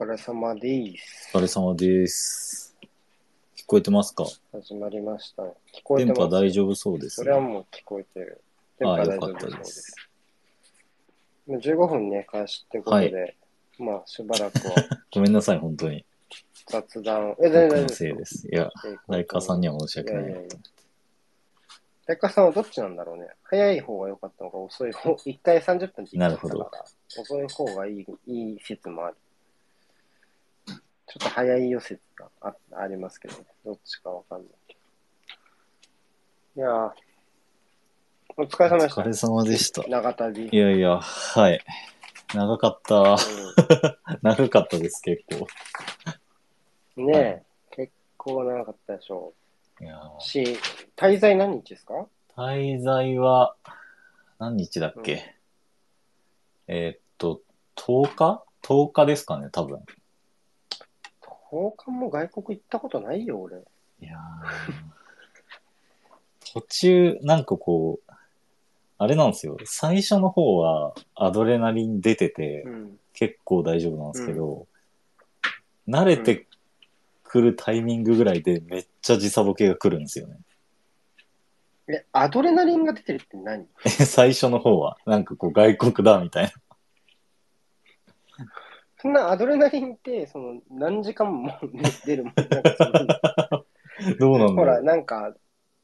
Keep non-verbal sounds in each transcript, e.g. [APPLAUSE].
お疲れ様です。お疲れ様です。聞こえてますか？始まりました。聞こえて電ます。波大丈夫そうですねそれは。もう聞こえてる。電ああ、波大よかった丈夫そうでですす。。もう15分ね、開始ってことで、まあしばらくは [LAUGHS] ごめんなさい、本当に。雑談。え、全然大丈夫せいです。いや、ライカーさんには申し訳ないなと。ライカーさんはどっちなんだろうね。早い方が良かったのか、遅い方、1回30分って言っちゃったから、遅い方がいい、いい説もある。ちょっと早いよ説があありますけどね。どっちかわかんないけど。いやーお疲れ様でした。お疲れ様でした。長旅。いやいや、はい。長かった。[LAUGHS] 長かったです、結構。うん、ねえ、結構長かったでしょいや。し、滞在何日ですか？滞在は、何日だっけ、えーっと、10日 ?10 日ですかね、多分。10日も外国行ったことないよ、俺。いやー [LAUGHS] 途中、なんかこう、あれなんですよ。最初の方はアドレナリン出ててうん。結構大丈夫なんですけど、慣れてくるタイミングぐらいでめっちゃ時差ボケが来るんですよね。え、アドレナリンが出てるって何？[LAUGHS] 最初の方は。なんかこう外国だみたいな。そんなアドレナリンって、その、何時間も [LAUGHS] 出るもんなんかそのどうなんほら、だろう。なんか、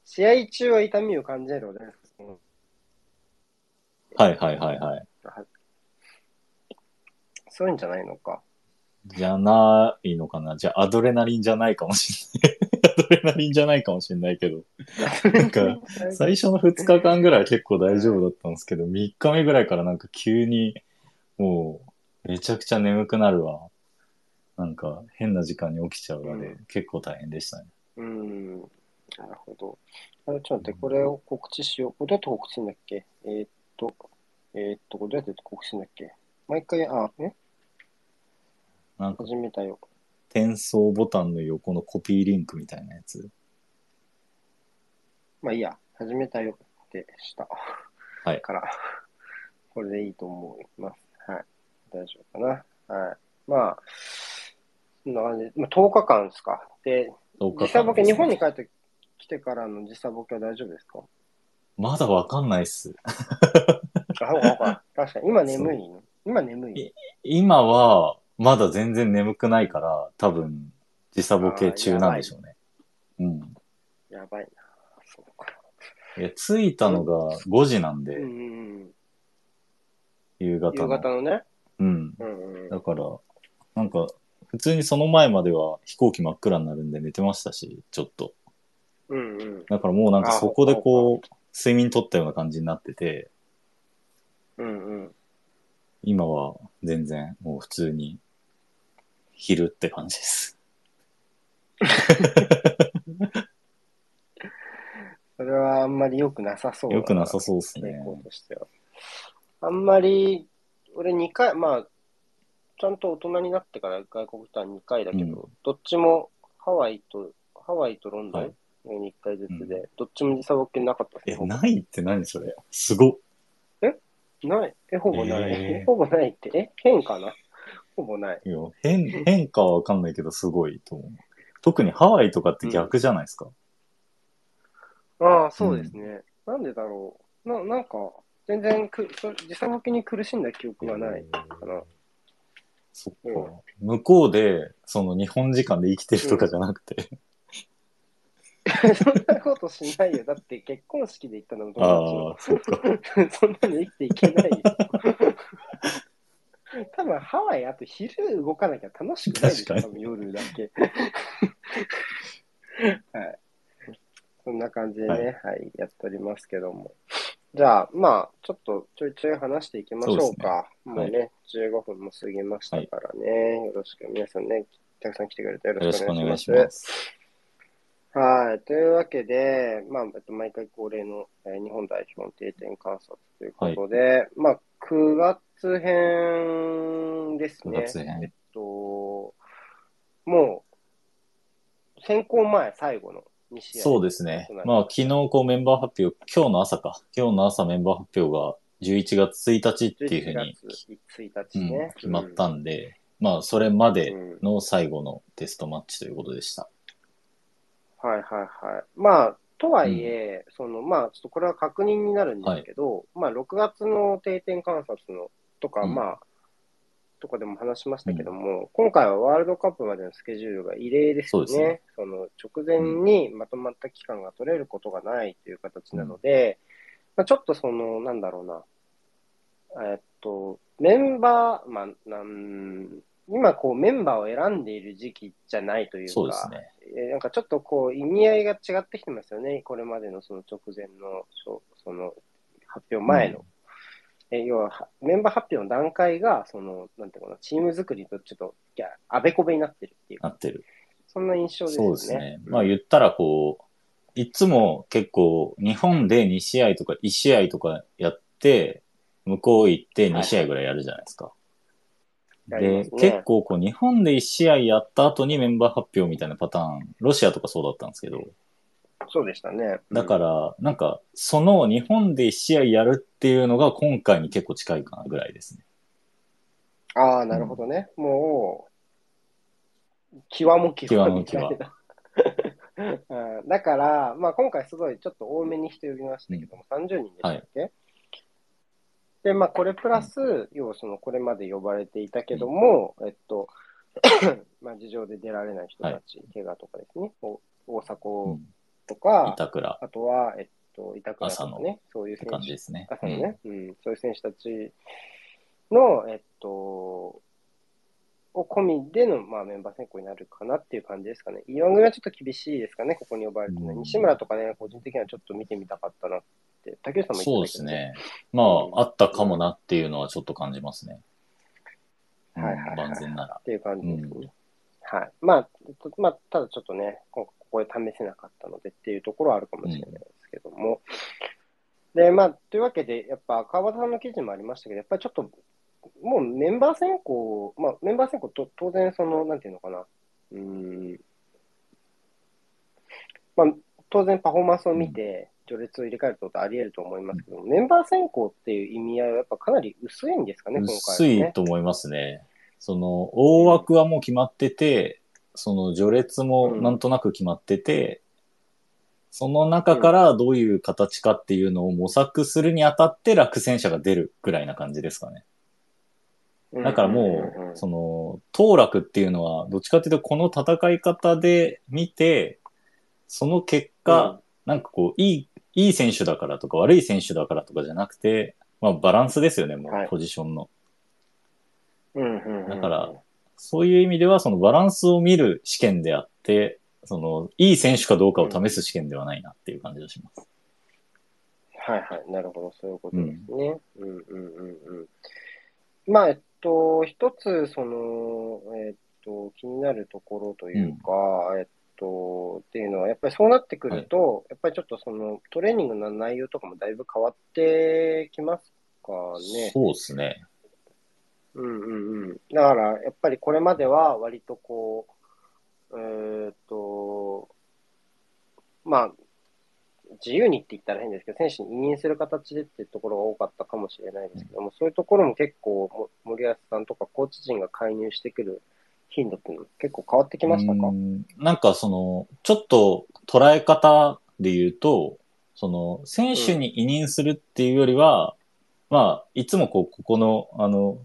試合中は痛みを感じるので、はいはいはいはい。そういうんじゃないのか。じゃないのかな。じゃあアドレナリンじゃないかもしんない。アドレナリンじゃないかもしんないけど。なんか、最初の2日間ぐらいは結構大丈夫だったんですけど、3日目ぐらいからなんか急に、もう、めちゃくちゃ眠くなるわ。なんか、変な時間に起きちゃうわで、うん結構大変でしたね。うん。なるほど。あれ、ちょっと待って、これを告知しよう。これどうやって告知するんだっけ？えーっと、えーっと、これどうやって告知するんだっけ？毎回、あ、ねなんか、始めたよ。転送ボタンの横のコピーリンクみたいなやつ。まあいいや、始めたよってした。はいから、これでいいと思います。はい。大丈夫かな。はい。まあ、そんな感じで、まあ、10日間ですか。で、10日間時差ボケ、日本に帰ってきてからの時差ボケは大丈夫ですか？まだわかんないっす。あ、ほらほら確かに。今眠いの？今眠い今は、まだ全然眠くないから、多分、時差ボケ中なんでしょうね。うん。やばいな。そうか。いや、着いたのが5時なんで、うん。夕方の。夕方のね。うん。うんうん。だから、なんか、普通にその前までは飛行機真っ暗になるんで寝てましたし、ちょっと。うんうん。だからもうなんかあそこでこう、睡眠取ったような感じになってて、うんうん。今は全然もう普通に昼って感じです。[LAUGHS] それはあんまり良くなさそうだよくなさそうです傾ね。あんまり、俺2回、まあ、ちゃんと大人になってから外国来たら2回だけど、うんどっちもハワイと、ハワイとロンドはいンに1回ずつで、どっちも時差ボケなかったえ、ね。ないって何それ？すごっ。ない。え、ほぼない。えーえほぼないって、え変かな？ほぼない。いや変、変化はわかんないけどすごいと思う。特にハワイとかって逆じゃないですか？ああ、そうですね。なんでだろう。な、なんか、全然く、そ時差ボケに苦しんだ記憶がないかな。そっか、うん向こうで、その日本時間で生きてるとかじゃなくて、そんなことしないよ。だって結婚式で行ったのも友ああ、そっか。達 [LAUGHS] そんなの生きていけないよ。多分ハワイ、あと昼動かなきゃ楽しくないでしょ、確かに多分夜だけ。[LAUGHS] はい。そんな感じでね、はい、やっておりますけども。じゃあ、まあ、ちょっとちょいちょい話していきましょうか。そうもうね、15分も過ぎましたからね。よろしく、皆さんね、たくさん来てくれてよよろしくお願いいします。す。はい。というわけで、まあ、えっと毎回恒例の、えー日本代表の定点観察ということで、まあ、9月編です9ね。月編えっと、もう、選考前最後の2試合。そうですねまあ、昨日こうメンバー発表、今日の朝か。今日の朝メンバー発表が11月1日っていうふうに、11月1日うんね。決まったんで、まあ、それまでの最後のテストマッチということでした。はいはいはい。まあ、とはいえ、うん、その、まあ、ちょっとこれは確認になるんですけど、はい、まあ、6月の定点観察のとか、うん、まあ、とかでも話しましたけども、うん、今回はワールドカップまでのスケジュールが異例ですよね。そねその直前にまとまった期間が取れることがないという形なので、まあ、ちょっとその、なんだろうな、えっと、メンバー、まあ、なん今こうメンバーを選んでいる時期じゃないというか、そうね。なんかちょっとこう意味合いが違ってきてますよね。これまでのその直前の、その発表前の。うん、え要はメンバー発表の段階が、その、なんていうかな、チーム作りとちょっと、いや、あべこべになってるっていう。なってる。そんな印象ですね。そうですね。まあ言ったらこう、いつも結構日本で2試合とか1試合とかやって、向こう行って2試合ぐらいやるじゃないですか。はいで、ね、結構こう日本で1試合やった後にメンバー発表みたいなパターン、ロシアとかそうだったんですけど。そうでしたね。うん、だから、なんか、その日本で1試合やるっていうのが今回に結構近いかなぐらいですね。ああ、なるほどね。うん、もう、極も極も極。[LAUGHS] だから、まあ今回すごいちょっと多めに人呼びましたけども、うん、30人でしたっけ、はい。で、まあ、これプラス、要はその、これまで呼ばれていたけども、えっと、[COUGHS] まあ、事情で出られない人たち、怪我とかですね、大迫とか、板倉。あとは、えっと、板倉とかね、そういう選手。ですね。朝のね、うん、そういう選手たちの、えっと、を込みでの、まあ、メンバー選考になるかなっていう感じですかね。岩組はちょっと厳しいですかね、ここに呼ばれてね。西村とかね、個人的にはちょっと見てみたかったなっ、竹内さんもそうですね。まあ、あったかもなっていうのはちょっと感じますね。はいはい、万全なら。っていう感じですね。うん、はい。まあ、まあ、ただちょっとね、ここで試せなかったのでっていうところはあるかもしれないですけども。うん、で、まあ、というわけで、やっぱ川端さんの記事もありましたけど、やっぱりちょっと、もうメンバー選考、まあ、メンバー選考と当然その、なんていうのかな、うん、まあ、当然パフォーマンスを見て、序列を入れ替えることあり得ると思いますけど、メンバー選考っていう意味合いはやっぱかなり薄いんですかね、今回、ね、薄いと思いますね。その、大枠はもう決まってて、その序列もなんとなく決まってて、うん、その中からどういう形かっていうのを模索するにあたって落選者が出るぐらいな感じですかね。だからもう、その、当落っていうのは、どっちかっていうと、この戦い方で見て、その結果、なんかこう、いいいい選手だからとか悪い選手だからとかじゃなくて、まあバランスですよね、もう、ポジションの。だから、そういう意味では、そのバランスを見る試験であって、その、いい選手かどうかを試す試験ではないなっていう感じがします。はいはい、なるほど、そういうことですね。うん、うん、うんうんうんまあ、えっと、一つ、その、えっと、気になるところというか、うん、えっと、っていうのは、やっぱりそうなってくると、はい、やっぱりちょっとそのトレーニングの内容とかもだいぶ変わってきますかね。そうですね。うんうんうん。だから、やっぱりこれまでは割とこう、えー、っと、まあ、自由にって言ったら変ですけど、選手に委任する形でっていうところが多かったかもしれないですけども、そういうところも結構、森保さんとかコーチ陣が介入してくる頻度っていうの結構変わってきましたか？なんかその、ちょっと捉え方で言うと、その、選手に委任するっていうよりは、うん、まあ、いつもこう、ここの、あの、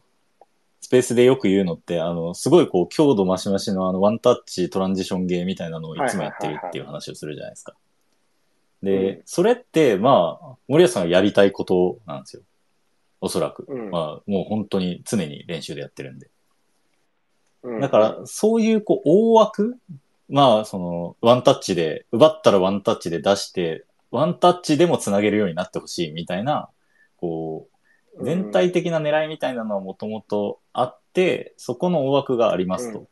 スペースでよく言うのって、あの、すごいこう、強度増し増しのあの、ワンタッチトランジションゲーみたいなのをいつもやってるっていう話をするじゃないですか。で、うん、それって、まあ、森保さんがやりたいことなんですよ。おそらく。うん、まあ、もう本当に常に練習でやってるんで。だから、そういう、こう、大枠まあ、その、ワンタッチで、奪ったらワンタッチで出して、ワンタッチでもつなげるようになってほしいみたいな、こう、全体的な狙いみたいなのはもともとあって、そこの大枠がありますと。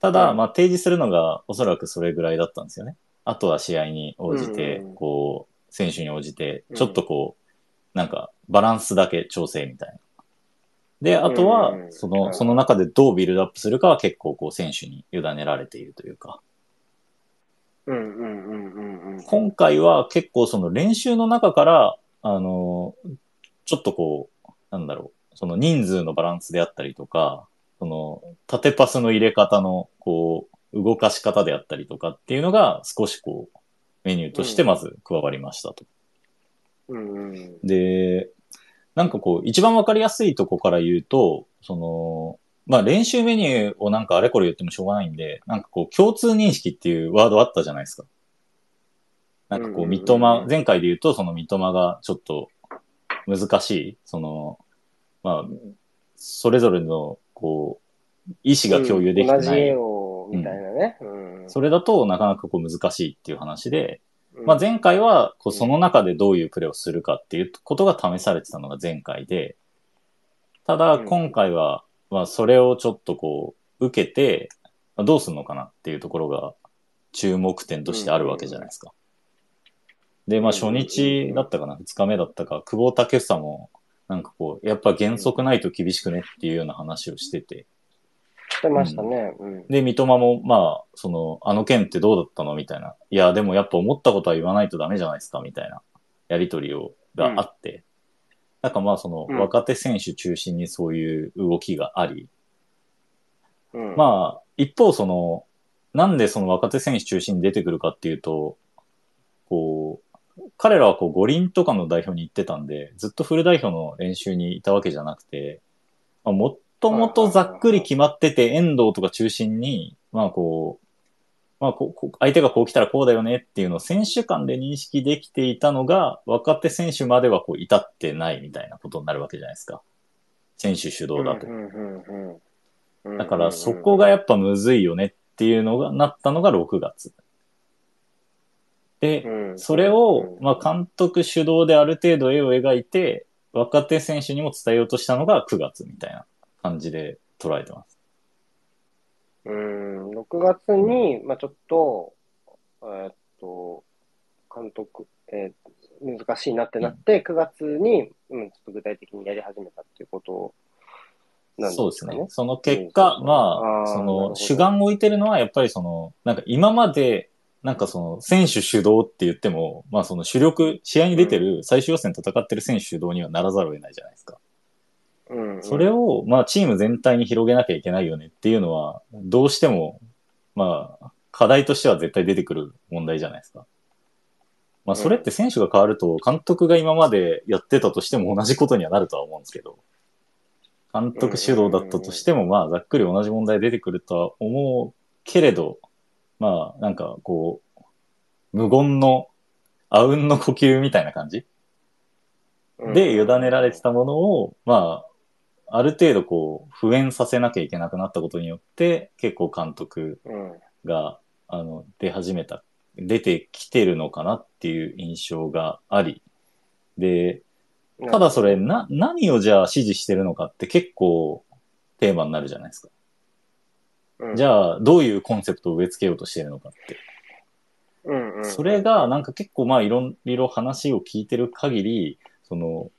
ただ、まあ、提示するのがおそらくそれぐらいだったんですよね。あとは試合に応じて、こう、選手に応じて、ちょっとこう、なんか、バランスだけ調整みたいな。で、あとは、その、その中でどうビルドアップするかは結構こう選手に委ねられているというか。今回は結構その練習の中から、あの、ちょっとこう、なんだろう、その人数のバランスであったりとか、その、縦パスの入れ方の、こう、動かし方であったりとかっていうのが少しこう、メニューとしてまず加わりましたと。うんうん。で、なんかこう、一番わかりやすいとこから言うと、その、まあ練習メニューをなんかあれこれ言ってもしょうがないんで、なんかこう、共通認識っていうワードあったじゃないですか。なんかこう、三笘、前回で言うと、その三笘がちょっと難しい、その、まあ、それぞれの、こう、意思が共有できて同じない。絵を、みたいなね。うん。それだとなかなかこう難しいっていう話で、うんまあ、前回はこううんその中でどういうプレーをするかっていうことが試されてたのが前回で、ただうん今回は、まあそれをちょっとこう受けて、まあどうするのかなっていうところが注目点としてあるわけじゃないですか。で、まあ初日だったかな、二日目だったか、久保建英もなんかこう、やっぱ原則ないと厳しくねっていうような話をしてて、してましたね。うん。で、三笘も、まあ、その、あの件ってどうだったの？みたいな。いや、でもやっぱ思ったことは言わないとダメじゃないですか？みたいな、やりとりを、があって。なんかまあ、その、うん。若手選手中心にそういう動きがあり。うん、まあ、一方、その、なんでその若手選手中心に出てくるかっていうと、こう、彼らはこう五輪とかの代表に行ってたんで、ずっとフル代表の練習にいたわけじゃなくて、まあ、もっともとざっくり決まってて、遠藤とか中心に、まあこう、まあこう相手がこう来たらこうだよねっていうのを選手間で認識できていたのが、若手選手まではこう至ってないみたいなことになるわけじゃないですか。選手主導だとだからそこがやっぱむずいよねっていうのがなったのが6月。で、うん、それを、まあ、監督主導である程度絵を描いて、若手選手にも伝えようとしたのが9月みたいな感じで捉えてます。うん、6月に、まあちょっと、えーっと、監督、えー難しいなってなって、9月に、うん、ちょっと具体的にやり始めたっていうことなんですかね。そうですね。その結果、うん。まあ、あーその、主眼を置いてるのは、やっぱりその、なんか今まで、なんかその、選手主導って言っても、まあその主力、試合に出てる、最終予選戦ってる選手主導にはならざるを得ないじゃないですか。うん、それを、まあ、チーム全体に広げなきゃいけないよねっていうのは、どうしても、まあ、課題としては絶対出てくる問題じゃないですか。まあ、それって選手が変わると、監督が今までやってたとしても同じことにはなるとは思うんですけど、監督主導だったとしても、まあ、ざっくり同じ問題出てくるとは思うけれど、まあ、なんか、こう、無言の、あうんの呼吸みたいな感じで委ねられてたものを、まあ、ある程度こう、普遍させなきゃいけなくなったことによって、結構監督うん、が、あの、出始めた、出てきてるのかなっていう印象があり、で、うん。ただそれ、な、何をじゃあ指示してるのかって結構テーマになるじゃないですか。うん、じゃあ、どういうコンセプトを植え付けようとしてるのかって。うんうん、それが、なんか結構まあいろいろ話を聞いてる限り、その、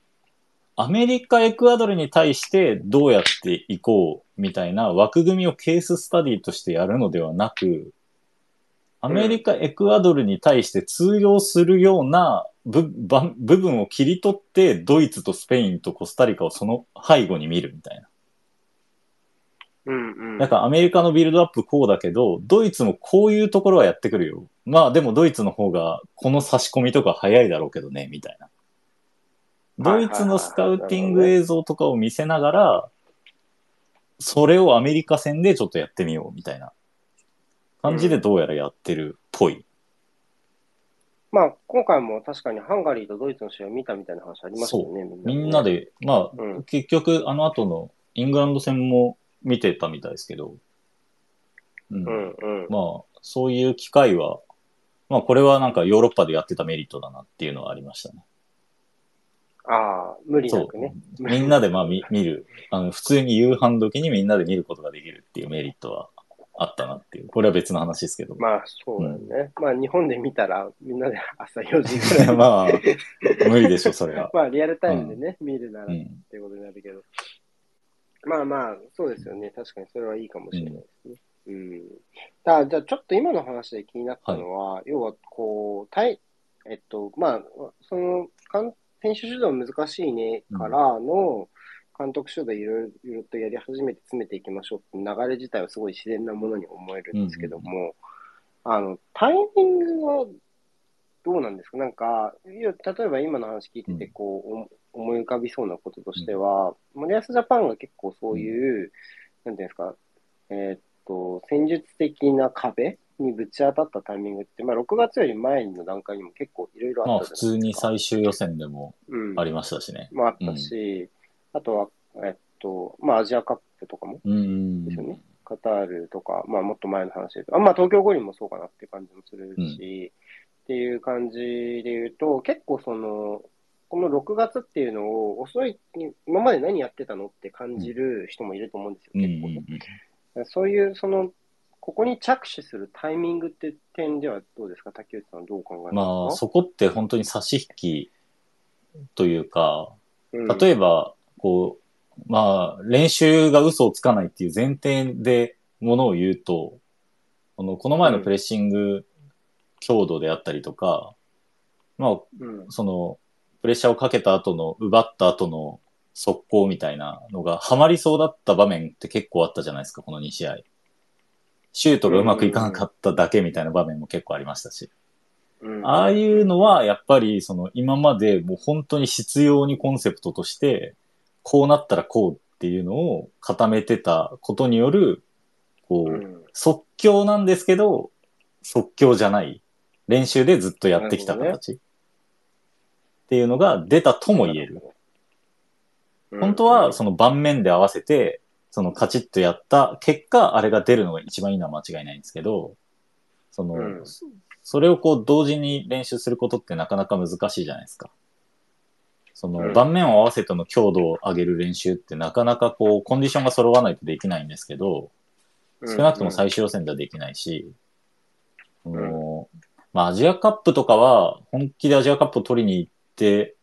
アメリカ、エクアドルに対してどうやっていこうみたいな枠組みをケーススタディとしてやるのではなく、アメリカ、エクアドルに対して通用するような部分を切り取って、ドイツとスペインとコスタリカをその背後に見るみたいな。うんうん、なんかアメリカのビルドアップこうだけど、ドイツもこういうところはやってくるよ。まあでもドイツの方がこの差し込みとか早いだろうけどね、みたいな。ドイツのスカウティング映像とかを見せながら、それをアメリカ戦でちょっとやってみようみたいな感じでどうやらやってるっぽい。まあ、今回も確かにハンガリーとドイツの試合を見たみたいな話ありましたよね、みんなで。で、まあ、うん結局あの後のイングランド戦も見てたみたいですけど、うんうんうん。まあ、そういう機会は、まあ、これはなんかヨーロッパでやってたメリットだなっていうのはありましたね。ああ、無理なくね。。みんなでまあ見見る。あの、普通に夕飯時にみんなで見ることができるっていうメリットはあったなっていう。これは別の話ですけど。まあ、そうだよね。まあ、日本で見たら、みんなで朝4時ぐらい。[LAUGHS] まあ、無理でしょ、それは。[LAUGHS] まあ、リアルタイムでね、見るならっうん。ていうことになるけど。まあまあ、そうですよね。確かにそれはいいかもしれないですね。うん。だじゃあ、ちょっと今の話で気になったのは、要は、こう、対、えっと、まあ、その、選手主導難しいねからの、監督主導でいろいろとやり始めて詰めていきましょうって流れ自体はすごい自然なものに思えるんですけども、あの、タイミングはどうなんですか？なんか、例えば今の話聞いてて、こう、お思い浮かびそうなこととしては、森保ジャパンが結構そういう、なんていうんですか、えーっと、戦術的な壁にぶち当たったタイミングって、まあ6月より前の段階にも結構いろいろまああったじゃないですか。普通に最終予選でもうんありましたしね。もあったし、あとは、えっと、まあアジアカップとかもうん。ですよね。カタールとか、まあもっと前の話であまあ東京五輪もそうかなっていう感じもするし、っていう感じで言うと、結構その、この6月っていうのを遅い、今まで何やってたのって感じる人もいると思うんですよ、うん結構ね。そういう、その、ここに着手するタイミングって点ではどうですか？竹内さんはどう考えますか？まあそこって本当に差し引きというか、うん。例えば、こう、まあ、練習が嘘をつかないっていう前提でものを言うと、このこの前のプレッシング強度であったりとか、まあ、うん。その、プレッシャーをかけた後の、奪った後の速攻みたいなのがハマりそうだった場面って結構あったじゃないですか、この2試合。シュートがうまくいかなかっただけみたいな場面も結構ありましたし。うんああいうのは、やっぱり、その、今までもう本当に必要にコンセプトとして、こうなったらこうっていうのを固めてたことによる、こう、うん即興なんですけど、即興じゃない。練習でずっとやってきた形。っていうのが出たとも言える。。うん本当は、その盤面で合わせて、そのカチッとやった結果、あれが出るのが一番いいのは間違いないんですけど、その、うんそれをこう同時に練習することってなかなか難しいじゃないですか。そのうん盤面を合わせての強度を上げる練習ってなかなかこうコンディションが揃わないとできないんですけど、少なくとも最終予選ではできないし、そのまあアジアカップとかは本気でアジアカップを取りに行って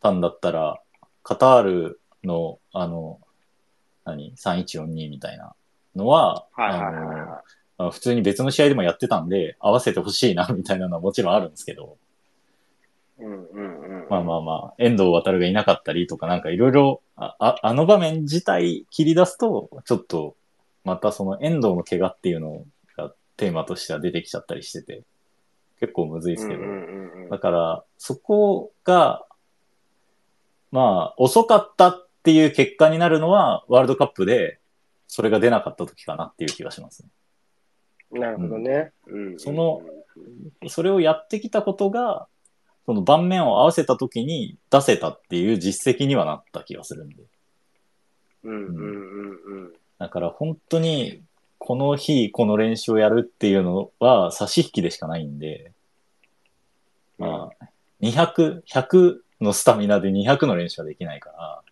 たんだったら、カタールのあの、何 ?3142 みたいなのは、はいはいあの普通に別の試合でもやってたんで、合わせてほしいな、みたいなのはもちろんあるんですけど、い。うんうんうん。まあまあまあ、遠藤航がいなかったりとかなんかいろいろ、あああの場面自体切り出すと、ちょっと、またその遠藤の怪我っていうのがテーマとしては出てきちゃったりしてて、結構むずいですけど、だから、そこが、まあ、遅かったっていう結果になるのは、ワールドカップで、それが出なかった時かなっていう気がしますね。なるほどね。うんその、それをやってきたことが、その盤面を合わせた時に出せたっていう実績にはなった気がするんで。うんうんうんうん。だから本当に、この日、この練習をやるっていうのは差し引きでしかないんで、まあ、200、100のスタミナで200の練習はできないか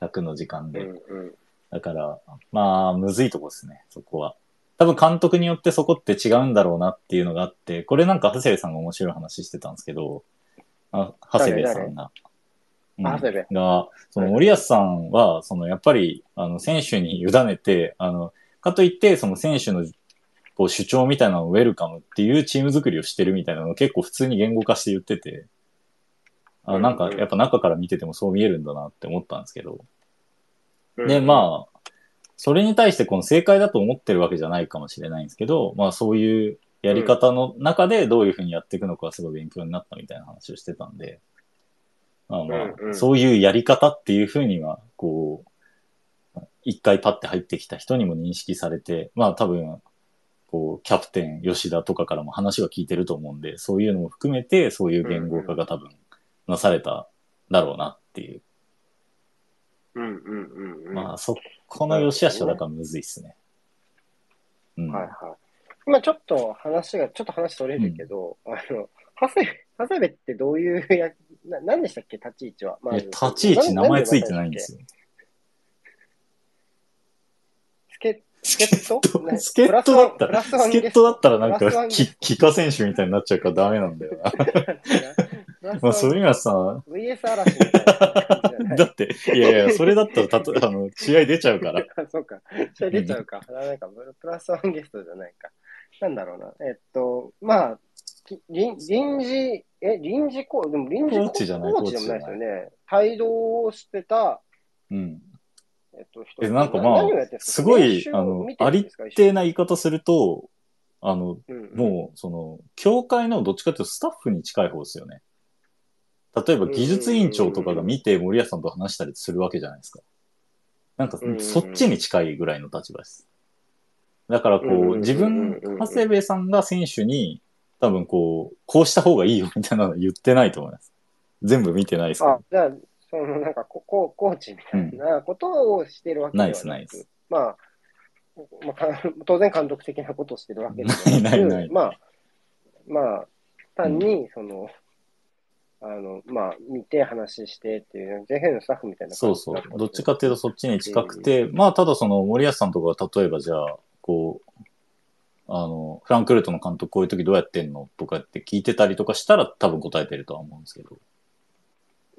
ら、100の時間で。うんうんだから、まあ、むずいとこですね、そこは。多分監督によってそこって違うんだろうなっていうのがあって、これなんか長谷部さんが面白い話してたんですけど、あ長谷部さんが。うんあ長谷部が、その森保さんは、そのやっぱり、あの、選手に委ねて、あの、かといって、その選手のこう主張みたいなのをウェルカムっていうチーム作りをしてるみたいなのを結構普通に言語化して言ってて、あなんかやっぱ中から見ててもそう見えるんだなって思ったんですけど、で、まあ、それに対してこの正解だと思ってるわけじゃないかもしれないんですけど、まあそういうやり方の中でどういうふうにやっていくのかはすごい勉強になったみたいな話をしてたんで、まあまあ、そういうやり方っていうふうには、こう、一回パッて入ってきた人にも認識されて、まあ多分、こう、キャプテン吉田とかからも話は聞いてると思うんで、そういうのも含めて、そういう言語化が多分なされただろうなっていう。うんうんうんうん。まあそこの良し悪しはだからむずいっすね。うん。はいはい。今ちょっと話が、ちょっと話それるけど、あの、長谷部、長谷部ってどういうや、な、何でしたっけ？立ち位置は。まいや立ち位置名前ついてないんですよ。よ。助助っ人？な助っ人だったら、助っ人だったらなんか、プラスワンゲき、帰化選手みたいになっちゃうからダメなんだよな。[LAUGHS] まあ、それがさ、VS 嵐みたいな感じじゃないだって、いやいや、それだったら、たと、あの、試合出ちゃうから。あ [LAUGHS] そうか。試合出ちゃうか。なんか、プラスワンゲストじゃないか。なんだろうな。えっと、まあ、き臨臨時、え、臨時コーチ、でも臨時コーチじゃないコーチでもないですよね。帯同をしてたうん。えっと、なんかまあすごいあのありってな言い方すると、あの、うんうんもう、その、教会のどっちかというとスタッフに近い方ですよね。例えば技術委員長とかが見て森保さんと話したりするわけじゃないですか。なんかそっちに近いぐらいの立場です。だからこう、自分、長谷部さんが選手に、多分こう、こうした方がいいよみたいなのは言ってないと思います。全部見てないですけど。、あじゃあ、そのなんかここ、コーチみたいなことをしてるわけではないですないです。まあ、まあ、か当然監督的なことをしてるわけではな [LAUGHS] いない。まあ、まあ、単に、その、あの、まあ、見て話してっていう、JFA のスタッフみたいなそうそう。どっちかっていうとそっちに近くて、まあただその森保さんとかが例えばじゃあ、こう、あの、フランクフルトの監督こういう時どうやってんのとかって聞いてたりとかしたら多分答えてるとは思うんですけど、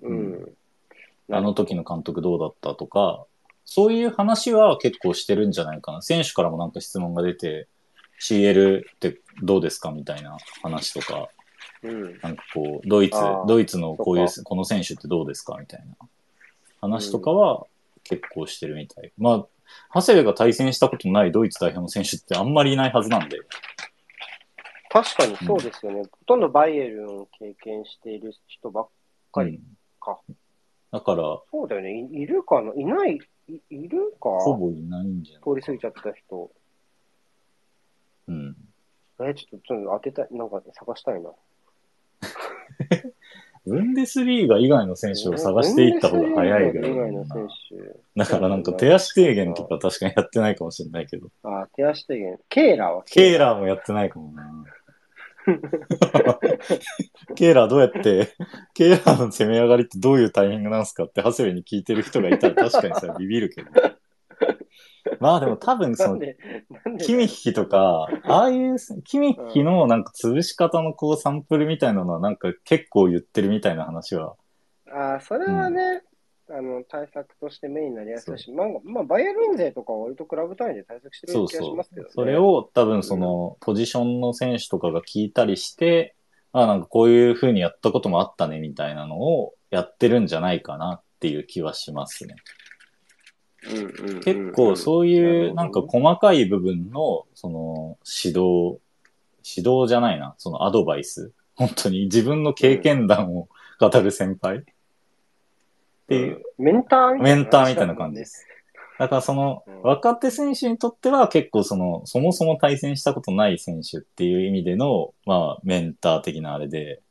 うん。あの時の監督どうだったとか、そういう話は結構してるんじゃないかな。選手からもなんか質問が出て、CL ってどうですかみたいな話とか、うん。なんかこう、ドイツドイツのこういうこの選手ってどうですかみたいな話とかは結構してるみたい。まあ、長谷部が対戦したことのないドイツ代表の選手ってあんまりいないはずなんで、確かにそうですよね。ほとんどバイエルンを経験している人ばっかり。うんかだから、そうだよね。いいるかな？いない？いいるか？ほぼいないんじゃない通り過ぎちゃった人。うん。え、ちょっと、ちょっと当てたい、なんか探したいな。[LAUGHS] ブンデスリーガ以外の選手を探していった方が早いぐらい以外の選手。だからなんか手足低減とか確かにやってないかもしれないけど、あ、手足低減。ケーラーはケーラーもやってないかもな。[LAUGHS] ケーラーどうやって、ケーラーの攻め上がりってどういうタイミングなんすかって、長谷部に聞いてる人がいたら確かにさ、ビビるけど。まあでも多分その、キミッヒとか、ああいう、キミッヒのなんか潰し方のこうサンプルみたいなのはなんか結構言ってるみたいな話は、あ、それはね、あの、対策としてメインになりやすいし、まあ、まあ、バイエルン勢とかは割とクラブ単位で対策してる気がしますけどね。。それを多分そのポジションの選手とかが聞いたりして、あなんかこういう風にやったこともあったねみたいなのをやってるんじゃないかなっていう気はしますね。結構そういうなんか細かい部分のその指導、指導じゃないな、そのアドバイス。本当に自分の経験談を語る先輩っていう、うん。メンターみたいなメンターみたいな感じです。だからそのうん。若手選手にとっては結構その、そもそも対戦したことない選手っていう意味での、まあメンター的なあれで、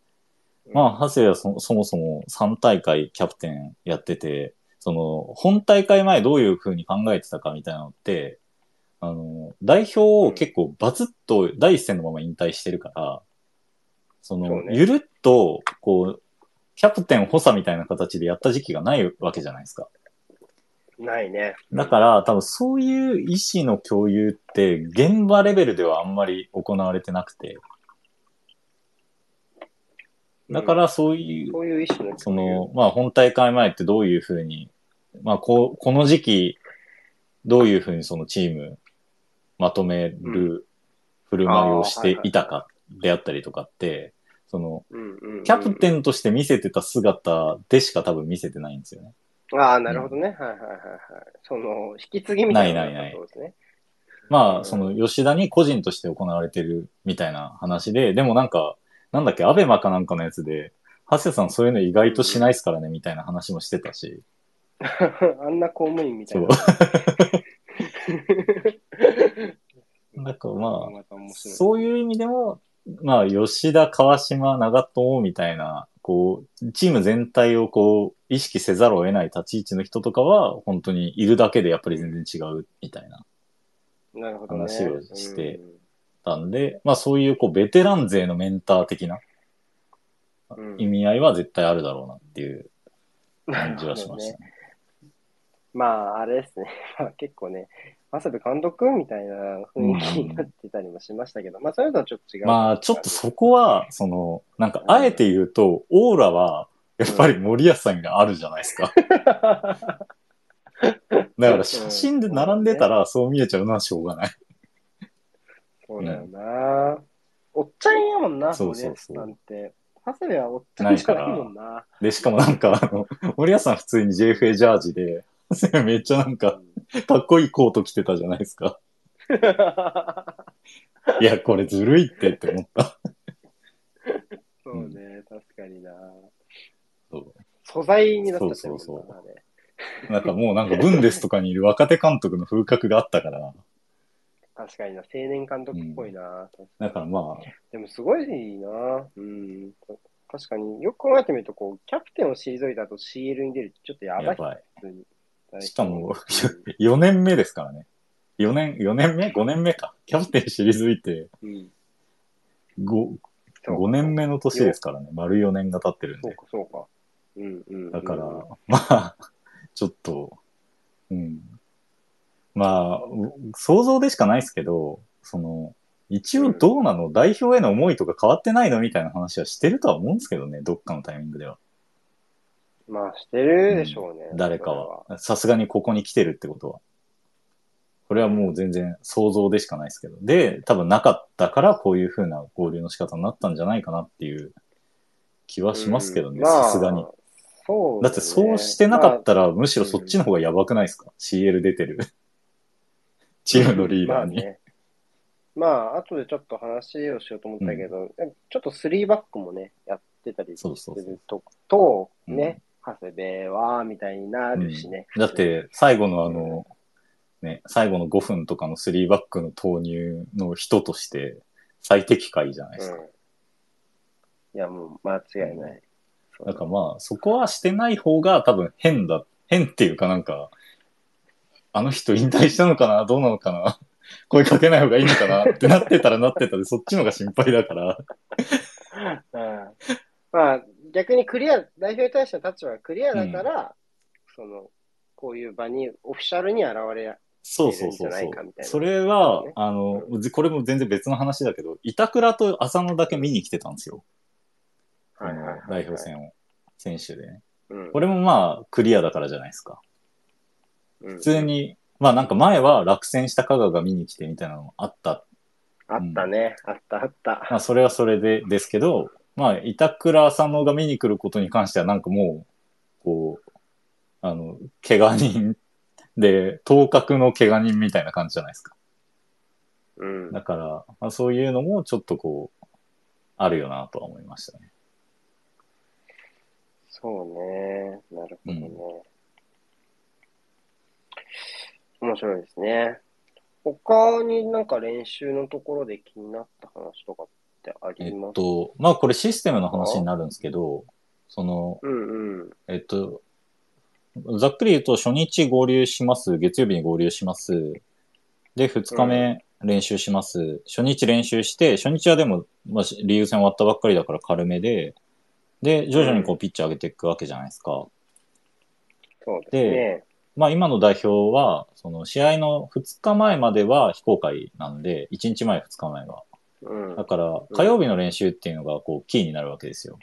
まあ、長谷部はそそもそも3大会キャプテンやってて、その、本大会前どういう風に考えてたかみたいなのって、あの、代表を結構バツッと第一線のまま引退してるから、その、ゆるっと、こう、キャプテン補佐みたいな形でやった時期がないわけじゃないですか。ないね。だから、多分そういう意思の共有って、現場レベルではあんまり行われてなくて、だからそういう、そういう意思のその、まあ本大会前ってどういうふうに、まあこう、この時期、どういうふうにそのチームまとめる振る舞いをしていたかであったりとかって、その、うんうんうんキャプテンとして見せてた姿でしか多分見せてないんですよね。ああ、なるほどね。はいはいはいはい。その、引き継ぎみたいなないないないそうですね。まあ、うんその吉田に個人として行われてるみたいな話で、でもなんか、なんだっけ、アベマかなんかのやつで、ハセさんそういうの意外としないですからね、みたいな話もしてたし。[LAUGHS] あんな公務員みたそ。いうな。[LAUGHS] なんかまあ、そういう意味でも、まあ、吉田、川島、長友みたいな、こう、チーム全体をこう、意識せざるを得ない立ち位置の人とかは、本当にいるだけでやっぱり全然違うみたいな。なるほどね。話をしてうんたんで、まあそういうこう、ベテラン勢のメンター的なうん意味合いは絶対あるだろうなっていう感じはしましたね。まあ、あれですね。[LAUGHS] まあ結構ね、長谷部監督みたいな雰囲気になってたりもしましたけど、まあそういうのはちょっと違う。まあちょっとそこは、その、なんかあえて言うと、オーラは、やっぱり森保さんがあるじゃないですか。[LAUGHS] だから写真で並んでたらそう見えちゃうのはしょうがない。そうだよな。おっちゃんやもんな、そうそうそう森保さんって。長谷部はおっちゃんじゃないもんな。で、しかもなんか、あの、森保さん普通に JFA ジャージで、[LAUGHS] めっちゃなんか、[LAUGHS] かっこいいコート着てたじゃないですか。[LAUGHS] いや、これずるいってって思った。そうね、確かにな。そう素材になっちゃってそうそうそうなんかもうなんかブンデスとかにいる若手監督の風格があったから、確かにな、青年監督っぽいな。だからまあ、でもすごいな。うん。確かによく考えてみると、こう、キャプテンを退いた後 CL に出るってちょっとやばい。やばい。普通にしかもうん、[LAUGHS] 4年目ですからね。4年、4年目 ?5 年目か。キャプテン退いてうん。5、そう5年目の年ですからね。丸4年が経ってるんで。そうか、そうか。うんうんうん。だから、まあ、[LAUGHS] ちょっと、うん。まあ、想像でしかないですけど、その、一応どうなの？代表への思いとか変わってないの？みたいな話はしてるとは思うんですけどね、どっかのタイミングでは。まあ、してるでしょうね。誰かそれは。さすがにここに来てるってことは。これはもう全然想像でしかないですけど。で、多分なかったからこういう風な合流の仕方になったんじゃないかなっていう気はしますけどね、さすがに。そうだってそうしてなかったら、ら、むしろそっちの方がやばくないですか、?CL 出てる。[LAUGHS] チームのリーダーに。まあね。まあ、後でちょっと話をしようと思ったけど、ちょっと3バックもね、やってたりすそうそうそうると、と、うんね、長谷部は、みたいになるしね。だっ、て、最後のあの、ね、最後の5分とかの3バックの投入の人として最適解じゃないですか。うん。いや、もう間違いない。だからまあ、そこはしてない方が多分変だ。変っていうかなんか、あの人引退したのかなどうなのかな [LAUGHS] 声かけない方がいいのかなってなってたらなってたで、そっちのが心配だから。[LAUGHS] うんまあ、逆にクリア、代表に対しての立場がクリアだから、その、こういう場に、オフィシャルに現れ、そうそうそうそうなそれはね、あの、これも全然別の話だけど、板倉と浅野だけ見に来てたんですよ。あの、代表戦を。選手でね。うんこれもまあ、クリアだからじゃないですか。普普通。に、まあなんか前は落選した香川が見に来てみたいなのもあったあったね。あったあった。まあ、それはそれでですけど、まあ、板倉浅野が見に来ることに関しては、なんかもう、こう、あの、怪我人で、当確の怪我人みたいな感じじゃないですか。うん。だから、まあ、そういうのもちょっとこう、あるよなとは思いましたね。そうね。なるほどね。うん面白いですね。他になんか練習のところで気になった話とかってあえっりますと、まあ、これシステムの話になるんですけど、その、うんうん。えっと、ざっくり言うと、初日合流します。月曜日に合流します。で、2日目練習します。初日練習して、初日はでも、まあ、しリーグ戦終わったばっかりだから軽めで、で、徐々にこううピッチ上げていくわけじゃないですか。そうですね。まあ今の代表は、その試合の2日前までは非公開なんで、1日前、2日前は。うんだ。から、火曜日の練習っていうのがこうキーになるわけですよ。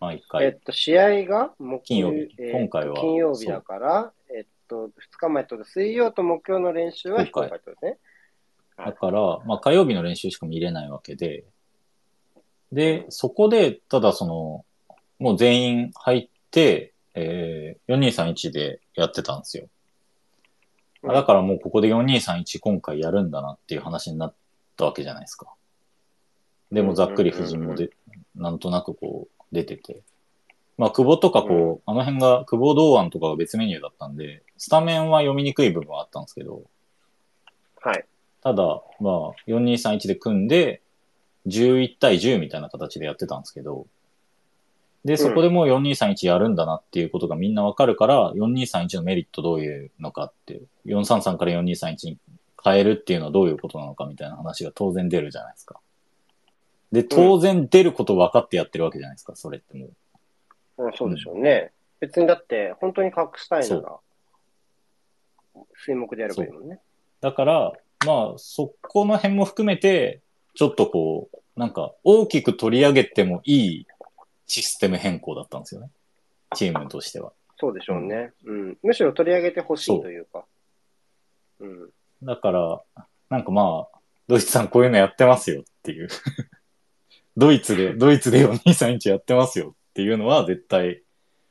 毎え回。っと、試合が木金曜日えー今回は金曜日だから、えっと、2日前と水曜と木曜の練習は非公開ってね。だから、まあ火曜日の練習しか見れないわけで、で、そこで、ただその、もう全員入って、えー、4231でやってたんですよ。うんだからもうここで4231今回やるんだなっていう話になったわけじゃないですか。でもざっくり夫人もで、なんとなくこう出てて。まあ久保とかこう、あの辺が、久保堂安とかが別メニューだったんで、スタメンは読みにくい部分はあったんですけど、はい。ただ、まあ、4231で組んで、11対10みたいな形でやってたんですけど、で、そこでもう4231やるんだなっていうことがみんなわかるから、4231のメリットどういうのかって、433から4231に変えるっていうのはどういうことなのかみたいな話が当然出るじゃないですか。で、当然出ること分かってやってるわけじゃないですか、それってもう。うんそうでしょうね。別にだって、本当に隠したいなら、水木でやればいいもんね。だから、まあ、そこの辺も含めて、ちょっとこう、なんか、大きく取り上げてもいいシステム変更だったんですよね。チームとしては。そうでしょうね。うん。むしろ取り上げてほしいというか。うん。だから、なんかまあ、ドイツさんこういうのやってますよっていう。[LAUGHS] ドイツで、ドイツで4231やってますよっていうのは絶対、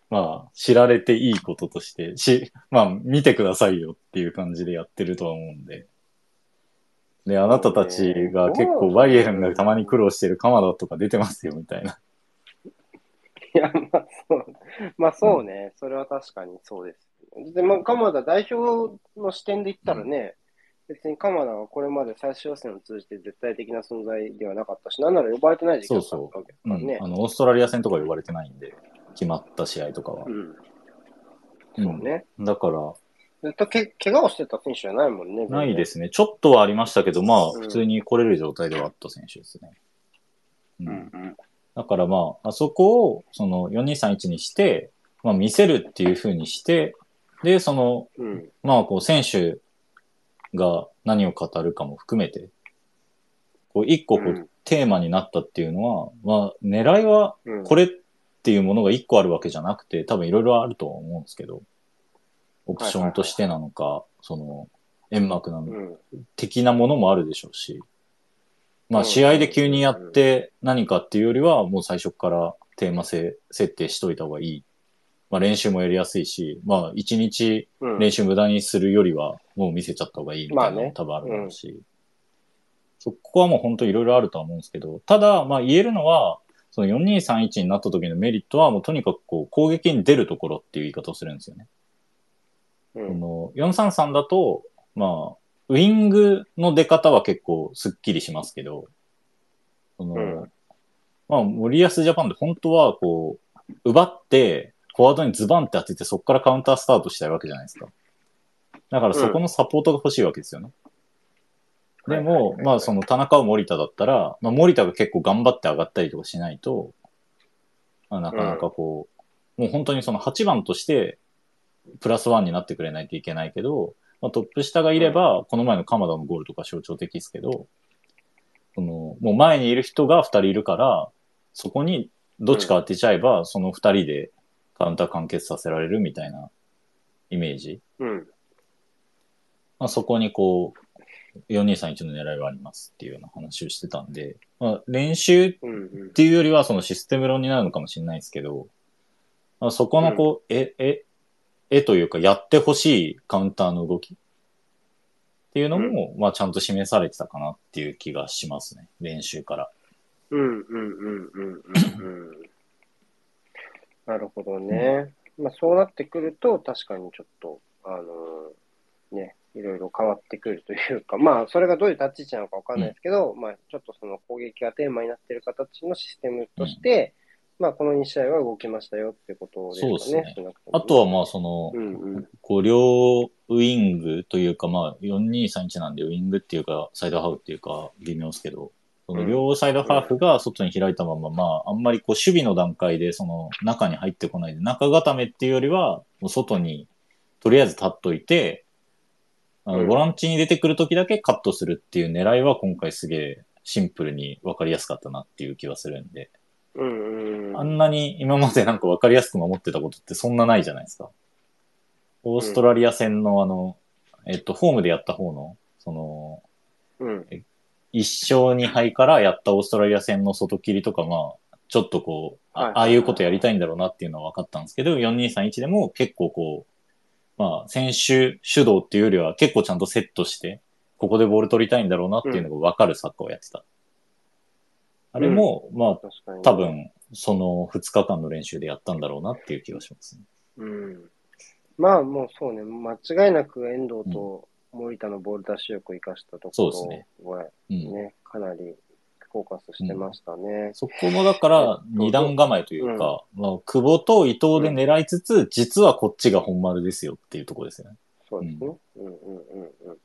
まあ、知られていいこととして、し、まあ、見てくださいよっていう感じでやってるとは思うんで。で、あなたたちが結構バイエルンがたまに苦労してる鎌田とか出てますよみたいな。いや、まあそう、まあそうね、それは確かにそうです。で、まあ、鎌田代表の視点で言ったらね、別に鎌田はこれまで最終予選を通じて絶対的な存在ではなかったし、なんなら呼ばれてない時期だったわけだからね。あの、オーストラリア戦とか呼ばれてないんで、決まった試合とかは。うん。うんそうね。だから、ずっとけ怪我をしてた選手じゃないもんね。。ないですすね。ちょっとはありましたけど、まあ、うん普通に来れる状態ではあった選手ですね。ううんんだからまあ、あそこを、その4231にして、まあ見せるっていう風にして、で、その、うん。うん。まあこう選手が何を語るかも含めて、こう一個こううん。テーマになったっていうのは、まあ狙いはうん。これっていうものが一個あるわけじゃなくて、多分いろいろあるとは思うんですけど、オプションとしてなのか、その、煙幕なの。的なものもあるでしょうし、まうん。あ試合で急にやって何かっていうよりは、もう最初からテーマ性設定しといた方がいい。まあ練習もやりやすいし、まあ一日うん。練習無駄にするよりは、もう見せちゃった方がいいみたいなのまあねも多分あるだろうし、そこはもう本当いろいろあるとは思うんですけど、ただ、まあ言えるのは、その4231になった時のメリットは、もうとにかくこう攻撃に出るところっていう言い方をするんですよね。うん。この433だと、まあ、ウィングの出方は結構スッキリしますけど、その、うんまあ、森保ジャパンで本当はこう、奪って、フォワードにズバンって当てて、そこからカウンタースタートしたいわけじゃないですか。だからそこのサポートが欲しいわけですよね。でもはいはいはい、はいまあその田中を森田だったら、まあ森田が結構頑張って上がったりとかしないと、まあ、なかなかこう、もう本当にその8番として、プラスワンになってくれないといけないけど、まあ、トップ下がいれば、この前の鎌田のゴールとか象徴的ですけど、その、もう前にいる人が2人いるから、そこにどっちか当てちゃえば、その2人でカウンター完結させられるみたいなイメージ。うん。まあ、そこにこう、4231の狙いはありますっていうような話をしてたんで、まあ、練習っうん。うんていうよりはそのシステム論になるのかもしれないですけど、まあ、そこのこう、え、え、えというかやってほしいカウンターの動きっていうのも、まあちゃんと示されてたかなっていう気がしますね。練習から。うんうんうんうんうんうん。なるほどね。まあそうなってくると、確かにちょっと、あのーね、いろいろ変わってくるというか、まあそれがどういう立ち位置なのかわかんないですけど、まあちょっとその攻撃がテーマになっている形のシステムとして、まあこの2試合は動きましたよってことですかね。そうですねあとはまあその、うんうん。こう両ウィングというかまあ4231なんでウィングっていうかサイドハーフっていうか微妙ですけど、その両サイドハーフが外に開いたまま、まああんまりこう守備の段階でその中に入ってこないで中固めっていうよりはもう外にとりあえず立っといて、あうんのボランチに出てくる時だけカットするっていう狙いは今回すげえシンプルに分かりやすかったなっていう気はするんで、うんうんうん。あんなに今までなんか分かりやすく守ってたことってそんなないじゃないですか。オーストラリア戦のあの、えっと、ホームでやった方の、その、うん。一勝二敗からやったオーストラリア戦の外切りとか、まあ、ちょっとこう、はいあああいうことやりたいんだろうなっていうのは分かったんですけど、4231でも結構こう、まあ、選手主導っていうよりは結構ちゃんとセットして、ここでボール取りたいんだろうなっていうのが分かるサッカーをやってた。あれも、まあ、確かに。多。分、その2日間の練習でやったんだろうなっていう気がしますね。うん。まあもうそうね、間違いなく遠藤と森田のボール出し力を生かしたとこそうですねろはうん。ね、かなりフォーカスしてましたね。そこもだから、二段構えというか、まあ、久保と伊藤で狙いつつ、実はこっちが本丸ですよっていうところですよね。そうですね。うんうんうんうん。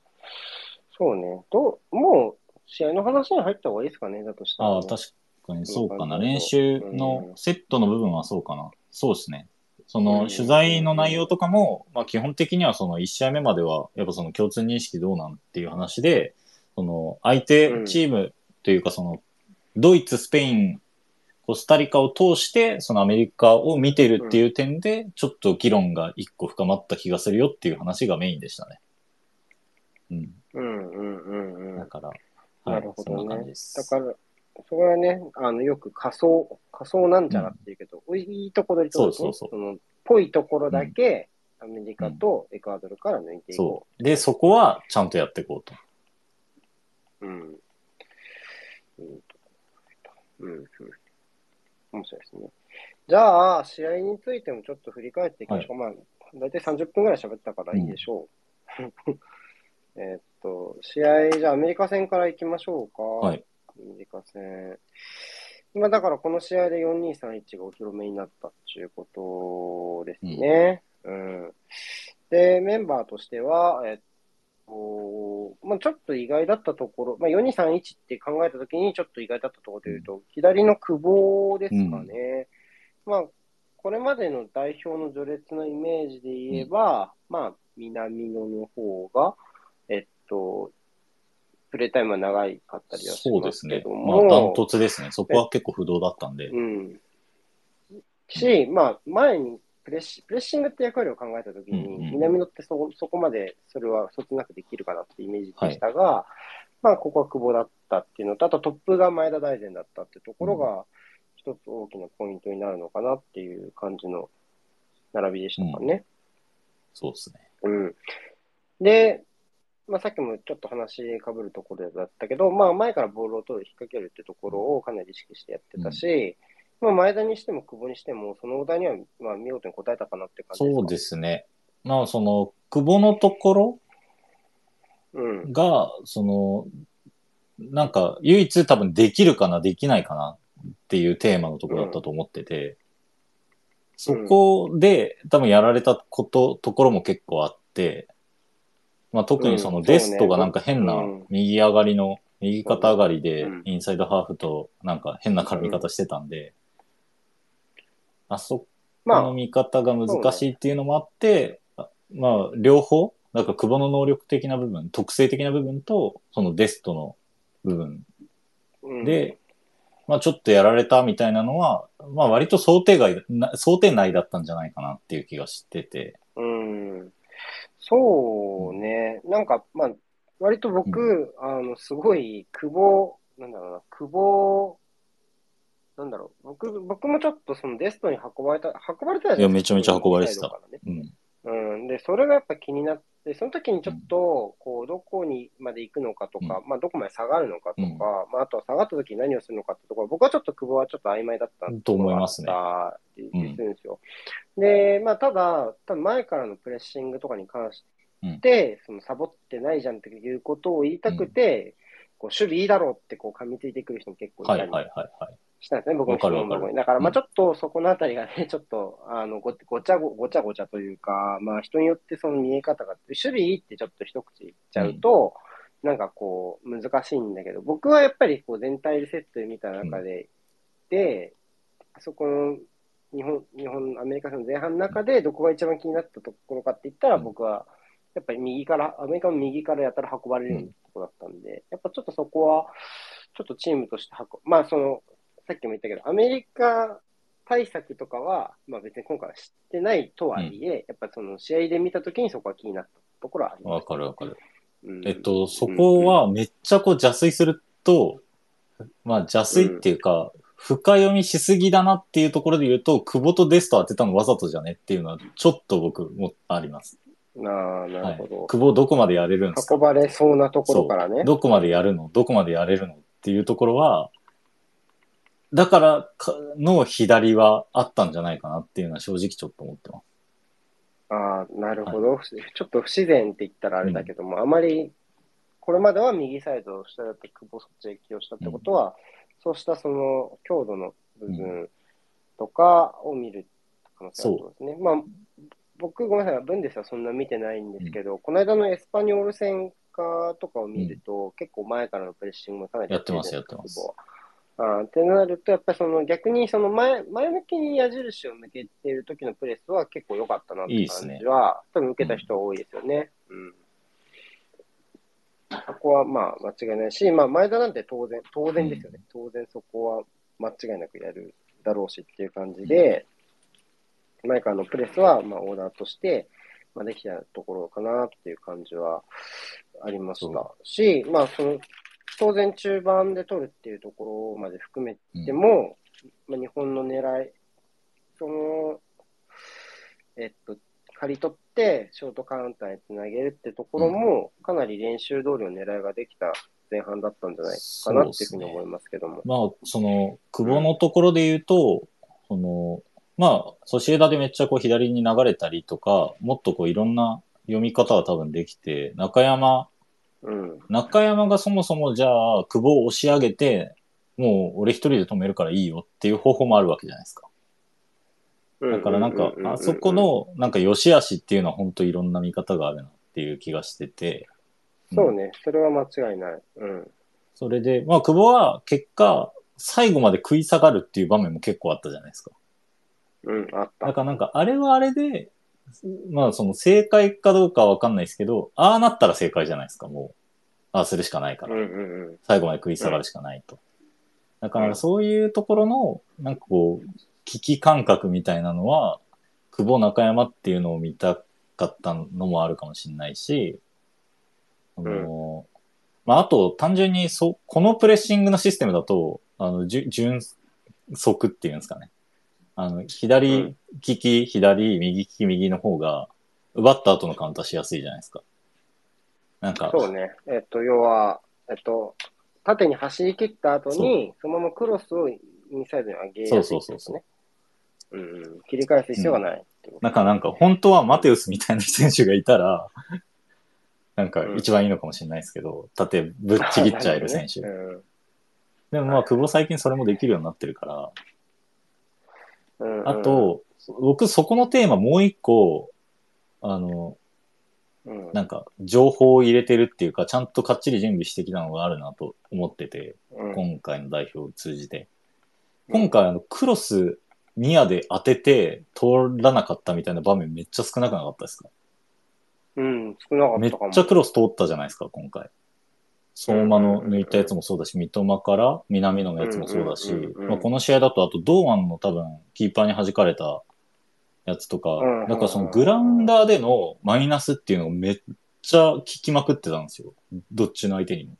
そうね。どう、もう試合の話に入った方がいいですかね、だとしたら、ああ、確かにそうかな。うん練習のセットの部分はそうかな。そうですね。そうんの取材の内容とかも、まあ基本的にはその1試合目までは、やっぱその共通認識どうなんっていう話で、その相手チームというかその、ドイツ、スペイン、コスタリカを通して、そのアメリカを見てるっていう点で、ちょっと議論が一個深まった気がするよっていう話がメインでしたね。うん。うんうんうんうん。だから、なるほどねそんな感じです。だから、それはね、あの、よく仮想、仮想なんちゃらっていうけど、いいとこ取りとね。そうそうそうのぽいところだけ、アメリカとエクアドルから抜いていこそう。で、そこはちゃんとやっていこうと。う。うん。うん、うん。面白いですね。じゃあ、試合についてもちょっと振り返っていきましょう。まあ、大体30分ぐらい喋ったからいいでしょう。[LAUGHS] えーっと、試合、じゃあアメリカ戦からいきましょうか。はい。アメリカ戦。今だからこの試合で4231がお披露目になったっていうことですね。うん。で、メンバーとしては、えっと、まあちょっと意外だったところ、まあ4231って考えたときにちょっと意外だったところで言うと、左の久保ですかね。まあ、これまでの代表の序列のイメージで言えば、まあ、南野の方が、えっと、プレータイムは長いかったりはしそうでますすね。けども、まあ、ダントツですね。そこは結構不動だったんで。うん。し、まあ、前にプレッシプレッシングって役割を考えたときに、うんうん南野ってそそこまでそれはそつなくできるかなってイメージでしたが、まあ、ここは久保だったっていうのと、あとトップが前田大然だったってところが、一つ大きなポイントになるのかなっていう感じの並びでしたかね。そうですね。うん。で、まあ、さっきもちょっと話かぶるところだったけど、まあ、前からボールを取る、引っ掛けるってところをかなり意識してやってたし、まあ、前田にしても久保にしても、そのお題には、まあ、見事に応えたかなって感じですかそうですね。まあ、その、久保のところうん。が、その、なんか、唯一多分できるかな、できないかなっていうテーマのところだったと思ってて、そこで多分やられたこと、ところも結構あって、まあ特にそのうんデストがなんか変なうん。右上がりの、右肩上がりでうん。インサイドハーフとなんか変な絡み方してたんで、あそこまの見方が難しいっていうのもあって、あまあ両方、なんか久保の能力的な部分、特性的な部分と、そのデストの部分。で、まあちょっとやられたみたいなのは、まあ割と想定外、な想定内だったんじゃないかなっていう気がしてて。うん。そうね。なんか、まあ、割と僕、あの、すごい、久保、なんだろうな、久保、なんだろう、僕、僕もちょっとそのデストに運ばれた、運ばれたいいやめちゃめちゃ運ばれてた。からね。うん。うん。で、それがやっぱ気になって、その時にちょっと、こう、どこにまで行くのかとか、まあ、どこまで下がるのかとか、うんまあ、あとは下がった時に何をするのかってところ、僕はちょっと久保はちょっと曖昧だったと思いますねするんですよ。で、まあ、ただ、多分前からのプレッシングとかに関して、そのサボってないじゃんっていうことを言いたくて、こう守備いいだろうってこう噛みついてくる人も結構いたりはいはいはいはい。したんですね、僕の質問のところに。だから、まあちょっとそこのあたりがね、[LAUGHS] ちょっと、あの、ごごちゃごごちゃごちゃというか、まあ人によってその見え方が、守備いいってちょっと一口言っちゃうと、なんかこう、難しいんだけど、僕はやっぱりこう全体でセットで見た中で、で、そこの、日本、日本、アメリカ戦の前半の中で、どこが一番気になったところかって言ったら、うん。僕は、やっぱり右から、アメリカの右からやたら運ばれるようなところだったんで、やっぱちょっとそこは、ちょっとチームとして運まあその、さっきも言ったけど、アメリカ対策とかは、まあ別に今回は知ってないとはいえ、やっぱその試合で見たときにそこは気になったところはあります。わかるわかる。うんえっと、そこはめっちゃこう邪推すると、まあ邪推っていうか、深読みしすぎだなっていうところで言うと、久保とデスト当てたのわざとじゃねっていうのはちょっと僕もあります。なあ、なはいるほど。。久保どこまでやれるんですか？運ばれそうなところからね。どこまでやるの？どこまでやれるの？っていうところは、だからかの左はあったんじゃないかなっていうのは正直ちょっと思ってます。ああ、なるほど、ちょっと不自然って言ったらあれだけども、あまり、これまでは右サイドを下だって久保そっちへ起用したってことは、そうしたその強度の部分とかを見る可能性があるんですね。まあ、僕、ごめんなさい、ブンデスはそんな見てないんですけど、この間のエスパニョール戦かとかを見ると、結構前からのプレッシングもかなりやってますやってるんです。久保はあーってなると、やっぱりその逆にその前前向きに矢印を向けている時のプレスは結構良かったなっていいっすね感じは、多分受けた人は多いですよね。うん。そこはまあ間違いないし、まあ前田なんて当然、当然ですよね。当然そこは間違いなくやるだろうしっていう感じで、前からのプレスはまあオーダーとして、まあ、できたところかなっていう感じはありましたし、まあその、当然中盤で取るっていうところまで含めても、まあ、日本の狙い、その、えっと、刈り取って、ショートカウンターにつなげるってところも、かなり練習通りの狙いができた前半だったんじゃないかなっていうふうに思いますけども。まあ、その、久保のところで言うと、その、まあ、ソシエダでめっちゃこう左に流れたりとか、もっとこういろんな読み方は多分できて、中山、うん。中山がそもそもじゃあ、久保を押し上げて、もう俺一人で止めるからいいよっていう方法もあるわけじゃないですか。だからなんか、あそこ、の、なんか良し悪しっていうのは本当いろんな見方があるなっていう気がしてて、そうね、それは間違いない。うん。それで、まあ久保は結果、最後まで食い下がるっていう場面も結構あったじゃないですか。うん、あった。だからなんか、あれはあれで、まあその正解かどうかはわかんないですけど、ああなったら正解じゃないですか、もう。ああするしかないから。うんうんうん。最後まで食い下がるしかないと。だかうんらそういうところの、なんかこう、危機感覚みたいなのは、久保中山っていうのを見たかったのもあるかもしれないし、あの、まああと単純にそ、このプレッシングのシステムだと、あの、じゅ純速っていうんですかね。あの、左利き、左、右利き、右の方が、奪った後のカウンターしやすいじゃないですか。なんか、そうね。えっと、要は、えっと、縦に走り切った後に、そのままクロスをインサイドに上げやすい、ね。そうそうそううんうん。切り返す必要がないってこと。なんかなんか本当はマテウスみたいな選手がいたら、[LAUGHS] なんか一番いいのかもしれないですけど、縦ぶっちぎっちゃえる選手。うんでもまあ久保最近それもできるようになってるから、うんうんあ、と、僕そこのテーマもう一個、あの、うんなんか情報を入れてるっていうか、ちゃんとかっちり準備してきたのがあるなと思ってて、うん今回の代表を通じて。今回あのクロスニアで当てて通らなかったみたいな場面めっちゃ少なくなかったですか？うん、少なかめっったかも。ちゃクロス通ったじゃないですか、今回。相馬の抜いたやつもそうだし、三笘から南野のやつもそうだしまあこの試合だとあと堂安の多分キーパーに弾かれたやつとかうんからそのグラウンダーでのマイナスっていうのをめっちゃ聞きまくってたんですよ。どっちの相手にも。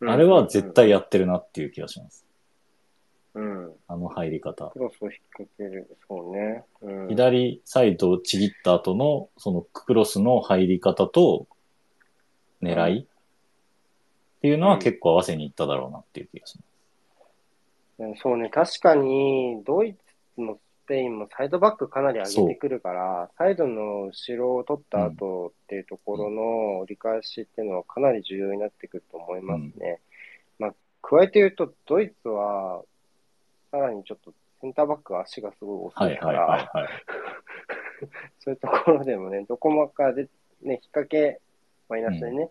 うんあれは絶対やってるなっていう気がします。うん。あの入り方。クロスを引っ掛ける。そうね。うん、左サイドをちぎった後のそのクロスの入り方と狙いっていうのは結構合わせにいっただろうなっていう気がします。うんそうね、確かに、ドイツもスペインもサイドバックかなり上げてくるから、サイドの後ろを取った後っていうところの折り返しっていうのはかなり重要になってくると思いますね。まあ、加えて言うと、ドイツは、さらにちょっとセンターバックは足がすごい遅はいから。[LAUGHS] そういうところでもね、どこもかで、ね、引っ掛け、マイナスでね、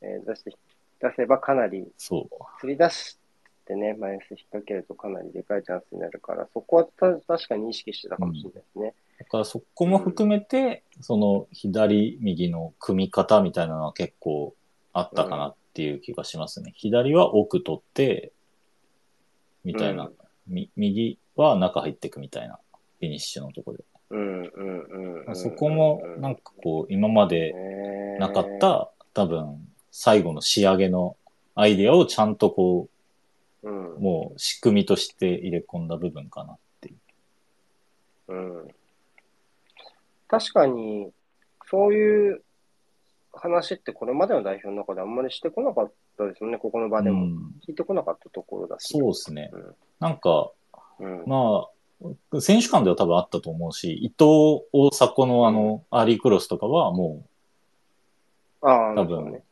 えー出して、出せばかなりそう。釣り出してね、マイナス引っ掛けるとかなりでかいチャンスになるから、そこはた確かに意識してたかもしれないですね。だからそこも含めて、その左、右の組み方みたいなのは結構あったかなっていう気がしますね。左は奥取って、みたいな、うんみ右は中入っていくみたいな、フィニッシュのところで。うんうんうんうん。そこもなんかこう、今までなかった、多分、最後の仕上げのアイデアをちゃんとこうんう、もう仕組みとして入れ込んだ部分かなっていう。うん。確かに、そういう話ってこれまでの代表の中であんまりしてこなかったですよね、ここの場でも。うん、聞いてこなかったところだし。そうですね。うんなんか、うん。まあ、選手間では多分あったと思うし、伊藤大迫のあの、アーリークロスとかはもああ、多分ね。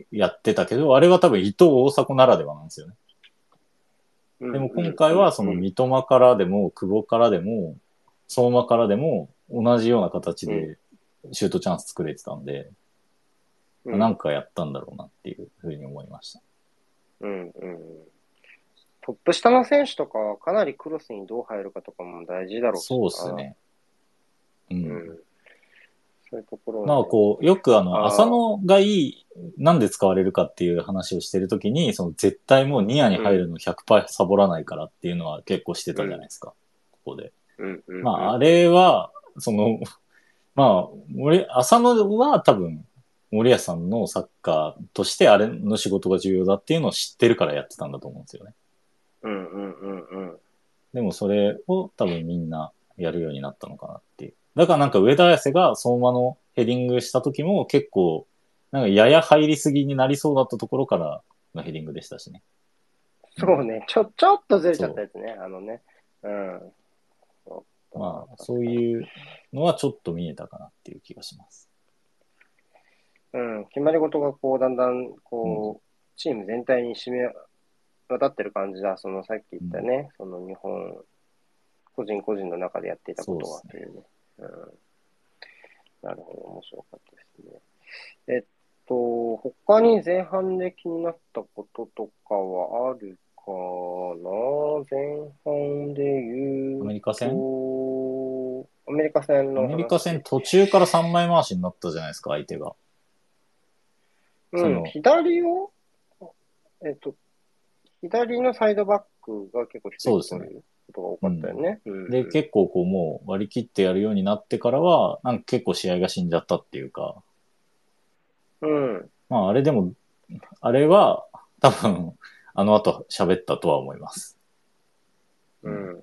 うやってたけど、あれは多分伊藤大迫ならではなんですよね。うんでも今回はその三笘からでも、久保からでも、相馬からでも、同じような形でシュートチャンス作れてたんで、うんなんかやったんだろうなっていうふうに思いました。うんうん。トップ下の選手とかはかなりクロスにどう入るかとかも大事だろうしそうです。ね。う。うんん。そういうところはねまあこう、よくあの、浅野がいい、なんで使われるかっていう話をしてるときに、その絶対もうニアに入るの100%サボらないからっていうのは結構してたじゃないですか。ここで。うんうんうんまああれは、その、[LAUGHS] まあ、俺、浅野は多分、森保さんのサッカーとしてあれの仕事が重要だっていうのを知ってるからやってたんだと思うんですよね。うんうんうんうん。でもそれを多分みんなやるようになったのかなだからなんか上田綺世が相馬のヘディングした時も結構、なんかやや入りすぎになりそうだったところからのヘディングでしたしね。そうね、ちょ、ちょっとずれちゃったやつね、あのね。うん。まあ、そういうのはちょっと見えたかなっていう気がします。うん、決まり事がこう、だんだん、こう、うん、チーム全体に占め渡ってる感じだ。そのさっき言ったね、うん、その日本、個人個人の中でやっていたことはというね。うん。なるほど、面白かったですね。えっと、他に前半で気になったこととかはあるかな？前半で言うアメリカ戦？アメリカ戦の。アメリカ戦途中から3枚回しになったじゃないですか、相手が。うん、左を、えっと、左のサイドバックが結構必要ということが多かったよね。うん、で、結構こうもう割り切ってやるようになってからは、なんか結構試合が死んじゃったっていうか。うん。まああれでも、あれは多分、あの後喋ったとは思います。うん。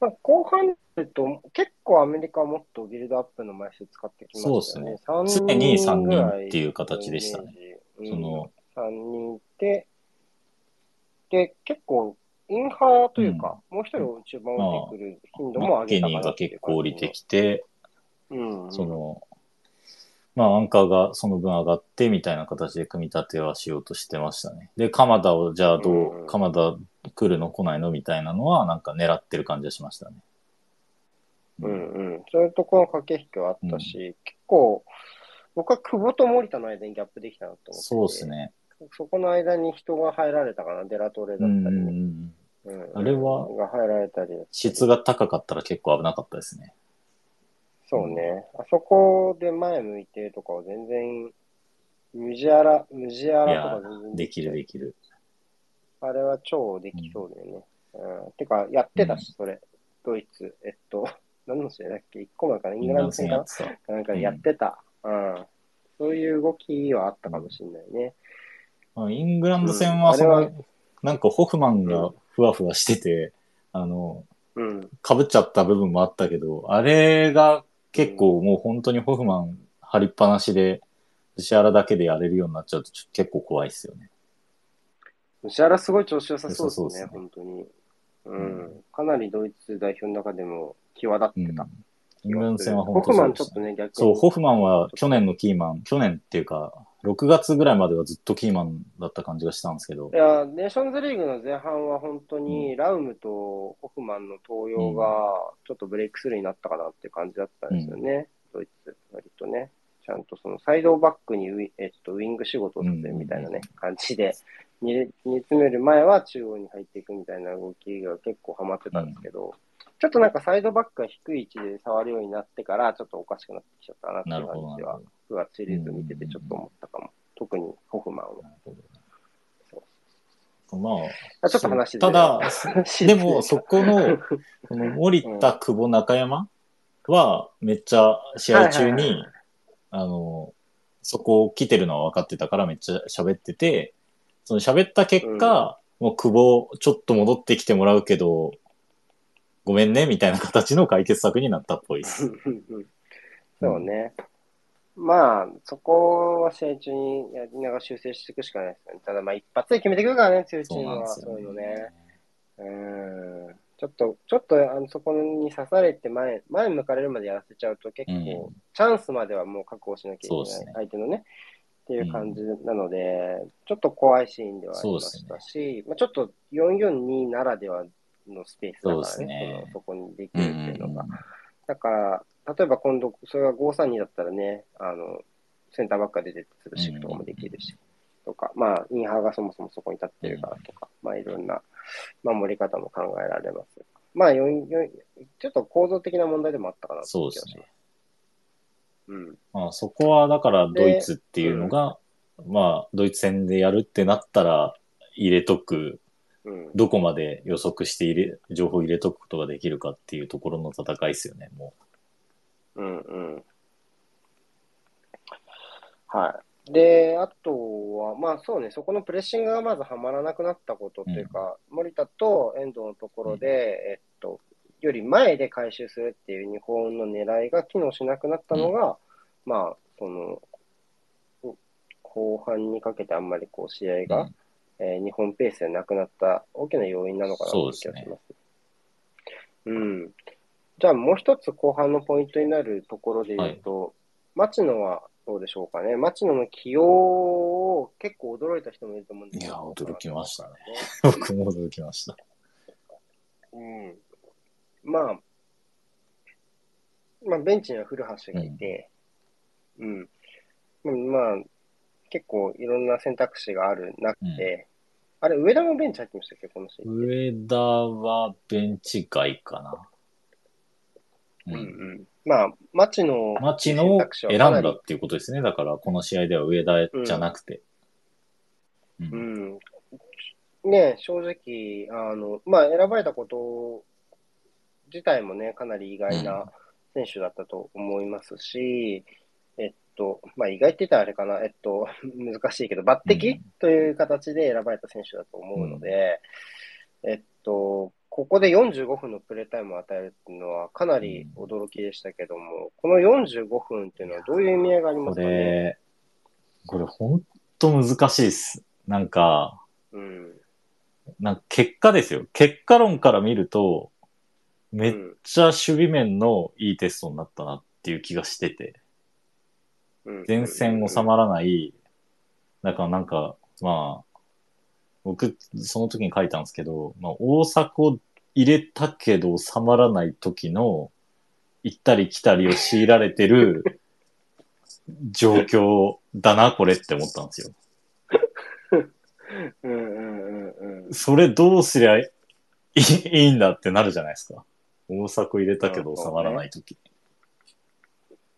まあ、後半と結構アメリカはもっとビルドアップの枚数使ってきましたね。そうですね。常に3人っていう形でしたね。うん、その3人いて、で、結構、インハーというか、うん、もう一人中盤降りてくる頻度も上げたかな、まあ、ケニーが結構降りてきて、うん、うん、その、まあ、アンカーがその分上がってみたいな形で組み立てはしようとしてましたね。で、鎌田をじゃあどう、うん、鎌田来るの来ないのみたいなのはなんか狙ってる感じがしましたね。うんうん。そういうところの駆け引きはあったし、うん、結構、僕は久保と森田の間にギャップできたなと思って。そうですね。そこの間に人が入られたかな、デラトレだったり、ね。うんうん、あれは、が入られたり。質が高かったら結構危なかったですね。そうね。あそこで前向いてとかは全然、ムジアラ、ムジアラとか全然できるできる。あれは超できそうだよね。うん。うん、てか、やってたし、それ。ドイツ。えっと、[LAUGHS] 何の試合だっけ ?1 個前かな？イングランド戦かな？なんかやってた、うん。うん。そういう動きはあったかもしれないね。まあ、イングランド戦はその、うん、なんかホフマンがふわふわしてて、あの、うん、かぶっちゃった部分もあったけど、あれが結構もう本当にホフマン張りっぱなしで、シアラだけでやれるようになっちゃうと結構怖いっすよね。シアラすごい調子良さそうですね、すね本当に。うん。かなりドイツ代表の中でも際立ってた。うんイングランド戦は本当そう、ね、ホフマンちょっとね、逆に。そう、ホフマンは去年のキーマン、去年っていうか、6月ぐらいまではずっとキーマンだった感じがしたんですけど。いや、ネーションズリーグの前半は本当に、ラウムとホフマンの登用が、ちょっとブレイクスルーになったかなって感じだったんですよね。うん、ドイツ、割とね。ちゃんとそのサイドバックにウィ,、えっと、ウィング仕事をさせるみたいなね、感じで、煮詰める前は中央に入っていくみたいな動きが結構ハマってたんですけど、ちょっとなんかサイドバックが低い位置で触るようになってから、ちょっとおかしくなってきちゃったなっていう感じは、9月シリーズ見ててちょっと思ったかも。特にホフマンは。まあ、ちょっと話ただ、[LAUGHS] でもそこの、[LAUGHS] この森田、久保、中山は、めっちゃ試合中に、あの、そこを来てるのは分かってたからめっちゃ喋ってて、その喋った結果、うん、もう久保ちょっと戻ってきてもらうけど、ごめんね、みたいな形の解決策になったっぽいです。[LAUGHS] そうね。まあ、そこは試合中にやりながら修正していくしかないですよね。ただまあ一発で決めてくるからね、強いチームは。そうよね。うん。ちょっと、ちょっとあのそこに刺されて前、前向かれるまでやらせちゃうと結構、チャンスまではもう確保しなきゃいけない、相手のね。っていう感じなので、ちょっと怖いシーンではありましたし、まあ、ちょっと442ならではのスペースだからね、ねそそこにできるっていうのが。だから、例えば今度、それが532だったらね、あの、センターバックが出てするシフトもできるし、とか、まあ、インハーがそもそもそこに立ってるからとか、まあ、いろんな守り方も考えられます。まあ、ちょっと構造的な問題でもあったかなそうですね。うん。まあ、そこは、だからドイツっていうのが、うん、まあ、ドイツ戦でやるってなったら、入れとく、うん、どこまで予測して入れ、情報入れとくことができるかっていうところの戦いですよね、もう。うんうん。はい。で、あとは、まあそうね、そこのプレッシングがまずはまらなくなったことというか、うん、森田と遠藤のところで、えっと、より前で回収するっていう日本の狙いが機能しなくなったのが、まあ、その、後半にかけてあんまりこう試合が、えー日本ペースでなくなった大きな要因なのかなという気がします。うん。じゃあもう一つ後半のポイントになるところで言うと、町野はどうでしょうかね。町野の起用を結構驚いた人もいると思うんですけど。いや驚きましたね。[LAUGHS] 僕も驚きました。うん。まあ、まあ、ベンチには古橋がいて、うん。まあ、まあ、結構いろんな選択肢がある中で、あれ、上田もベンチ入ってましたっけ、このシーン。上田はベンチ外かな。うんう。うんん。まあ、町の町野を選んだっていうことですね。だから、この試合では上田じゃなくて。う。うんん。ね正直、あの、まあ、選ばれたこと自体もね、かなり意外な選手だったと思いますし、えっと、まあ、意外って言ったらあれかな、えっと、[LAUGHS] 難しいけど、抜擢、うんという形で選ばれた選手だと思うので、えっと、ここで45分のプレータイムを与えるっていうのはかなり驚きでしたけども、この45分っていうのはどういう意味合いがありまこすかね？れ、これほんと難しいっす。なんか、うん。なんか結果ですよ。結果論から見ると、めっちゃ守備面のいいテストになったなっていう気がしてて。うん前線収まらない、だからなんか、まあ、僕、その時に書いたんですけど、まあ、大迫入れたけど収まらない時の、行ったり来たりを強いられてる [LAUGHS] 状況だな、これって思ったんですよ。[LAUGHS] うんうんうんうん。それどうすりゃいい [LAUGHS] いいんだってなるじゃないですか。大迫入れたけど収まらない時。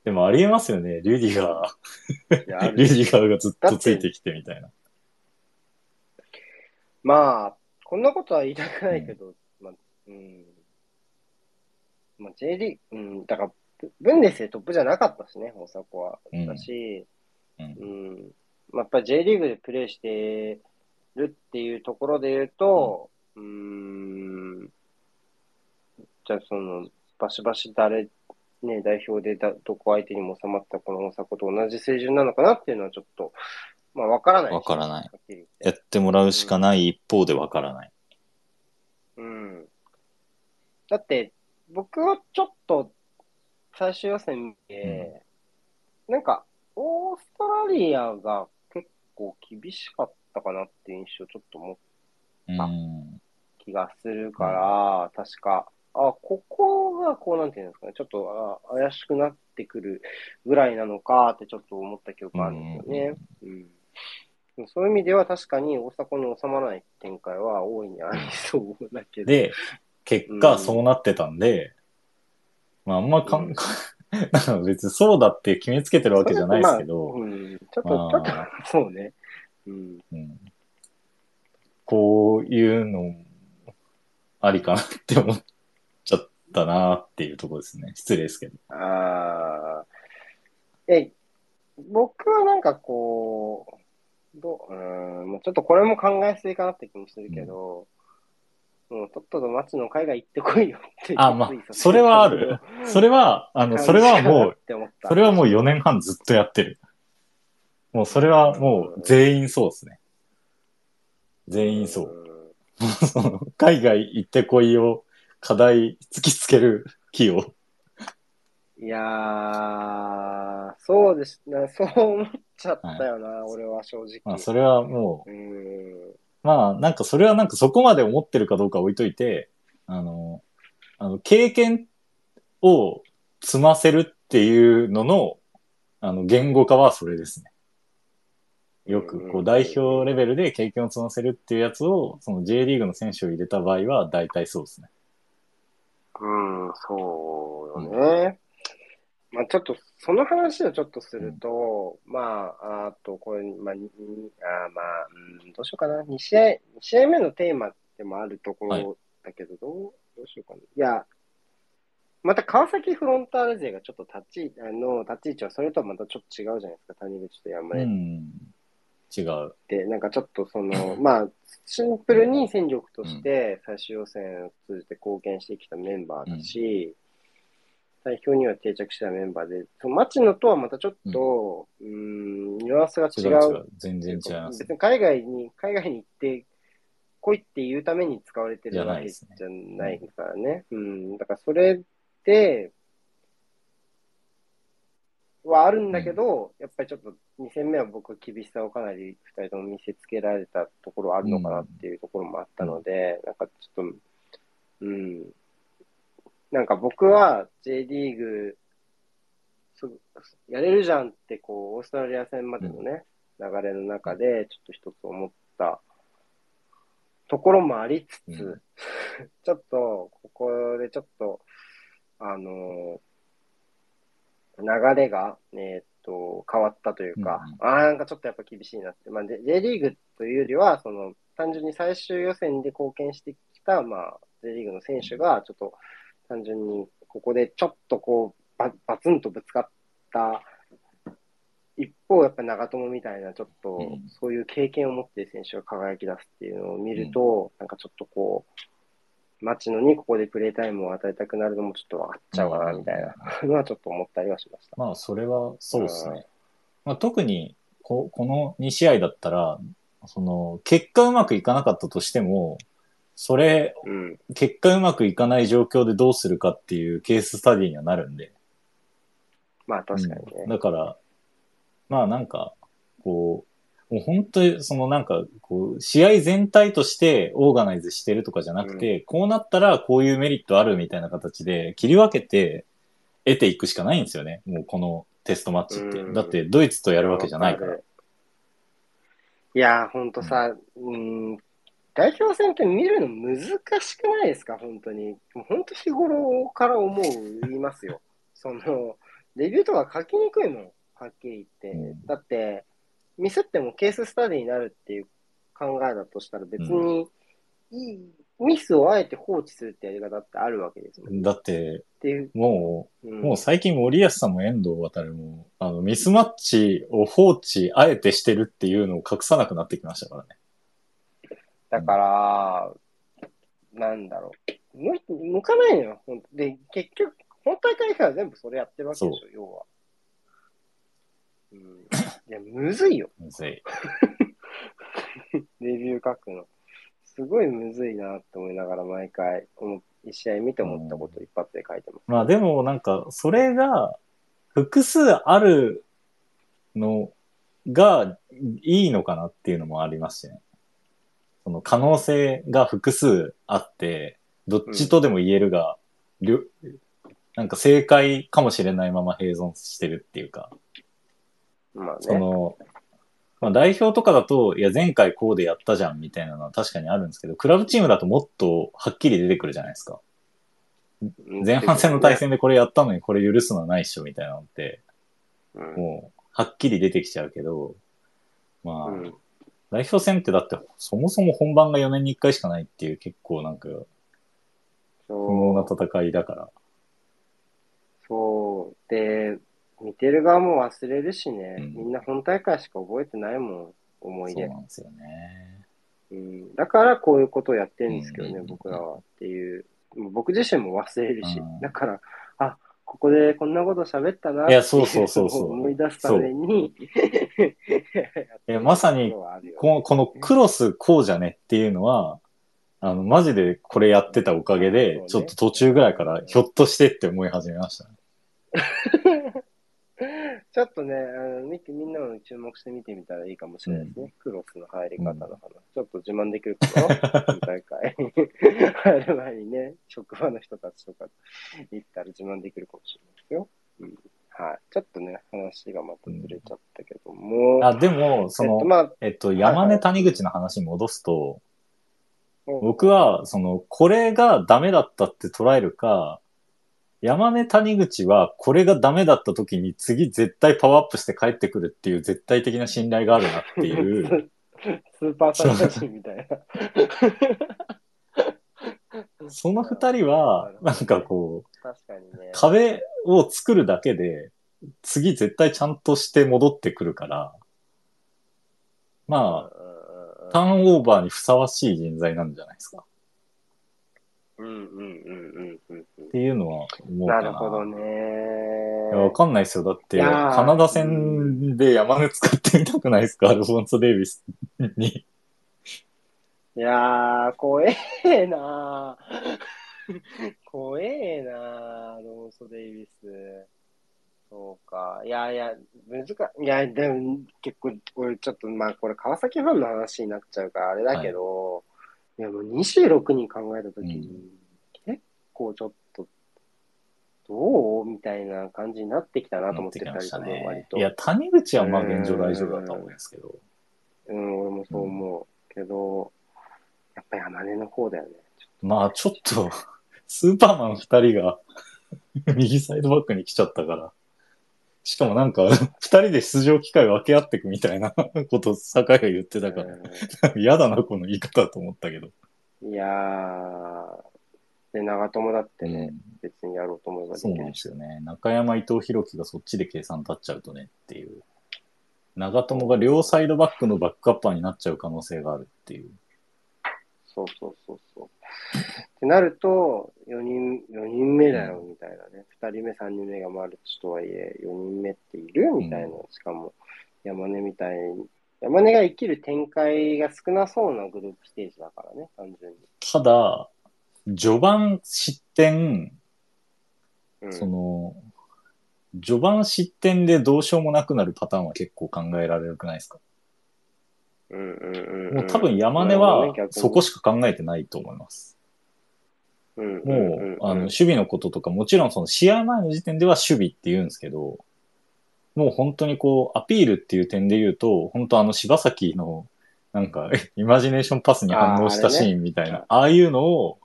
でもありえますよね。リュディガー、るリュディガーがずっとついてきてみたいな。まあ、こんなことは言いたくないけど、まあ、うん。まあ、J リーグ、うん、だから、ブブンデスでトップじゃなかったしね、大迫は。うんだし、うんうん。まあ、やっぱり J リーグでプレーしてるっていうところで言うと、うーん、じゃあその、バシバシ誰、ね、代表でだどこ相手にも収まったこの大迫と同じ水準なのかなっていうのはちょっと、まあ、わからないしわからないやってもらうしかない一方でわからない。うん。だって、僕はちょっと最終予選見て、なんか、オーストラリアが結構厳しかったかなっていう印象をちょっと持っうん。気がするから、確か、あ、ここがこうなんていうんですかね、ちょっとあ怪しくなってくるぐらいなのかってちょっと思った記憶があるんですよね。そういう意味では確かに大阪に収まらない展開は大いにありそうだけど。で、結果そうなってたんで、まああんまかん、うん [LAUGHS] なんか別にそうだって決めつけてるわけじゃないですけど、まあうん、ちょっと、ちまあょっと、そうね。うん。うんこういうのありかなって思っったなっていうところですね。失礼ですけど。ああ。え、僕はなんかこう、どう、うん、もうちょっとこれも考えすぎかなって気もするけど、もうとっとと街の海外行ってこいよっていうあまあそれはあるそれは、あの、それはもう、それはもう4年半ずっとやってる。もうそれはもう全員そうですね。全員そう。[LAUGHS] 海外行ってこいを課題突きつける気を。いやー、そうですね。[LAUGHS] そう思っちゃったよな、俺は正直。まあそれはもう、うん。まあなんかそれはなんかそこまで思ってるかどうか置いといて、あの、あの経験を積ませるっていうのの、あの言語化はそれですね。よくこう代表レベルで経験を積ませるっていうやつを、その J リーグの選手を入れた場合は大体そうですね。うん、そうよね。まあちょっと、その話をちょっとすると、まあ、あと、これ、まあ、にあまあ、うん、どうしようかな。2試合、2試合目のテーマでもあるところだけど、どう、どうしようかな。いや、また川崎フロンターレ勢がちょっと立ち、あの、立ち位置はそれとはまたちょっと違うじゃないですか。谷口と山根。うん。違う。で、なんかちょっとその、[LAUGHS] まあ、シンプルに戦力として最終予選を通じて貢献してきたメンバーだし、代表には定着したメンバーで、その町野とはまたちょっと、うん、んニュアンスが違う。違う違う全然違います。別に海外に、海外に行って、来いっていうために使われてるわけじゃないからね。うん。だからそれで、はあるんだけど、やっぱりちょっと2戦目は僕は厳しさをかなり2人とも見せつけられたところはあるのかなっていうところもあったので、なんかちょっと、うん。なんか僕は J リーグ、やれるじゃんって、こう、オーストラリア戦までのね、流れの中で、ちょっと一つ思ったところもありつつ、うん。[LAUGHS] ちょっと、ここでちょっと、あの流れが、えーっと、変わったというか、うんああ、なんかちょっとやっぱ厳しいなって。まあ、J J リーグというよりは、その、単純に最終予選で貢献してきた、まあ、J リーグの選手が、ちょっと、単純に、ここでちょっとこう、ババツンとぶつかった、一方、やっぱ長友みたいな、ちょっとうん、そういう経験を持っている選手が輝き出すっていうのを見ると、なんかちょっとこう、町野にここでプレータイムを与えたくなるのもちょっと分かっちゃうかな、みたいなのはちょっと思ったりはしました。まあ、それはそうですね。まあ、特にこ、この2試合だったら、その、結果うまくいかなかったとしても、それ、うん。結果うまくいかない状況でどうするかっていうケーススタディにはなるんで。まあ確かにねうん。だから、まあなんか、こう、もう本当にそのなんか、こう、試合全体としてオーガナイズしてるとかじゃなくて、こうなったらこういうメリットあるみたいな形で切り分けて得ていくしかないんですよね。もうこのテストマッチって。うんだってドイツとやるわけじゃないから。いやー、ほんとさ、うん、代表戦って見るの難しくないですか、本当に。もう本当日頃から思う、言いますよ。その、レビューとか書きにくいもん、はっきり言って。うんだって、ミスってもケーススタディになるっていう考えだとしたら別に、いいミスをあえて放置するってやり方ってあるわけですもん。っだって、ていう。もう、うんもう最近森保さんも遠藤航も、あの、ミスマッチを放置、あえてしてるっていうのを隠さなくなってきましたからね。だから、なんだろう。向い向かないのよ。ほんとで、結局、本大会以外は全部それやってるわけでしょ、要は。うん。いや、むずいよ。むずい。[LAUGHS] レビュー書くの。すごいむずいなって思いながら毎回、思一試合見て思ったこと一発で書いてます。まあでもなんか、それが複数あるのがいいのかなっていうのもありますしね。その可能性が複数あって、どっちとでも言えるが、りょなんか正解かもしれないまま併存してるっていうか、まあね。その、まあ、代表とかだと、いや前回こうでやったじゃんみたいなのは確かにあるんですけど、クラブチームだともっとはっきり出てくるじゃないですか。うん前半戦の対戦でこれやったのにこれ許すのはないっしょみたいなのって、うんもう、はっきり出てきちゃうけど、まあ、うん代表戦ってだって、そもそも本番が4年に1回しかないっていう結構なんか、不毛な戦いだから。そう。で、見てる側も忘れるしね、うん。みんな本大会しか覚えてないもん、思い出。そうなんですよね。うん、だからこういうことをやってるんですけどね、うん。僕らはっていう。もう僕自身も忘れるし、うん。だから、あ、ここでこんなこと喋ったなっていやそうそうそうそう。思い出すために、[LAUGHS] えまさにこのこのクロスこうじゃねっていうのは、あの、マジでこれやってたおかげで、ちそうね。ょっと途中ぐらいからひょっとしてって思い始めましたね。[LAUGHS] ちょっとね、あの見てみんなも注目して見てみたらいいかもしれないですね。クロスの入り方の話。ちょっと自慢できるかな [LAUGHS] 今大会。入る前にね、職場の人たちとか行ったら自慢できるかもしれないですよ。うん、はい。ちょっとね、話がまたずれちゃったけども。あ、でも、そのえっと、、まあ、えっと、山根谷口の話に戻すと、うん僕は、その、これがダメだったって捉えるか、山根谷口はこれがダメだった時に次絶対パワーアップして帰ってくるっていう絶対的な信頼があるなっていう、[LAUGHS] スーパーサイヤ人みたいな。その二人は、なんかこう、確かにね。壁を作るだけで、次絶対ちゃんとして戻ってくるから、まあ、ターンオーバーにふさわしい人材なんじゃないですか。うんうんうんうんうん。っていうのは思うかな。なるほどね。いやわかんないですよ。だって、カナダ戦で山根使ってみたくないですか、アルフォンソ・デイビスに。いやー、怖えなー。怖えなー、アルフォンソ・デイビス。そうか。いやいや、難か、いや、でも結構、俺ちょっと、まあこれ川崎ファンの話になっちゃうからあれだけど、はいいやもう26人考えたときに、うん、結構ちょっと、どうみたいな感じになってきたなと思ってたりとね、割と。いや、谷口はまあ現状大丈夫だと思うんですけど。うん、俺もそう思う。けど、やっぱり山根の方だよね。まあちょっと、スーパーマン2人が [LAUGHS] 右サイドバックに来ちゃったから。しかもなんか、[LAUGHS] 二人で出場機会分け合っていくみたいな [LAUGHS] こと坂井が言ってたから、嫌だな、この言い方と思ったけど。いやー、で、長友だってね、うん、別にやろうと思えばそうなんですよね。中山、伊藤弘樹がそっちで計算立っちゃうとねっていう。長友が両サイドバックのバックアッパーになっちゃう可能性があるっていう。そうそうそうそう。ってなると、4人、4人目だよ、みたいなね。2人目、3人目がマルチとはいえ、4人目っているみたいな。しかも、山根みたいに。山根が生きる展開が少なそうなグループステージだからね、単純に。ただ、序盤失点、うん、その、序盤失点でどうしようもなくなるパターンは結構考えられるくないですか？うんうんうん、もう多分山根はそこしか考えてないと思います。もう、あの、守備のこととか、もちろんその試合前の時点では守備って言うんですけど、もう本当にこう、アピールっていう点で言うと、本当あの柴崎の、なんか、[LAUGHS] イマジネーションパスに反応したシーンみたいな、あ,、あいうのを、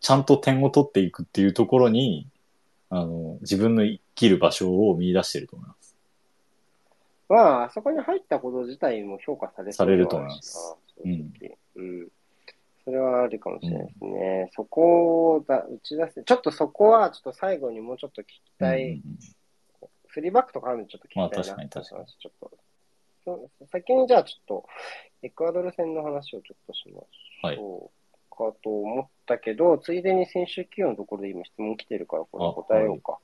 ちゃんと点を取っていくっていうところに、あの、自分の生きる場所を見出してると思います。まあ、あそこに入ったこと自体も評価されされると思います。うん。うんそれはあるかもしれないですね。うん、そこをだ打ち出す。ちょっとそこは、ちょっと最後にもうちょっと聞きたい。うんスリーバックとかあるんでちょっと聞きたいな。まあ確かに確かに。ちょっと。先にじゃあちょっと、エクアドル戦の話をちょっとしましょうかと思ったけど、はい、ついでに先週起用のところで今質問来てるから、これ答えようか。は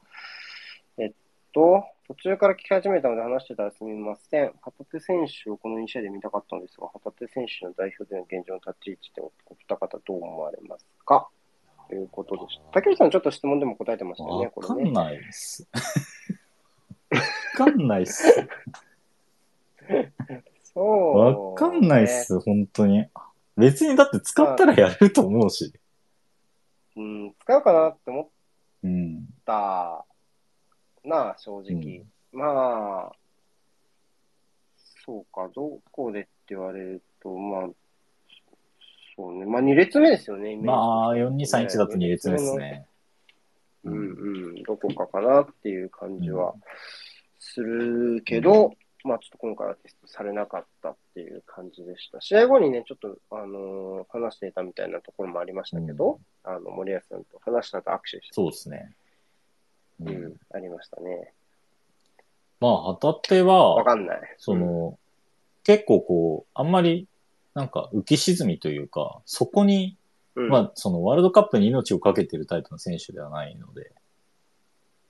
い、えっと、途中から聞き始めたので話してたらすみません。旗手選手をこの2試合で見たかったのですが、旗手選手の代表での現状の立ち位置ってお二方どう思われますか？ということでした。竹内さん、ちょっと質問でも答えてましたよね、これね。わかんないです。わかんないっす。そう、ね。わかんないっす、本当に。別にだって使ったらやると思うし。うん、使うかなって思ったな、正直。うん、まあ、そうか、どこでって言われると、まあ、そうね。まあ、2列目ですよね、まあ、4231だと2列目ですね。うんうん、どこかかなっていう感じはするけど、うん、まあちょっと今回はテストされなかったっていう感じでした。試合後にね、ちょっと、あのー、話していたみたいなところもありましたけど、うん、あの、森保さんと話したと握手して。そうですね。うん、ありましたね。まあ、旗手は、わかんない。その、うん、結構こう、あんまり、なんか浮き沈みというか、そこに、うん、まあ、そのワールドカップに命をかけてるタイプの選手ではないので。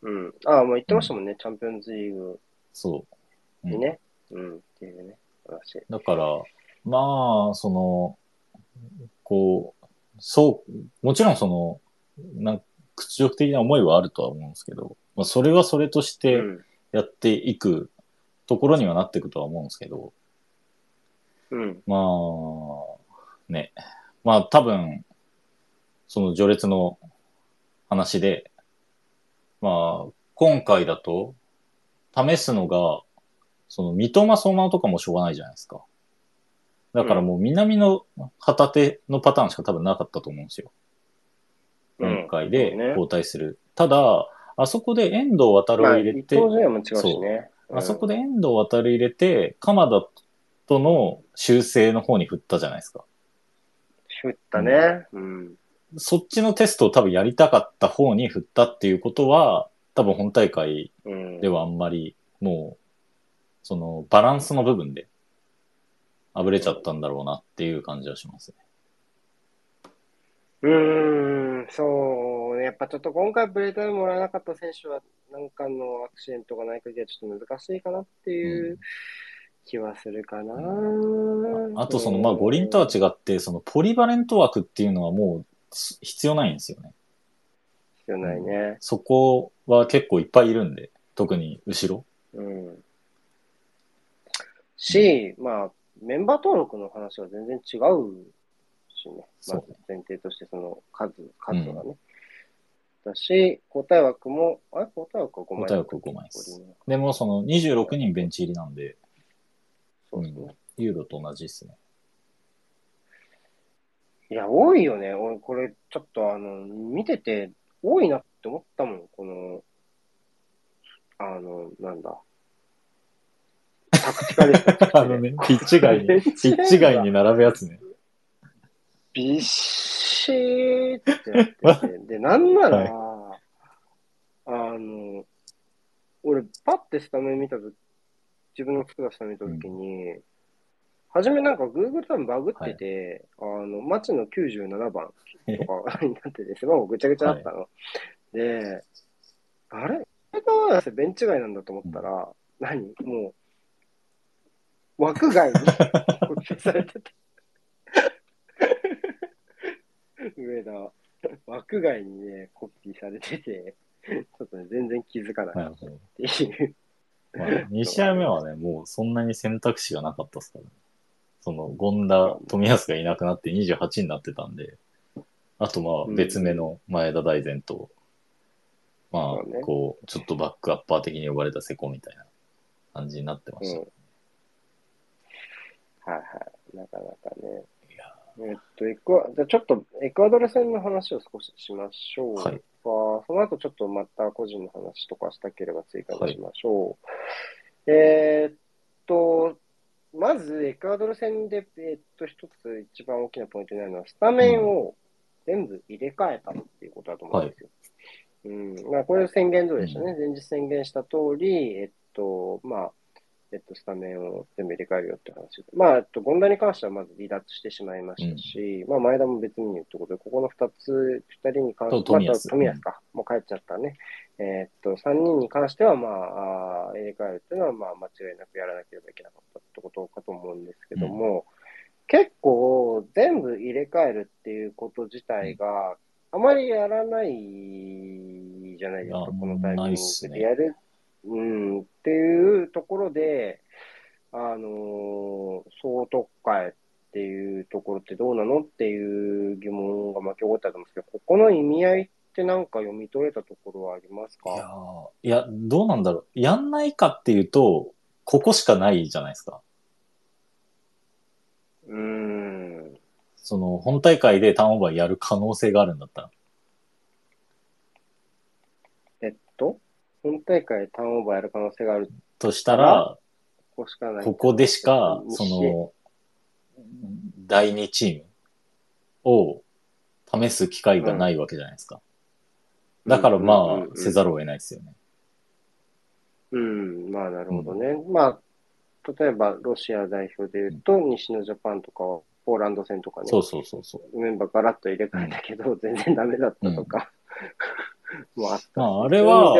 うん。ああ、もう言ってましたもんね、チャンピオンズリーグ。そう。でね。うん、っていうね、話。だから、まあ、その、こう、そう、もちろんその、なん屈辱的な思いはあるとは思うんですけど、まあ、それはそれとしてやっていくところにはなっていくとは思うんですけど、うん、まあ、ね、まあ多分、その序列の話で、まあ、今回だと、試すのが、その、三笘相馬とかもしょうがないじゃないですか。だからもう南の旗手のパターンしか多分なかったと思うんですよ。今回で交代する。うんね、ただ、あそこで遠藤航を入れて、あそこで遠藤航入れて、鎌田との修正の方に振ったじゃないですか。振ったね。うん。そっちのテストを多分やりたかった方に振ったっていうことは、多分本大会ではあんまり、もう、そのバランスの部分で、あぶれちゃったんだろうなっていう感じはしますね。うーん、そうね。やっぱちょっと今回ブレードでもらえなかった選手は、なんかのアクシデントがない限りはちょっと難しいかなっていう気はするかな。あとその、まあ五輪とは違って、そのポリバレント枠っていうのはもう必要ないんですよね。必要ないね。そこは結構いっぱいいるんで、特に後ろ。うん。し、まあ、メンバー登録の話は全然違うしね。まず前提としてその数、数がね。だし、交代枠も、あれ交代枠は5枚交代枠5枚です。でもその26人ベンチ入りなんで、そうですね。ユーロと同じですね。いや、多いよね。俺、これ、ちょっとあの、見てて、多いなって思ったもん。この、あの、なんだ。タクティカル [LAUGHS] あのね、[LAUGHS] ピッチ外に、ピッチ外に並ぶやつね。びっしーってやってて。[LAUGHS] で、なんなら、あの、俺、パッてスタメン見たと自分の作ったスタメン見たときに、初めなんか Google 多分バグってて、あの、街の97番とかになってて、[LAUGHS] すごいぐちゃぐちゃだったの。で、あれ？えベンチ外なんだと思ったら、何？もう、枠外に [LAUGHS] されてて。上田、枠外にね、コピーされてて、ちょっとね、全然気づかないなるほど。っていう。まあ、2試合目はね、もうそんなに選択肢がなかったですからね。その、権田、富安がいなくなって28になってたんで、あとまあ別名の前田大然と、うねあ、こう、ちょっとバックアッパー的に呼ばれたセコみたいな感じになってました。うんはいはい。なかなかね。えっと、エクア、じゃあちょっとエクアドル戦の話を少ししましょう。はいその後ちょっとまた個人の話とかしたければ追加にしましょう。えーっと、まずエクアドル戦で、えーっと、一つ一番大きなポイントになるのは、スタメンを全部入れ替えたっていうことだと思うんですよ。うん。まあ、これ宣言通りでしたね。前日宣言した通り、えっと、まあ、えっと、スタメンを全部入れ替えるよって話。まあ、えっと、権田に関してはまず離脱してしまいましたし、まあ、前田も別にってことで、ここの二つ、二人に関しては、と冨安また冨安か。もう帰っちゃったね。えーっと、三人に関しては、まあ、入れ替えるっていうのは、まあ、間違いなくやらなければいけなかったってことかと思うんですけども、結構、全部入れ替えるっていうこと自体が、あまりやらないじゃないですか、このタイミングでやる、うん、っていうところで、あのー総特会っていうところってどうなのっていう疑問が巻き起こったと思うんですけど、ここの意味合いってなんか読み取れたところはありますいやかーいや、どうなんだろう。やんないかっていうと、ここしかないじゃないですか。うーん。その、本大会でターンオーバーやる可能性があるんだったら。えっと、本大会ターンオーバーやる可能性があるとしたら、ここしかない。ここでしか、西その、第2チームを試す機会がないわけじゃないですか。だからまあ、うんうんうんうんせざるを得ないですよね。うん、まあなるほどね。まあ、例えばロシア代表で言うと、西のジャパンとかは、ポーランド戦とかね、そうそうそうそう。メンバーガラッと入れ替えたけど、全然ダメだったとか。[LAUGHS] まああれは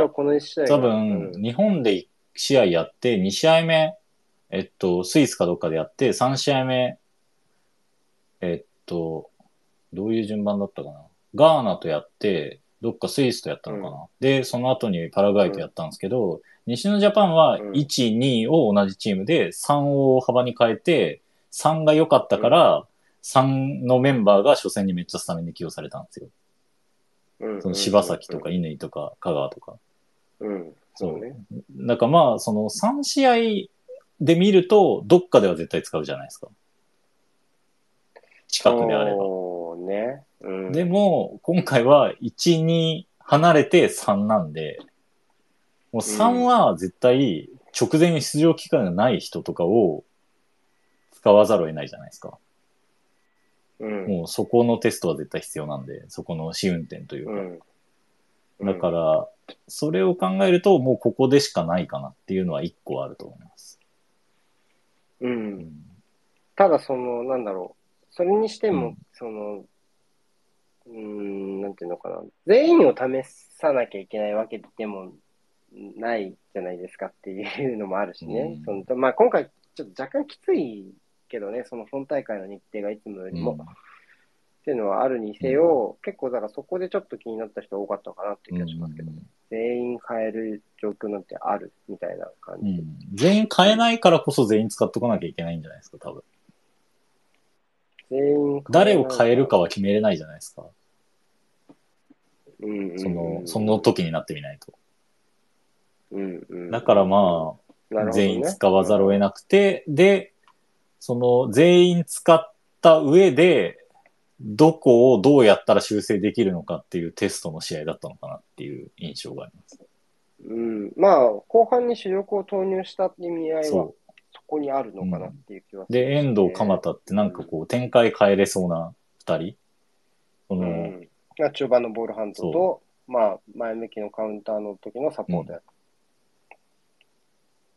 多分、うん日本で1試合やって、2試合目、えっと、スイスかどっかでやって、3試合目、えっと、どういう順番だったかな？ガーナとやって、どっかスイスとやったのかな？で、その後にパラグアイとやったんですけど、西のジャパンはうん1、2を同じチームで3を幅に変えて、3が良かったから、3のメンバーが初戦にめっちゃスタメンで起用されたんですよ。うんその柴崎とか乾とか香川とか。うん、そうね。だからまあ、その3試合で見ると、どっかでは絶対使うじゃないですか。近くであれば。そうね。うん、でも、今回は1、2離れて3なんで、もう3は絶対直前に出場機会がない人とかを使わざるを得ないじゃないですか。うん、もうそこのテストは絶対必要なんで、そこの試運転というか。うん。だから、それを考えると、もうここでしかないかなっていうのは一個あると思います。う。うんんただその、なんだろう。それにしても、うんその、うーん、なんていうのかな。全員を試さなきゃいけないわけでもないじゃないですかっていうのもあるしね。うんそのまあ、今回、ちょっと若干きついけどね、その本大会の日程がいつもよりも。っていうのはあるにせよ、結構だからそこでちょっと気になった人多かったかなっていう気がしますけど、全員変える状況なんてあるみたいな感じ。うん全員変えないからこそ全員使っとかなきゃいけないんじゃないですか、多分。全員誰を変えるかは決めれないじゃないですか。うんうんうんその、その時になってみないと。うんうんだからまあ、ね全員使わざるを得なくて、で、その全員使った上で、どこをどうやったら修正できるのかっていうテストの試合だったのかなっていう印象があります。うん、まあ、後半に主力を投入した意味合いはそそこにあるのかなっていう気はう。で、遠藤、鎌田ってなんかこう展開変えれそうな二人。この、うん、が中盤のボールハンドと、まあ、前向きのカウンターの時のサポートや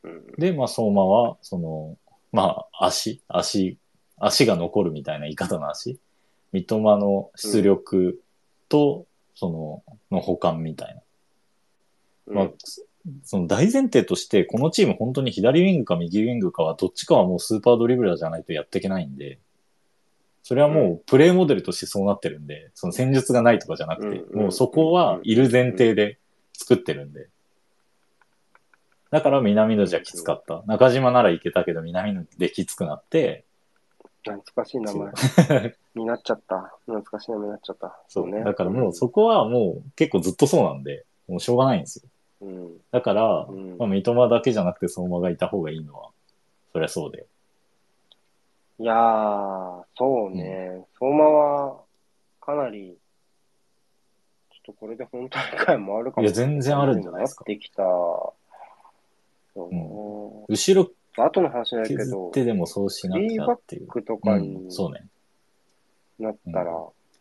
うん。で、まあ、相馬は、その、まあ、足、足、足が残るみたいな言い方の足。三笘の出力と、その、の補完みたいな。うんまあ、その大前提として、このチーム本当に左ウィングか右ウィングかは、どっちかはもうスーパードリブラーじゃないとやっていけないんで、それはもうプレイモデルとしてそうなってるんで、その戦術がないとかじゃなくて、うんもうそこはいる前提で作ってるんで。だから南野じゃきつかった。中島ならいけたけど南野できつくなって、懐かしい名前 [LAUGHS] になっちゃった。懐かしい名前になっちゃった。そうね。だからもうそこはもう結構ずっとそうなんで、もうしょうがないんですよ。うん。だから、うんまあ、三笘だけじゃなくて相馬がいた方がいいのは、そりゃそうで。いやー、そうね。相馬は、かなり、ちょっとこれで本大会もあるかもいや全然あるんじゃないですかなってきた。そう後ろ後の話だけ削どっ、てでもそうしなきゃっていう。クとかうにん、そうね。なったら、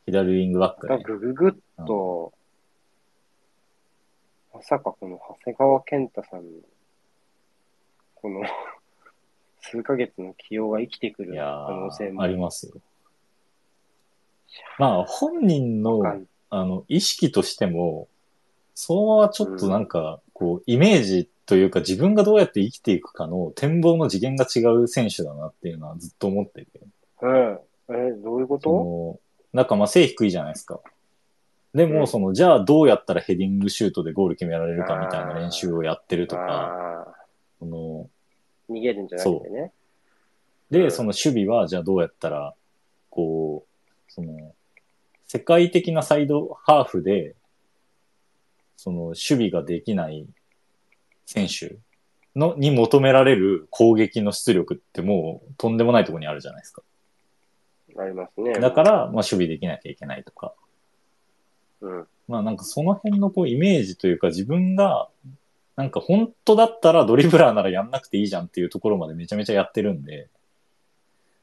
左ウィングバックまたね。ぐぐぐっと、まさかこの長谷川健太さんの、この [LAUGHS] 数ヶ月の起用が生きてくるいや可能性ー、もありますよ。まあ、本人の、わかんあの、意識としても、そのままちょっとなんか、こう、イメージというか自分がどうやって生きていくかの展望の次元が違う選手だなっていうのはずっと思ってて。うん。え、どういうこそとの、なんかまあ背低いじゃないですか。でも、うんその、じゃあどうやったらヘディングシュートでゴール決められるかみたいな練習をやってるとか、あその、ー逃げるんじゃなくてね。うで、んその守備は、じゃあどうやったら、こう、その、世界的なサイドハーフで、その、守備ができない選手の、に求められる攻撃の出力ってもう、とんでもないところにあるじゃないですか。ありますね。だから、まあ、守備できなきゃいけないとか。うん。まあ、なんかその辺のこう、イメージというか、自分が、なんか本当だったらドリブラーならやんなくていいじゃんっていうところまでめちゃめちゃやってるんで、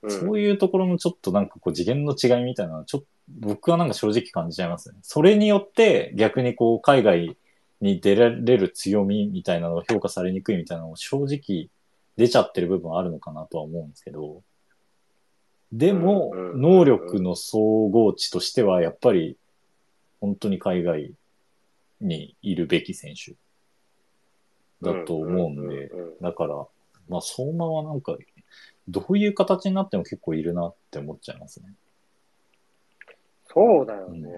うん。そういうところのちょっとなんかこう次元の違いみたいなのはちょっと僕はなんか正直感じちゃいますね。それによって逆にこう海外に出られる強みみたいなのが評価されにくいみたいなのも正直出ちゃってる部分はあるのかなとは思うんですけど。でもうんうんうん能力の総合値としてはやっぱり本当に海外にいるべき選手だと思うんで。うんうんうんだから、まあ、相馬はなんか、どういう形になっても結構いるなって思っちゃいますね。そうだよね。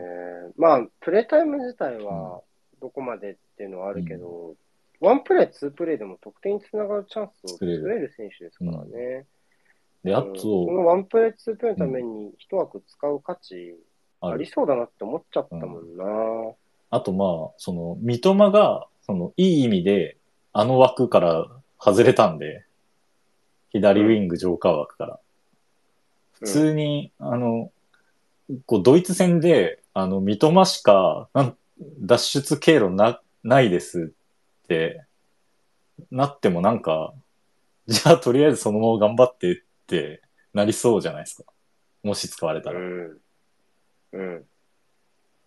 まあ、プレイタイム自体はどこまでっていうのはあるけど、ワンプレイ、ツープレイでも得点につながるチャンスを作作れる選手ですからね。で、あと、のワンプレイ、ツープレイのために一枠使う価値。ありそうだなって思っちゃったもんな。あと、まあ、その、三笘が、その、いい意味で、あの枠から外れたんで、左ウィングジョーカー枠から。普通に、あの、こう、ドイツ戦で、あの、三笘しか、なん脱出経路な、ないですって、なってもなんか、じゃあとりあえずそのまま頑張ってってなりそうじゃないですか。もし使われたら。うん。うん。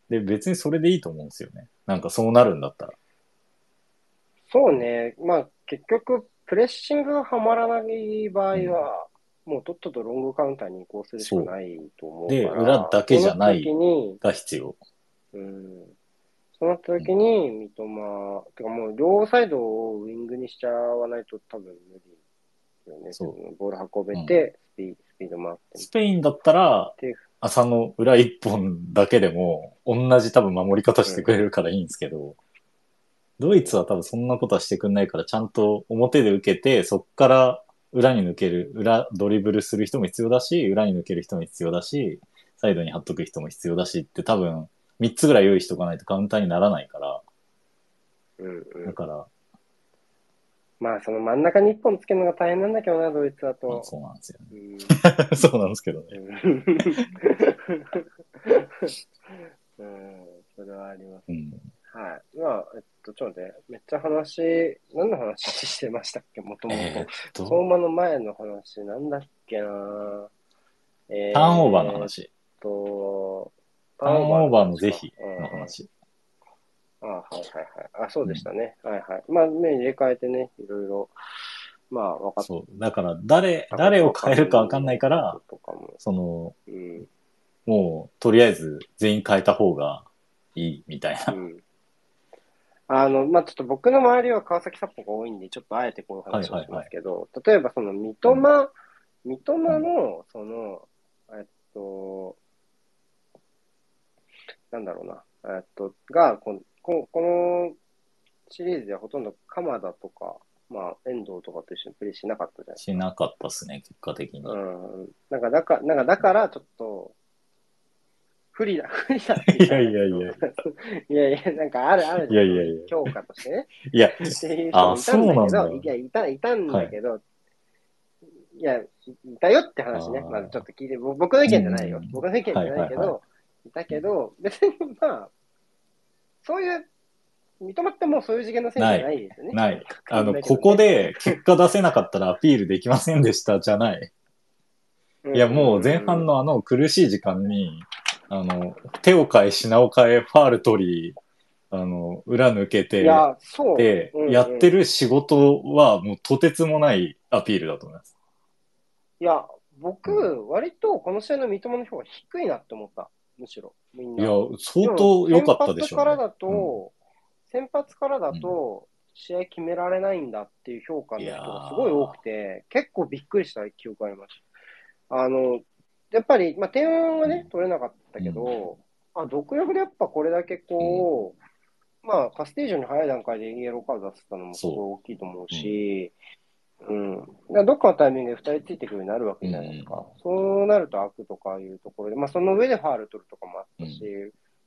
で、別にそれでいいと思うんですよね。なんかそうなるんだったら。そうね。まあ、結局、プレッシングがはまらない場合は、もうとっととロングカウンターに移行するしかないと思うから。で、裏だけじゃないが必要。うん。そうなった時に、三笘、てかもう両サイドをウィングにしちゃわないと多分無理よね。そうボール運べて、スピスピードもあって。スペインだったら、で朝の裏一本だけでも、同じ多分守り方してくれるからいいんですけど、ドイツは多分そんなことはしてくんないから、ちゃんと表で受けて、そっから裏に抜ける、裏ドリブルする人も必要だし、裏に抜ける人も必要だし、サイドに貼っとく人も必要だしって多分、3つぐらい用意しとかないとカウンターにならないから、うんうん。だから、まあ、その真ん中に一本つけるのが大変なんだけどな、ドイツだまあと。そうなんですようんね。[LAUGHS] そうなんですけどね。[LAUGHS] うん、それはあります。うん。はい。まあ、えっと、ちょっと待って、めっちゃ話、何の話してましたっけ、もともーっと、相馬の前の話、なんだっけなえターンオーバーの話。えっと、ターンオーバーの是非うんの話。あはいはいはい。あ、そうでしたね。はいはい。まあ、目入れ替えてね、いろいろ、まあ、分かっそう。だから、誰、誰を変えるかわかんないから。その、うん。もう、とりあえず全員変えた方がいいみたいな。うん。あの、まあ、ちょっと僕の周りは川崎サポが多いんで、ちょっとあえてこういう話をしますけど、例えばその三笘、三笘の、その、えっと、なんだろうな、えっと、が、この、ここのシリーズではほとんど鎌田とか、まあ、遠藤とかと一緒にプレーしなかったじゃないですしなかったっすね、結果的に。か。うん。なんか、だから、なんか、だから、ちょっと、不利だ、[LAUGHS] 不利だいやいやいや。[LAUGHS] いやいや、なんかあるあるいやいやいや強化としてね。いや、っていう人もいあたんだけど、いや、いた、いたんだけど、い、や、いたよって話ね。まずちょっと聞いて、ぼ僕の意見じゃないようん。僕の意見じゃないけはいはいはど、いたけど、別にまあ、そういう、認まってもうそういう次元の選手じゃないですよね。ない。あの、ここ、で結果出せなかったらアピールできませんでしたじゃない。いや、もう前半のあの苦しい時間に、あの、手を変え、品を変え、ファール取り、あの、裏抜けいて、や。で、うんうんやってる仕事はもうとてつもないアピールだと思います。いや、僕、割とこの試合の三笘の評価低いなって思った。むしろ、みんな。いや、相当良かったでしょう、ね。先発からだと、先発からだと、試合決められないんだっていう評価の人がすごい多くて、結構びっくりした記憶がありました。あの、やっぱり、まあ、点はね、取れなかったけど、あ、独力でやっぱこれだけこう、まあ、カステージョンに早い段階でイエローカード出せたのもすごい大きいと思うし、うん。どっかのタイミングで2人ついてくるようになるわけじゃないですか。そうなると悪とかいうところで、まあ、その上でファール取るとかもあったし、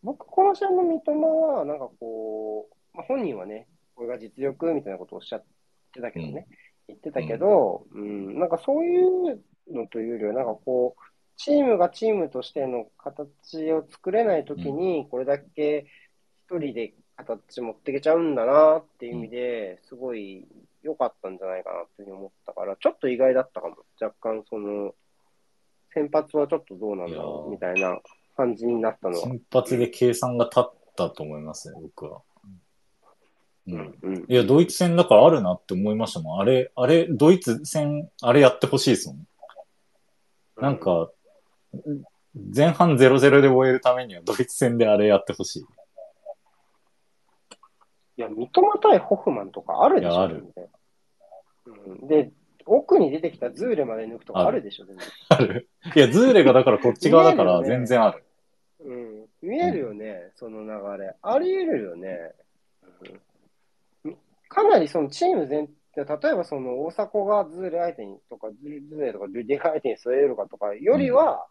僕、この試合の三笘は、なんかこう、まあ、本人はね、これが実力みたいなことをおっしゃってたけどね、言ってたけど、うん、なんかそういうのというよりは、なんかこう、チームがチームとしての形を作れないときに、これだけ一人で形持っていけちゃうんだなっていう意味で、すごい良かったんじゃないかなっていうふうに思ったから、ちょっと意外だったかも。若干その、先発はちょっとどうなんだろうみたいな感じになったのは。先発で計算が立ったと思いますね、僕は。う。うんんうん。いや、ドイツ戦だからあるなって思いましたもん。あれ、あれ、ドイツ戦、あれやってほしいですもん。なんか、前半0-0で終えるためにはドイツ戦であれやってほしい。いや、三笘対ホフマンとかあるでしょ、いやある全然うん。で、奥に出てきたズーレまで抜くとかあるでしょ、全然。ある。いや、ズーレがだからこっち側だから全然ある。うん。見えるよね、その流れ。あり得るよね。うん、かなりそのチーム全体、例えばその大迫がズーレ相手にとか、ズーレとかルディガー相手に添えるかとかよりは、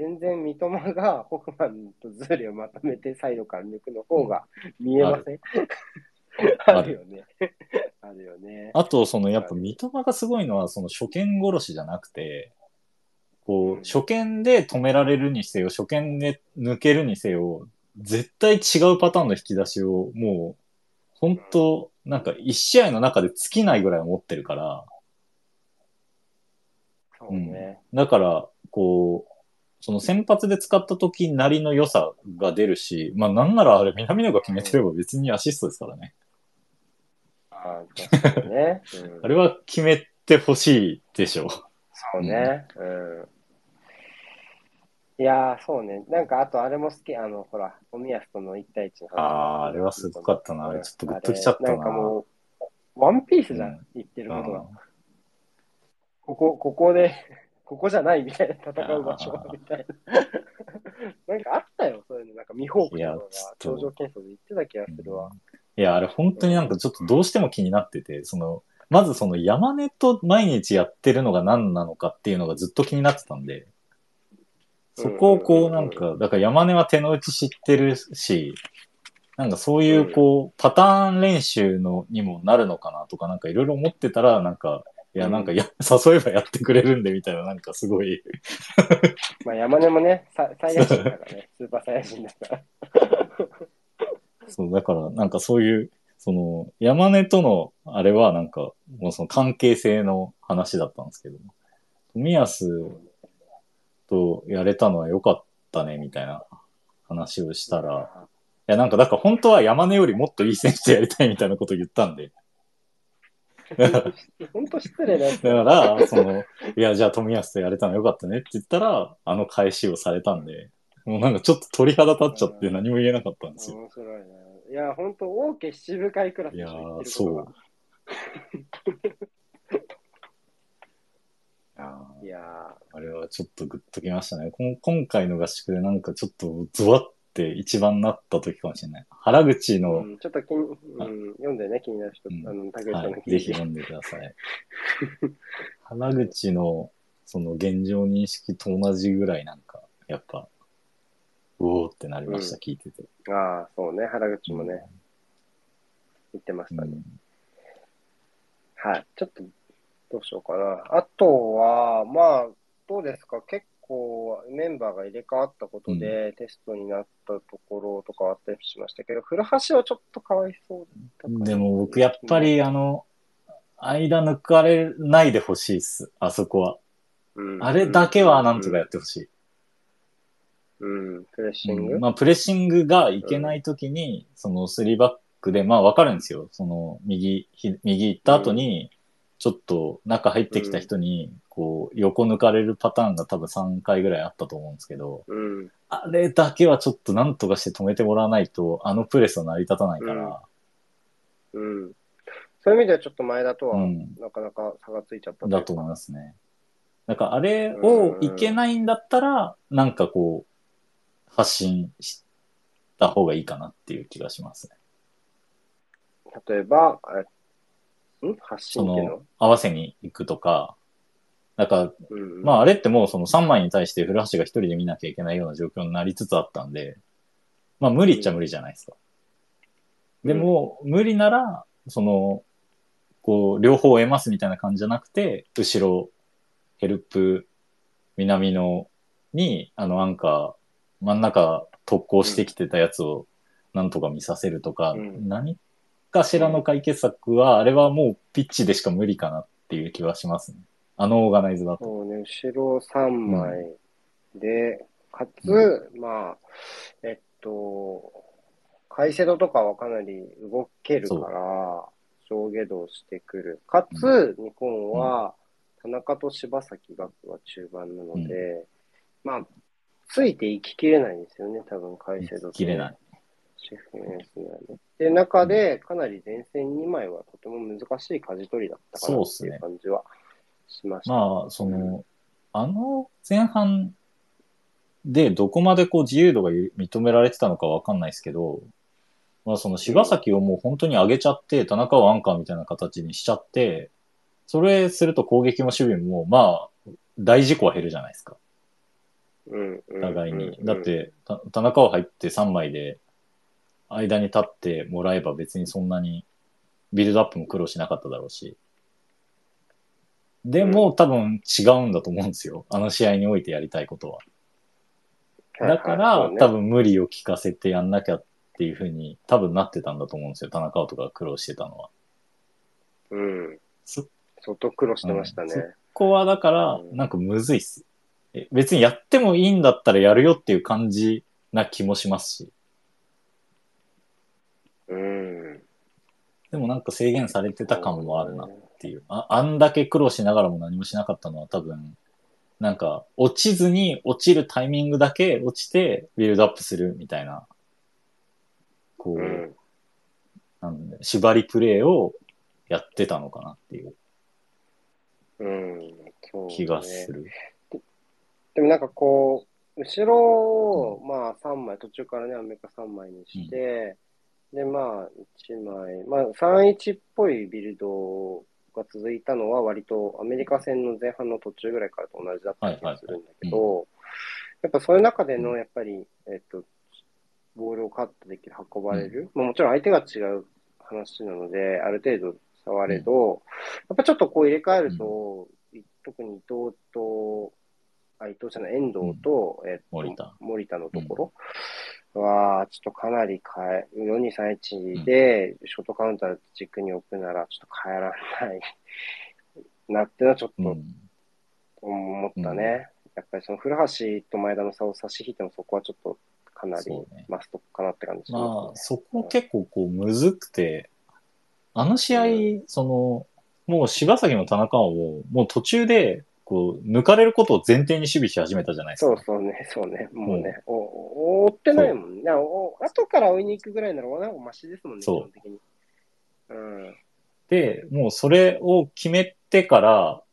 全然三笘がホフマンとズーレをまとめてサイドから抜くの方が見えません、あ [LAUGHS] あるるよね。あるよね。あと、そのやっぱ三笘がすごいのは、その初見殺しじゃなくて、こう、初見で止められるにせよ、初見で抜けるにせよ、絶対違うパターンの引き出しを、もう、本当なんか一試合の中で尽きないぐらい持ってるから、そうね。だから、こう、その先発で使った時なりの良さが出るし、まあなんならあれ南野が決めてれば別にアシストですからね。ああ、ね。うんあれは決めてほしいでしょう。そそうね。うん。いやー、そうね。なんか、あとあれも好き。あの、ほら、おみやすとの1対1の話。あーあれはすごかったなあれちょっとグッときちゃったななんかもう、ワンピースじゃん、言ってることが。ここ、ここで、ここじゃないみたいな戦う場所みたいな。[LAUGHS] なんかあったよ、そういうの。なんか、ミホークと頂上検証で言ってた気がするわ。いや、あれ本当になんかちょっとどうしても気になってて、その、まずその山根と毎日やってるのが何なのかっていうのがずっと気になってたんで、そこをこうなんか、だから山根は手の内知ってるし、なんかそういうこう、パターン練習のにもなるのかなとかなんかいろいろ思ってたら、なんか、いやなんかや、[LAUGHS] 誘えばやってくれるんでみたいな、なんかすごい、[LAUGHS] まあ、山根もね、さサイヤ人だからね、[LAUGHS] スーパーサイヤ人だから。そう、だからなんかそういう、その、山根とのあれはなんか、もうその関係性の話だったんですけど、富安とやれたのは良かったね、みたいな話をしたら、いやなんかだから本当は山根よりもっといい選手とやりたいみたいなことを言ったんで、[LAUGHS] 本当失礼なやつ。だからその、いやじゃあ富安とやれたの良かったねって言ったら、あの返しをされたんで、もうなんかちょっと鳥肌立っちゃって何も言えなかったんですよ。面白いね。いや、本当王家七部会クラスいやそう。いやあれはちょっとグッときましたね。こん今回の合宿でなんかちょっとゾワって一番なった時かもしれない。原口ー、の、うん、ちょっと気に、うん、読んでね、気になる人、うんあの、竹内さんのはい、ぜひ読んでください。原口のその現状認識と同じぐらいなんか、やっぱ、うおーってなりました、うん聞いてて。ああ、そうね、原口もね、言ってましたね。うんはい。ちょっと、どうしようかな。あとは、まあ、どうですか？結構メンバーが入れ替わったことで、テストになったところとかあったりしましたけど、古橋はちょっとかわいそうだでも僕やっぱりあの、間抜かれないでほしいっす、あそこは。うん。あれだけはなんとかやってほしい。うん、うんプレッシング、まあ、プレッシングがいけないときに、その3バックで、まあ、わかるんですよ。その、右、ひ右行った後に、ちょっと中入ってきた人に、こう、横抜かれるパターンが多分3回ぐらいあったと思うんですけど、うん。あれだけはちょっとなんとかして止めてもらわないと、あのプレスは成り立たないから、うん。そういう意味ではちょっと前田とは、うんなかなか差がついちゃっただと思いますね。だからあれをいけないんだったら、なんかこう、発信した方がいいかなっていう気がしますね。例えば、あん発そ信っていうの？の、合わせに行くとか、なんか、うん。まああれってもうその3枚に対して古橋が一人で見なきゃいけないような状況になりつつあったんで、まあ無理っちゃ無理じゃないですか。でも、無理なら、その、こう、両方を得ますみたいな感じじゃなくて、後ろ、ヘルプ、南のに、あの、アンカー、真ん中特攻してきてたやつをなんとか見させるとか、うん何かしらの解決策は、あれはもうピッチでしか無理かなっていう気はしますね。あのオーガナイズだと。そうね、後ろ3枚で、かつ、まあ、えっと、カイセドとかはかなり動けるから、上下動してくる。かつ、日本は、田中と柴崎学は中盤なので、まあ、ついていききれないんですよね、多分、カイセドと。切れない。シェフエースにはね。で、中で、かなり前線2枚はとても難しい舵取りだったかなっていう感じはしました。まあ、その、あの前半でどこまでこう自由度が認められてたのかわかんないですけど、まあその柴崎をもう本当に上げちゃって、田中をアンカーみたいな形にしちゃって、それすると攻撃も守備も、まあ、大事故は減るじゃないですか。互いに。うんだって、た田中を入って3枚で、間に立ってもらえば別にそんなにビルドアップも苦労しなかっただろうし。でも、多分違うんだと思うんですよ。あの試合においてやりたいことは。だから、多分無理を聞かせてやんなきゃっていうふうに多分なってたんだと思うんですよ。田中とかが苦労してたのは。そうん。そ相当苦労してましたね。うんここはだからう、んなんかむずいっす。え別にやってもいいんだったらやるよっていう感じな気もしますし。うん。でもなんか制限されてた感もあるなっっていう。ああんだけ苦労しながらも何もしなかったのは多分、なんか、落ちずに落ちるタイミングだけ落ちて、ビルドアップするみたいな、こう、うん。なんで、縛りプレイをやってたのかなっていう気がする。でもなんかこう、後ろを、まあ3枚、途中からね、アメリカ3枚にして、で、まあ1枚、まあ3-1っぽいビルドが続いたのは割とアメリカ戦の前半の途中ぐらいからと同じだった気がするんだけど、やっぱそういう中での、やっぱり、えっと、ボールをカットできる、運ばれる。まあもちろん相手が違う話なので、ある程度差はあれど、やっぱちょっとこう入れ替えると、特に伊藤と、あ、伊藤じゃない、遠藤と、えっと、森田。森田のところは、ちょっとかなり変え、4231で、ショートカウンター軸に置くなら、ちょっと変えられないなってのはちょっとうん。思ったうん。ね。やっぱりその古橋と前田の差を差し引いてもそこはちょっとかなりマストかなって感じしまあ、ますそこ結構こう、むずくて、あの試合、その、もう柴崎の田中はもう、もう途中で、こう、抜かれることを前提に守備し始めたじゃないですそか。うそうね、そうね。もうね、おお追ってないもんね。お後から追いに行くぐらいなら、なんかマシですもんね、基そう本的に。うん。で、もうそれを決めてから、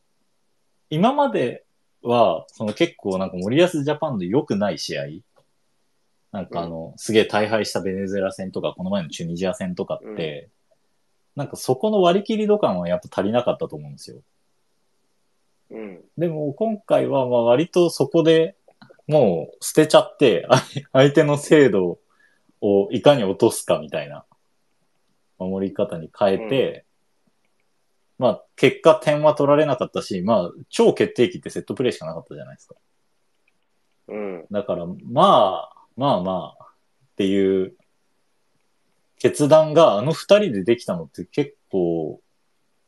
今までは、その結構なんか森保ジャパンの良くない試合、なんかあの、すげえ大敗したベネズエラ戦とか、この前のチュニジア戦とかって、なんかそこの割り切り度感はやっぱ足りなかったと思うんですよ。うん。でも今回はまあ割とそこでもう捨てちゃって、あ [LAUGHS] 相手の精度をいかに落とすかみたいな守り方に変えて、まあ結果点は取られなかったし、まあ超決定機ってセットプレーしかなかったじゃないですか。うん。だからまあ、まあまあっていう決断があの二人でできたのって結構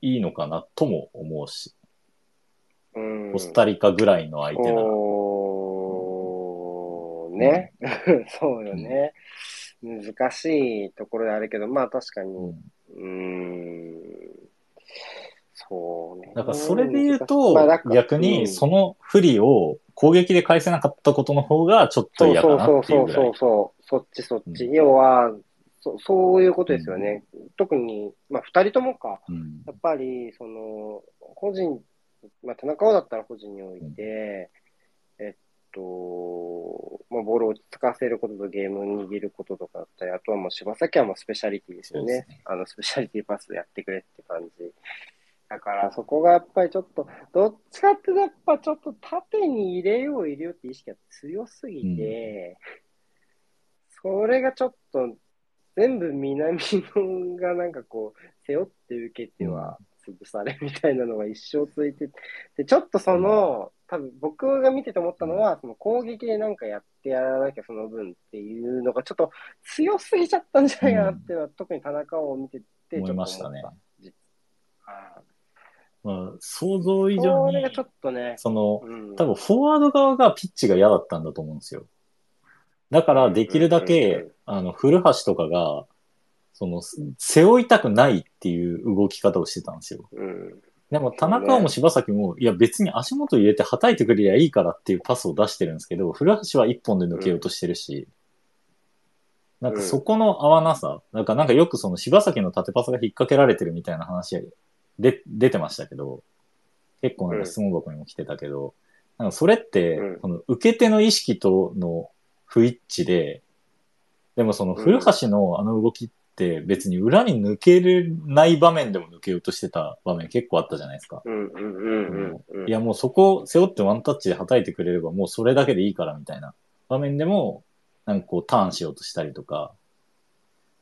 いいのかなとも思うし、うん。コスタリカぐらいの相手なら。おーね。[LAUGHS] そうよね。難しいところであるけど、まあ確かに、うんう。そうね。だからそれで言うまあとなんか、逆うんにその不利を攻撃で返せなかったことの方がちょっとそう嫌かなそうっていうぐらいそうそう。そう、そっちそっち。うん要はそ、そういうことですよね。特に、まあ二人ともか。うんやっぱり、その、個人、まあ、田中碧だったら個人において、えっと、まあ、ボールを落ち着かせることとゲームを握ることとかだったり、あとはもう柴崎はもうスペシャリティですよね。ねあの、スペシャリティパスやってくれって感じ。だから、そこがやっぱりちょっと、どっちかってやっぱちょっと縦に入れよう入れようって意識が強すぎて、それがちょっと、全部南野がなんかこう、背負って受けては潰され [LAUGHS] みたいなのが一生ついてで、ちょっとその、多分僕が見てて思ったのは、その攻撃でなんかやってやらなきゃその分っていうのがちょっと強すぎちゃったんじゃないかなっていうのは、特に田中を見てて思い。ましたね。あまあ、想像ー以上にちょっとね、その、うん、多分フォワード側がピッチが嫌だったんだと思うんですよ。だからできるだうんうんけうん、あの、古橋とかが、その、背負いたくないっていう動き方をしてたんですよ。うん、でも、田中も柴崎も、いや別に足元入れて叩いてくれりゃいいからっていうパスを出してるんですけど、古橋は一本で抜けようとしてるし、なんかそこの合わなさ、なんかなんかよくその柴崎の縦パスが引っ掛けられてるみたいな話で出てましたけど、結構なんか質問箱にも来てたけど、なんかそれってうん、その受け手の意識との不一致で、でもその古橋のあの動きって別に裏に抜けれない場面でも抜けようとしてた場面結構あったじゃないですか。いやもうそこを背負ってワンタッチで叩いてくれればもうそれだけでいいからみたいな場面でも、なんかこうターンしようとしたりとか、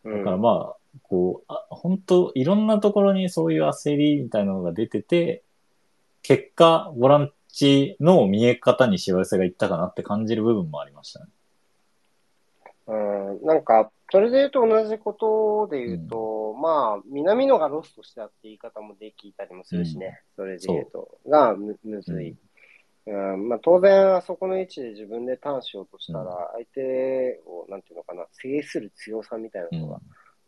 うん、だからまあ、こう、あ本当いろんなところにそういう焦りみたいなのが出てて、結果、ボランチの見え方に幸せがいったかなって感じる部分もありましたね。うん、なんか、それで言うと同じことで言うと、まあ、南野がロストしたって言い方もできたりもするしね、それで言うと、がむむずい。うん。まあ、当然、あそこの位置で自分でターンしようとしたら、相手を、なんていうのかな、制する強さみたいなのが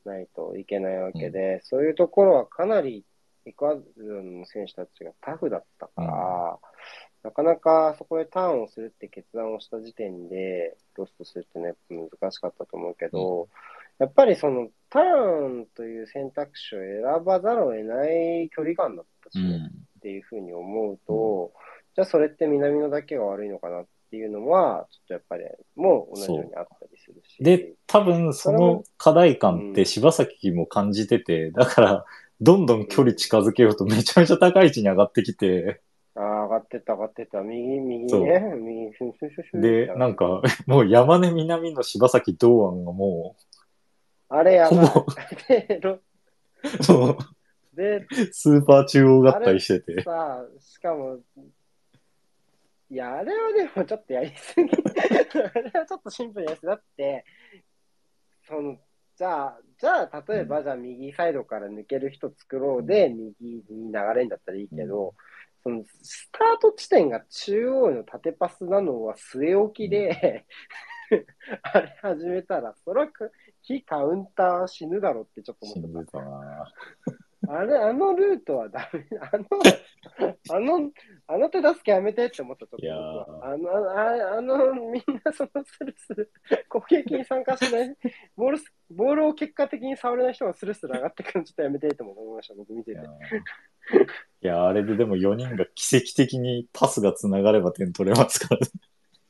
ないといけないわけで、そういうところはかなりエクアドルの選手たちがタフだったから、なかなかそこでターンをするって決断をした時点で、ロストするってね、やっぱ難しかったと思うけど、やっぱりそのターンという選択肢を選ばざるを得ない距離感だったしね、うん。っていうふうに思うと、じゃあそれって南野だけが悪いのかなっていうのは、ちょっとやっぱりもう同じようにあったりするし。で、多分その課題感って柴崎も感じてて、だから、どんどん距離近づけようとめちゃめちゃ高い位置に上がってきて、ああ、上がってった上がってった。右、右そうね。右、シュンシュンシュンシュンで、なんか、[LAUGHS] もう山根南の柴崎堂安がもあれやばいほぼ。[LAUGHS] でろう、で、スーパー中央合体してて、さあ、しかも、いや、あれはでもちょっとやりすぎ。[LAUGHS] あれはちょっとシンプルにやりすぎ。だって、その、じゃあ、じゃあ、例えば、じゃあ右サイドから抜ける人作ろうで、右に流れんだったらいいけど、その、スタート地点が中央の縦パスなのは据え置きで、[LAUGHS] あれ始めたら、そらく、非カウンター死ぬだろってちょっと思ってた死ぬか。あれ、あのルートはダメ。あの、あの、あの手助けやめてって思ったといやーあの、ああの、みんなそのスルスル、攻撃に参加しない、ボールす、ボールを結果的に触れない人がスルスル上がってくるのちょっとやめてって思いました、僕見てて。いやあれででも4人が奇跡的にパスが繋がれば点取れますからね。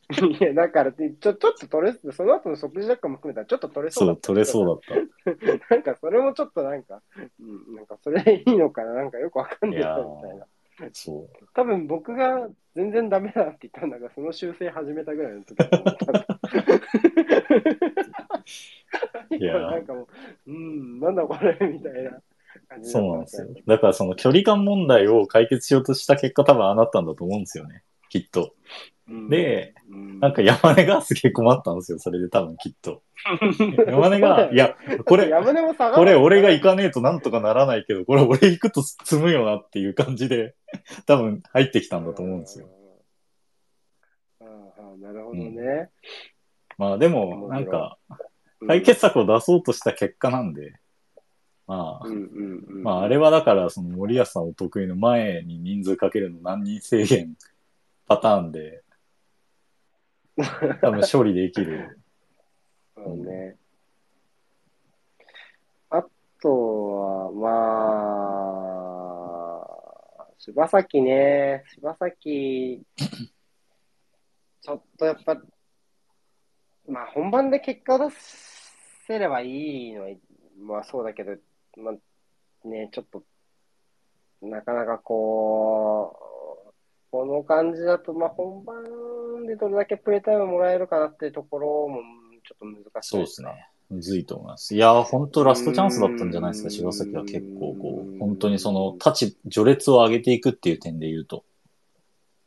[LAUGHS] いや、だから、ちょ、ちょっと取れ、その後の即時ジャッカも含めたらちょっと取れそうだそう、取れそうだっ [LAUGHS] なんか、それもちょっとなんか、うん、なんか、それでいいのかななんかよくわかんないな、みたいな。た。そう。多分僕が全然ダメだって言ったんだが、その修正始めたぐらいの時だと思ったいや [LAUGHS] なんかもう、うん、なんだこれみたいなそうなんですよ。だからその距離感問題を解決しようとした結果多分ああなったんだと思うんですよね。きっと。うんで、うんなんか山根がすげえ困ったんですよ。それで多分きっと。[LAUGHS] 山根が、いや、これ、山根も下がるこれ俺が行かねえとなんとかならないけど、これ俺行くと積むよなっていう感じで、多分入ってきたんだと思うんですよ。。ああなるほどね。まあでも、なんか、うん解決策を出そうとした結果なんで、まあう、んうんうん。まああれはだから、その森保さんお得意の前に人数かけるの何人制限パターンで、[LAUGHS] 多分勝利できる。そうね。あとは、まあ、柴崎ね、柴崎、[LAUGHS] ちょっとやっぱ、まあ本番で結果を出せればいいのは、まあそうだけど、まあね、ちょっと、なかなかこう、この感じだと、まあ本番でどれだけプレータイムもらえるかなっていうところもちょっと難しい。そうですね。。むずいと思います。いや、本当ラストチャンスだったんじゃないですか、柴崎は結構こう、本当にその、立ち、序列を上げていくっていう点で言うと、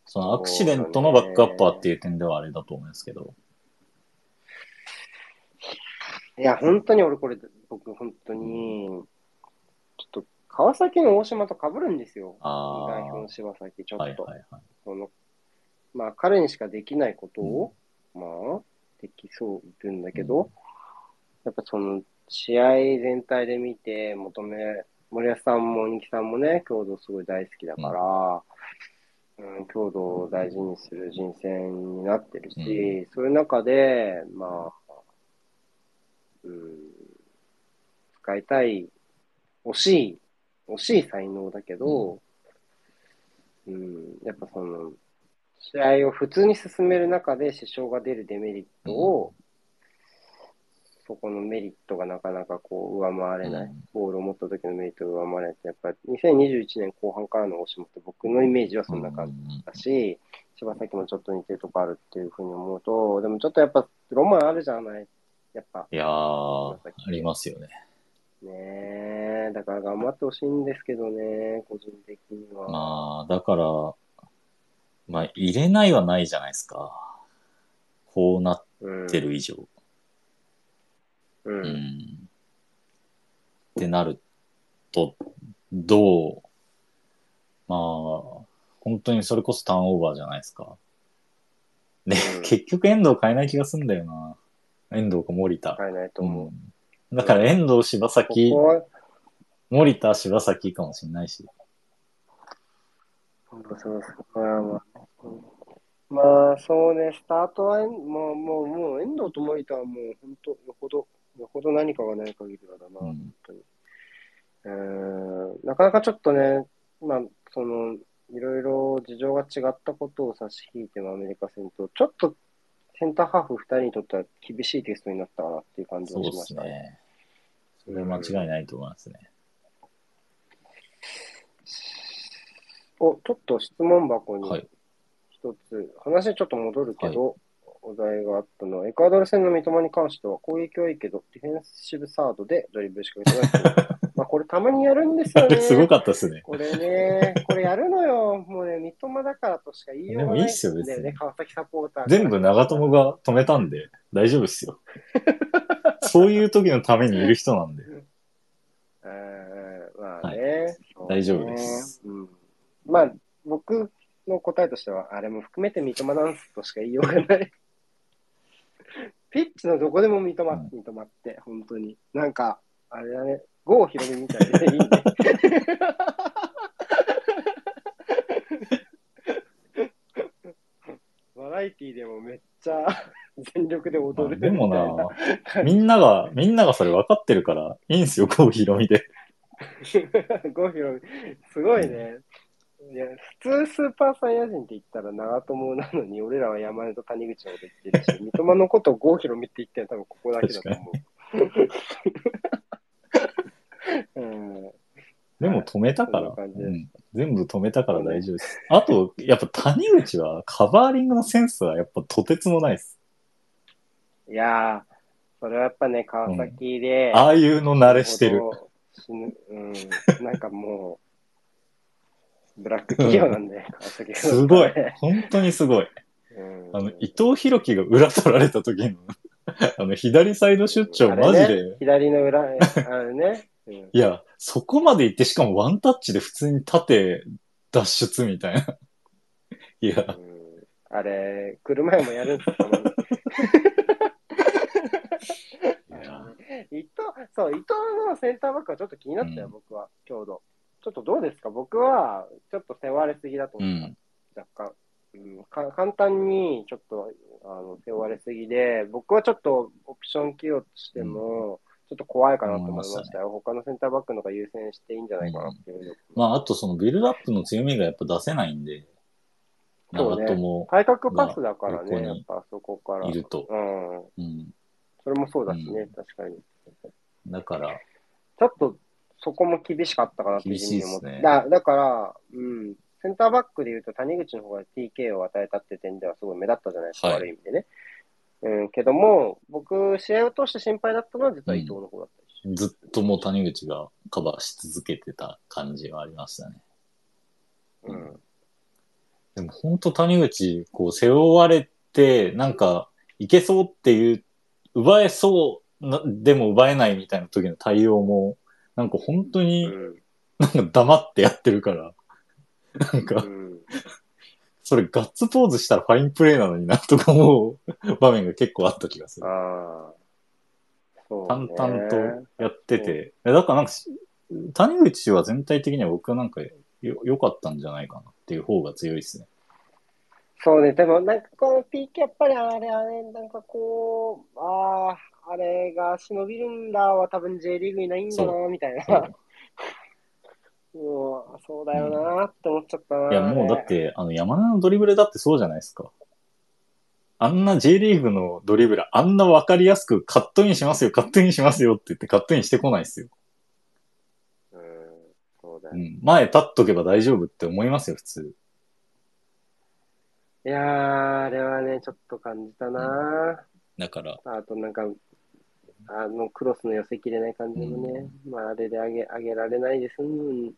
そのアクシデントのバックアッパーっていう点ではあれだと思うんですけど、いや、本当に俺これ、僕本当に、ちょっと川崎の大島と被るんですよ。あ代表の柴崎、ちょあ、はいっと。はいはい。そのまあ彼にしかできないことを、まあ、できそうなんだけど、やっぱその、試合全体で見て求め、森保さんも人気さんもね、強度すごい大好きだから、うん、強度を大事にする人選になってるし、そういう中で、まあ、うん、使いたい、惜しい、惜しい才能だけど、うん、やっぱその、試合を普通に進める中で支障が出るデメリットを、そこのメリットがなかなかこう上回れない、うん。ボールを持った時のメリットが上回れない。って、やっぱり2021年後半からの大島って僕のイメージはそんな感じだし、柴崎もちょっと似てるとこあるっていうふうに思うと、でもちょっとやっぱロマンあるじゃない？やっぱ。いやー、ありますよね。ねえ、だから頑張ってほしいんですけどね、個人的には。まあ、だから、まあ、入れないはないじゃないですか。こうなっうん、てる以上。うん。うん。ってなると、どう、まあ、本当にそれこそターンオーバーじゃないですか。で、うん結局遠藤変えない気がすんだよな。遠藤か森田。変えないと思う。うんだから遠藤柴崎森田、柴崎かもしれないし。そうそうそう。まあまあ、まあ、そうね、スタートはエン、もう、もう、もう、遠藤と森田はもう、本当よほど、よほど何かがない限りはだな、うん本当に。うー、なかなかちょっとね、まあ、その、いろいろ事情が違ったことを差し引いてもアメリカ戦と、ちょっとセンターハーフ2人にとっては厳しいテストになったかなっていう感じがしましたね。ね。それは間違いないと思いますね。お、ちょっと質問箱にはい。一つ、話ちょっと戻るけど、お題があったのは、エクアドル戦の三笘に関しては、攻撃はいいけど、ディフェンシブサードでドリブルしかけてないっていう。[LAUGHS] まあ、これたまにやるんですあよね。れ [LAUGHS] すごかったですね。これね、これやるのよ。もうね、三笘だからとしか言いようがないでもいいっすよんだよね、別に川崎サポーター。全部長友。が止めたんで、大丈夫ですよ。[LAUGHS] そういう時のためにいる人なんで。うん、まあね、そうね大丈夫です。うん、まあ、僕の答えとしては、あれも含めて三笘ダンスとしか言いようがない。[LAUGHS] ピッチのどこでも三笘、うん三笘って、本当に。なんか、あれだね、郷ひろみみたいでいいね。[LAUGHS] バラエティーでもめっちゃ全力でま踊るあでもな、[LAUGHS] みんなが、みんながそれ分かってるから、いいんすよ、郷ひろみで。ゴヒロミ、すごいね。いや、普通スーパーサイヤ人って言ったら長友なのに、俺らは山根と谷口のこと言ってるし、[LAUGHS] 三笘のことをゴヒロミって言ってるのは多分ここだけだと思う。[LAUGHS] うん、でも止めたから、そんな感じですうん全部止めたから大丈夫です。あと、やっぱ谷口はカバーリングのセンスはやっぱとてつもないです。いやー、それはやっぱね、川崎で、ああいうの慣れしてる。死ぬ。うん、なんかもう、ブラック企業なんで、すごい。[LAUGHS] 本当にすごい。うんあの、伊藤博樹が裏取られた時の、[LAUGHS] あの、左サイド出張、マジねで、左の裏、あれね。[LAUGHS] うんいや、そこまで行って、しかもワンタッチで普通に縦脱出みたいな。いや、うんあれ、車屋もやるんですよ、たまにいや伊藤、そう、伊藤のセンターバックはちょっと気になったよ、うん僕は、強度。ちょっとどうですか？僕は、ちょっと背負われすぎだとう思っん。た、若干。うん、か簡単にちょっとあの背負われすぎで、僕はちょっとオプション起用としても、ちょっと怖いかなと思いましたよ。他のセンターバックの方が優先していいんじゃないかなっていう、まあ、あとそのビルドアップの強みがやっぱ出せないんで、長友対角パスだからね、やっぱそこから。いると。うん。うん。それもそうだしね、うん確かに。だから、ちょっとそこも厳しかったかなっていうふうに思って。ねだだから、うん、センターバックで言うと谷口の方が TK を与えたって点ではすごい目立ったじゃないですか、はい悪い意味でね。うん、けども、僕、試合を通して心配だったのは実は伊藤の方だったりしずっともう谷口がカバーし続けてた感じはありましたね。うん。でも本当谷口、こう背負われて、なんか、いけそうっていう、奪えそうな、でも奪えないみたいな時の対応も、なんか本当うにん。なんか黙ってやってるから、なんかう、ん。それガッツポーズしたらファインプレーなのになとか思う場面が結構あった気がする。ああ。そう、淡ね。々とやってて、えだからなんかし、谷口は全体的には僕はなんかよ良かったんじゃないかなっていう方が強いですね。そうね、でもなんかこの PK やっぱりあれあれ、なんかこう、ああ、あれが忍びるんだは多分 J リーグにないんだな、みたいな。[LAUGHS] もう、そうだよなって思っちゃったな。いや、もうだっ。て、あの、山田のドリブルだってそうじゃないですか。あんな J リーグのドリブル、あんなわかりやすくカットインしますよ、カットインしますよって言ってカットインしてこないですよ。うん、そうだよ。いうん。前立っとけば大丈夫って思いますよ、普通。やー、あれはね、ちょっと感じたな、だから、あとなんか、あのクロスの寄せきれない感じもね、まああれで上げ、上げられないですん。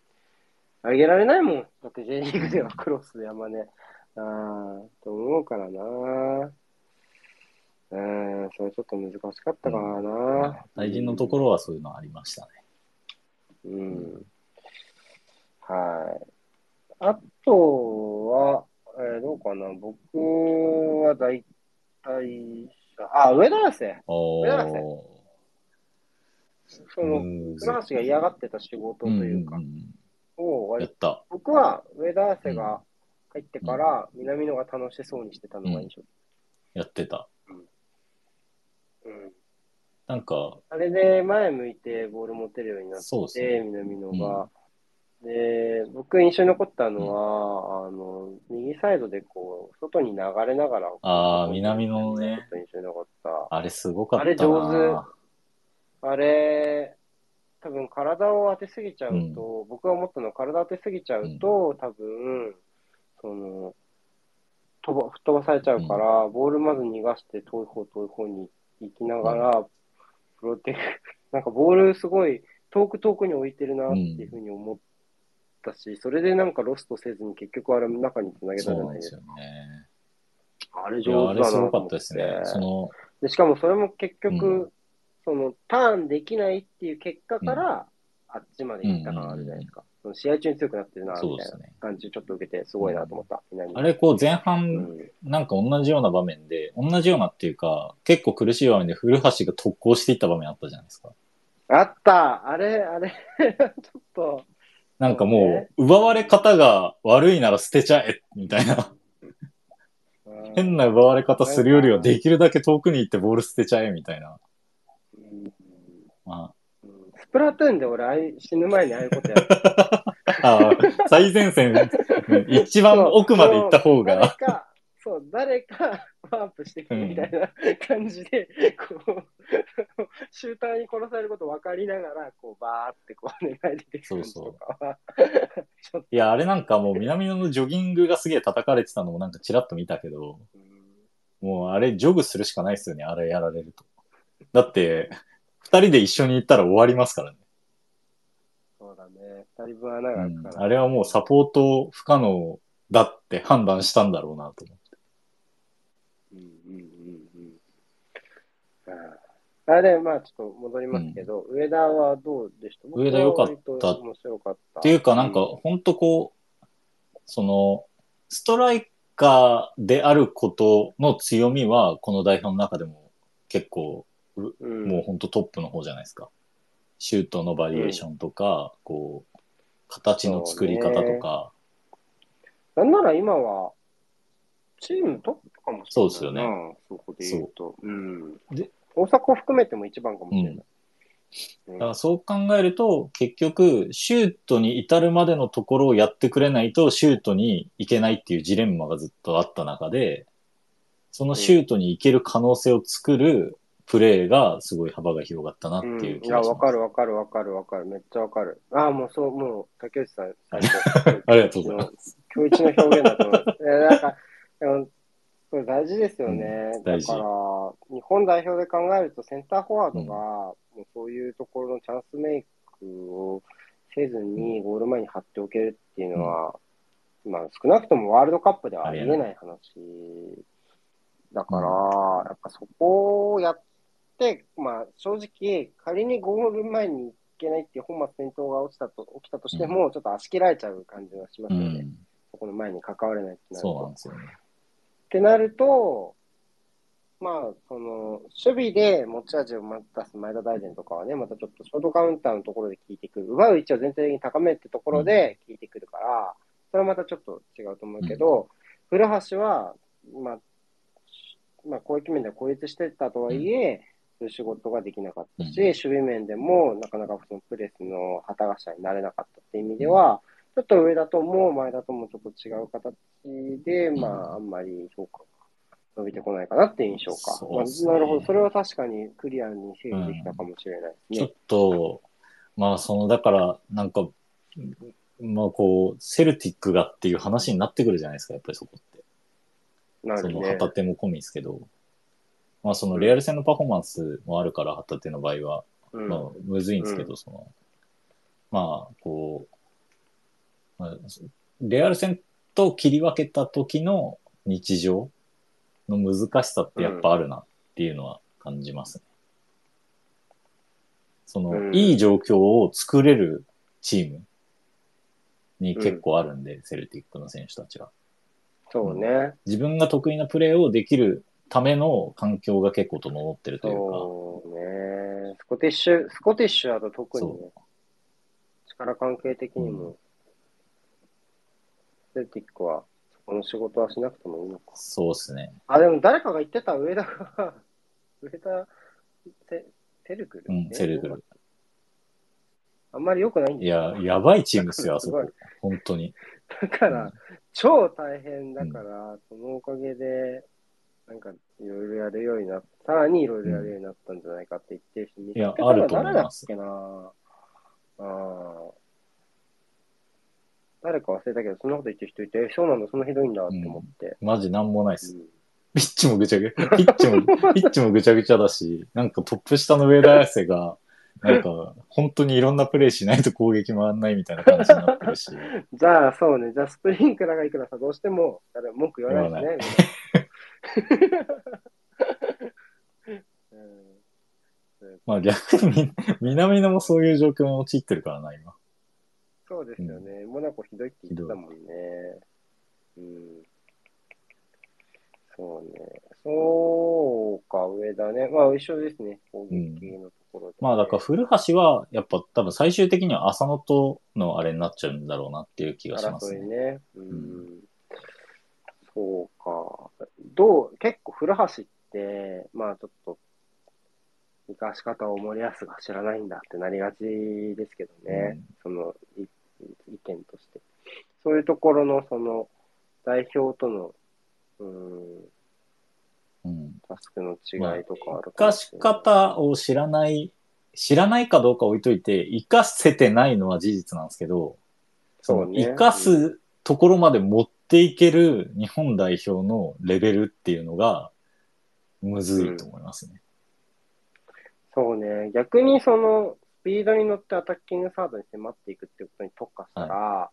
上げられないもん。だって J リーグではクロスで山ね。ああ、と思うからな。うん、それちょっと難しかったからな。大事のところはそういうのありましたね。うん。はい。あとは、えーどうかな。僕は大体、あ、上田綺世。お上田ー。その、倉橋が嫌がってた仕事というか、を割と、僕は上田汗が入ってから、南野が楽しそうにしてたのが印象、やってた。うん。なんか、あれで前向いてボール持てるようになって、そうですね、南野が。で、僕印象に残ったのは、あの、右サイドでこう、外に流れながら、ああ、南野のね。印象に残った。あれすごかったあれ上手。あれ、多分体を当てすぎちゃうと、うん、僕が思ったのは体当てすぎちゃうと、うん、多分、その、飛ば、吹っ飛ばされちゃうから、うん、ボールまず逃がして遠い方遠い方に行きながら、プロテク、なんかボールすごい遠く遠くに置いてるなっていうふうに思ったし、それでなんかロストせずに結局あれ中につなげたじゃないですか。そうね。あれ上手だなと思って。あれすごかったですね。そのでしかもそれも結局、そのターンできないっていう結果から、あっちまで行った感あるじゃないですか。その試合中に強くなってるな、みたいな感じちょっと受けて、すごいなと思った。あれ、こう前半、なんか同じような場面で、同じようなっていうか、結構苦しい場面で古橋が特攻していった場面あったじゃないですか。あったあれ、あれ [LAUGHS] ちょっと。なんかもう、奪われ方が悪いなら捨てちゃえ、みたいな。変な奪われ方するよりはできるだけ遠くに行ってボール捨てちゃえ、みたいな。まあ、スプラトゥーンで俺死ぬ前にああいうことやる。[LAUGHS] ああ、最前線、[LAUGHS] 一番奥まで行った方が。誰か、そう、誰かワープしてくるみたいな感じで、こう、シューターに殺されること分かりながら、こう、バーってこう、願い出てくるとかそうそういや、あれなんかもう南野のジョギングがすげえ叩かれてたのもなんかちらっと見たけど、もうあれジョグするしかないですよね、あれやられると。だって、二人で一緒に行ったら終わりますからね。そうだね。二人分穴が開くから、うん、あれはもうサポート不可能だって判断したんだろうなと思って。うんうんうんうん。あれ、まあちょっと戻りますけど、うん、上田はどうでした？上田良かった。面白かった。っていうかなんか、ほんとこう、その、ストライカーであることの強みは、この代表の中でも結構うん、もう本当トップの方じゃないですか。シュートのバリエーションとか、うん、こう、形の作り方とか。なんなら今は、チームトップかもしれない。そうですよね。そこで言うと。ううん。で、大阪を含めても一番かもしれない。うん、だからそう考えると、結局、シュートに至るまでのところをやってくれないと、シュートに行けないっていうジレンマがずっとあった中で、そのシュートに行ける可能性を作るプレーがすごい幅が広がったなっていう気がします。うん、いや、わかるわかるわかるわかる。めっちゃわかる。ああ、もうそう、もう、竹内さん、最初。[LAUGHS] ありがとうございます。今日一の表現だと思います。えー、なんか、これ大事ですよね。うん、だから、日本代表で考えると、センターフォワードが、もうそういうところのチャンスメイクをせずに、ゴール前に張っておけるっていうのは、うん、まあ、少なくともワールドカップではありえない話だから、やっぱそこをやっ、まあ、正直、仮にゴール前に行けないっていう本末転倒が落ちたと起きたとしても、うん、ちょっと足切られちゃう感じがしますよね。うん、そこの前に関われないってなると。そうなんですよね。ってなると、まあ、その、守備で持ち味を出す前田大然とかはね、またちょっとショートカウンターのところで効いてくる。奪う位置を全体的に高めってところで効いてくるから、それはまたちょっと違うと思うけど、うん、古橋は、まあ、まあ、攻撃面では孤立してたとはいえ、そういう仕事ができなかったし、うん、守備面でもなかなかそのプレスの旗頭になれなかったっていう意味では、ちょっと上だとも前だともちょっと違う形で、まあ、あんまり評価が伸びてこないかなって印象か。ねまあ、なるほど。それは確かにクリアに整理できたかもしれないですね。うん、ちょっと、まあ、その、だから、なんか、まあ、こう、セルティックがっていう話になってくるじゃないですか、やっぱりそこって。なるね、その旗手も込みですけど。まあそのレアル戦のパフォーマンスもあるから、旗手の場合は、まあむずいんですけど、その、まあこう、まあ、レアル戦と切り分けた時の日常の難しさってやっぱあるなっていうのは感じますね。その、いい状況を作れるチームに結構あるんで、セルティックの選手たちは。そうね。自分が得意なプレーをできるための環境が結構整ってるというか。そうね。ね。スコティッシュ、スコティッシュだと特にねそ、力関係的にも、セルティックは、そこの仕事はしなくてもいいのか。そうっすね。あ、でも誰かが言ってた、上田が、[LAUGHS] 上田、テテルグル、うん、セルグル。あんまり良くないんいですよや、やばいチームっすよ、[LAUGHS] あそこ。本当に。だから、超大変だから、そのおかげで、なんか、いろいろやるようになっさらにいろいろやるようになったんじゃないかって言ってる人、いやあると思います誰だっけなあー誰か忘れたけど、そんなこと言ってる人いて、えそうなんだ、そんなひどいんだって思って。マジなんもないっす。うんピッチもぐちゃぐちゃ、ピッチも、[LAUGHS] ピッチもぐちゃぐちゃだし、なんかトップ下の上田綺世が、なんか、本当にいろんなプレイしないと攻撃回んないみたいな感じになってるし。[LAUGHS] じゃあ、そうね。じゃあ、スプリンクラーがいくらさ、どうしても、誰も文句言わないしね。う [LAUGHS] んまあ逆にみ南野もそういう状況に陥ってるからな、今。そうですよね。モナコひどいって言ってたもんね。うん。そうね。そうか、上だね。まあ、一緒ですね。攻撃のところで、まあだから古橋は、やっぱ多分最終的には浅野とのあれになっちゃうんだろうなっていう気がしますね。ね。うん。そうか。どう、結構古橋って、まあちょっと、生かし方を森保が知らないんだってなりがちですけどね。そのい意見として。そういうところの、その、代表との、うん、うん。タスクの違いとかある生かし方を知らない、知らないかどうか置いといて、生かせてないのは事実なんですけど、そうね生かすところまで持っていける日本代表のレベルっていうのが、むずいと思いますね。そうね。逆にその、スピードに乗ってアタッキングサードに迫っていくっていうことに特化したら、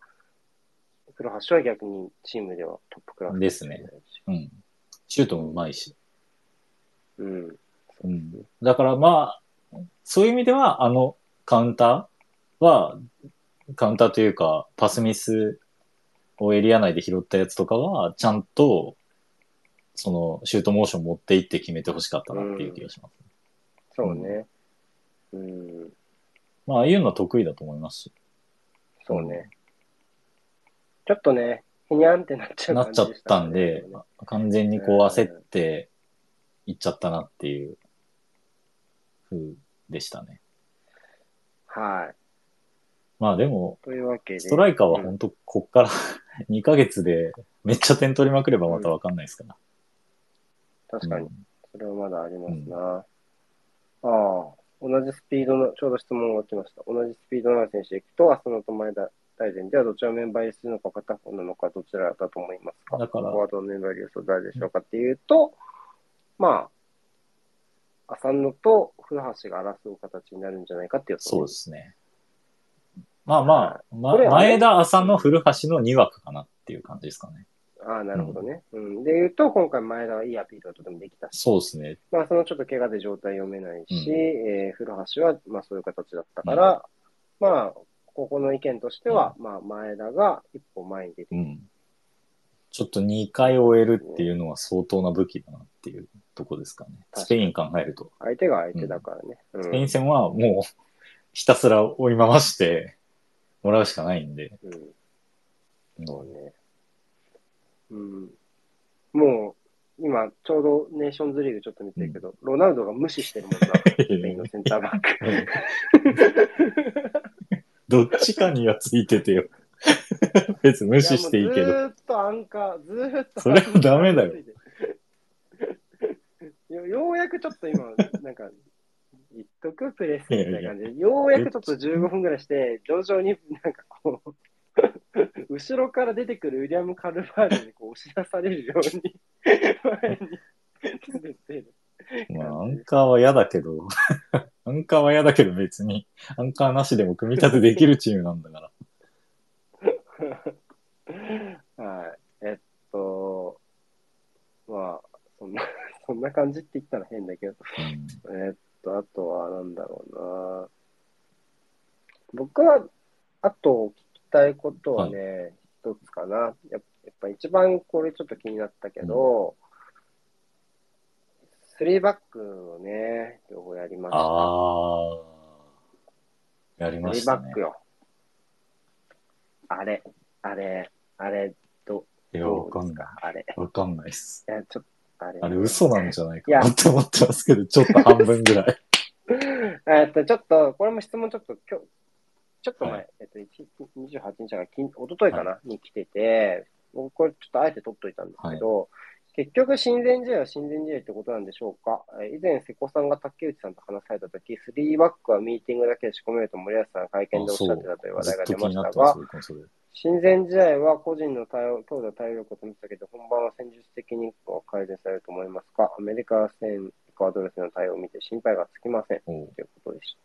古橋は逆にチームではトップクラスですね。うん。シュートもうまいし。うん。うん。だからまあ、そういう意味では、あのカウンターは、カウンターというか、パスミスをエリア内で拾ったやつとかは、ちゃんと、その、シュートモーション持っていって決めてほしかったなっていう気がします。そうね。うん。まあ、ああいうのは得意だと思いますし。そうね。ちょっとね、ひにゃんってなっちゃうなっちゃったんで完全にこう焦っていっちゃったなっていう風でしたね。はい。まあでも、というわけで。ストライカーは本当こっから2ヶ月でめっちゃ点取りまくればまたわかんないですから。確かにう。それはまだありますな。ああ、同じスピードの、ちょうど質問が来ました。同じスピードのある選手でいくと、浅野と前田大然ではどちらをメンバー入りするのか片方なのかどちらだと思いますか？だからフォワードのメンバー入り予想誰でしょうかっていうと、まあ、浅野と古橋が争う形になるんじゃないかっていうそうですね。まあまあ、ま前田、浅野、古橋の2枠かなっていう感じですかね。ああ、なるほどね。うん。で言うと、今回前田はいいアピールがとてもできたし、そうですね。まあ、そのちょっと怪我で状態読めないし、うんえー古橋は、まあ、そういう形だったから、まあ、ここの意見としては、まあ、前田が一歩前に出てきうん。ちょっと2回終えるっていうのは相当な武器だなっていうとこですかね。スペイン考えると。相手が相手だからね。うんスペイン戦はもうひたすら追い回してもらうしかないんで。うん、そうね。うん。もう、今、ちょうどネーションズリーグちょっと見てるけど、ロナウドが無視してるもんな、[LAUGHS] スペインのセンターバック。どっちかにはついててよ。[LAUGHS] 別に無視していいけど。ずーっとアンカー、ずーっと。それはダメだよ。よようやくちょっと今、なんか、言っとくプレスみたいな感じで、ようやくちょっと15分ぐらいして、徐々になんかこう、後ろから出てくるウィリアム・カルバールにこう押し出されるように、前に出てる。まあ、アンカーは嫌だけど、[LAUGHS] アンカーは嫌だけど別に、アンカーなしでも組み立てできるチームなんだから。はい。えっと、まあ、そんな、そんな感じって言ったら変だけど、うんえっと、あとはなんだろうな。僕は、あと聞きたいことはね、一つかな。やっぱ一番これちょっと気になったけど、スリーバックをね、ね。両方やりました。ああ。やりまリしたねバック。よ。あれ、あれ、あれ、どど。うですか？あれ。わかんないっす。いや、ちょっとあれ。あれ嘘なんじゃないかなって思ってますけど、ちょっと半分ぐらい。[LAUGHS] えっと、ちょっと、これも質問ちょっと、今日、ちょっと前、はいえっと、1 28日がきん、一昨日かな、に来てて、僕これちょっとあえて取っといたんですけど、結局、親善試合は親善試合ってことなんでしょうか？えー以前、瀬古さんが竹内さんと話されたとき、3バックはミーティングだけで仕込めると森保さんが会見でおっしゃってたという話題が出ましたが。親善試合は個人の対応強度対応力を試したけど、本番は戦術的に改善されると思いますか？アメリカ戦、エクアドル戦の対応を見て心配がつきません。ということでし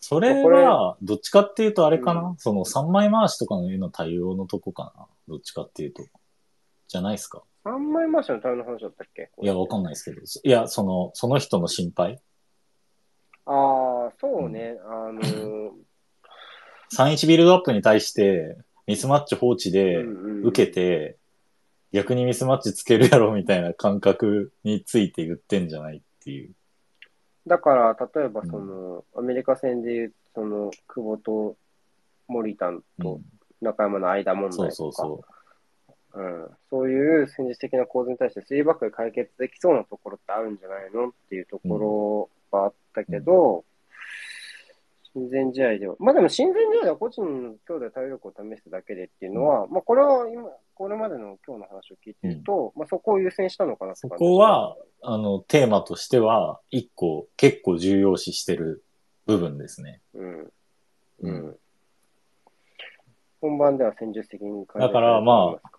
それは、どっちかっていうとあれかな、うん。その3枚回しとかの絵の対応のとこかな？どっちかっていうと。じゃないですか？た。3枚回しの対応の話だったっけ？いや、わかんないですけど。いや、その、その人の心配ああ、そうね。あのー ?31 ビルドアップに対して、ミスマッチ放置でうんうんうん受けて、逆にミスマッチつけるやろみたいな感覚について言ってんじゃないっていう。だから、例えば、その、アメリカ戦でいう、その、久保と森田うとん、中山の間問題とか、そうそうそう。うん、そういう戦術的な構図に対して3バックで解決できそうなところってあるんじゃないのっていうところがあったけど、親善試合では、まあでも親善試合では個人の強度対応力を試すだけでっていうのは、まあこれは今、これまでの今日の話を聞いてると、まあそこを優先したのかなそこは、あの、テーマとしては、一個結構重要視してる部分ですね。うん。うん。本番では戦術的にだからまあ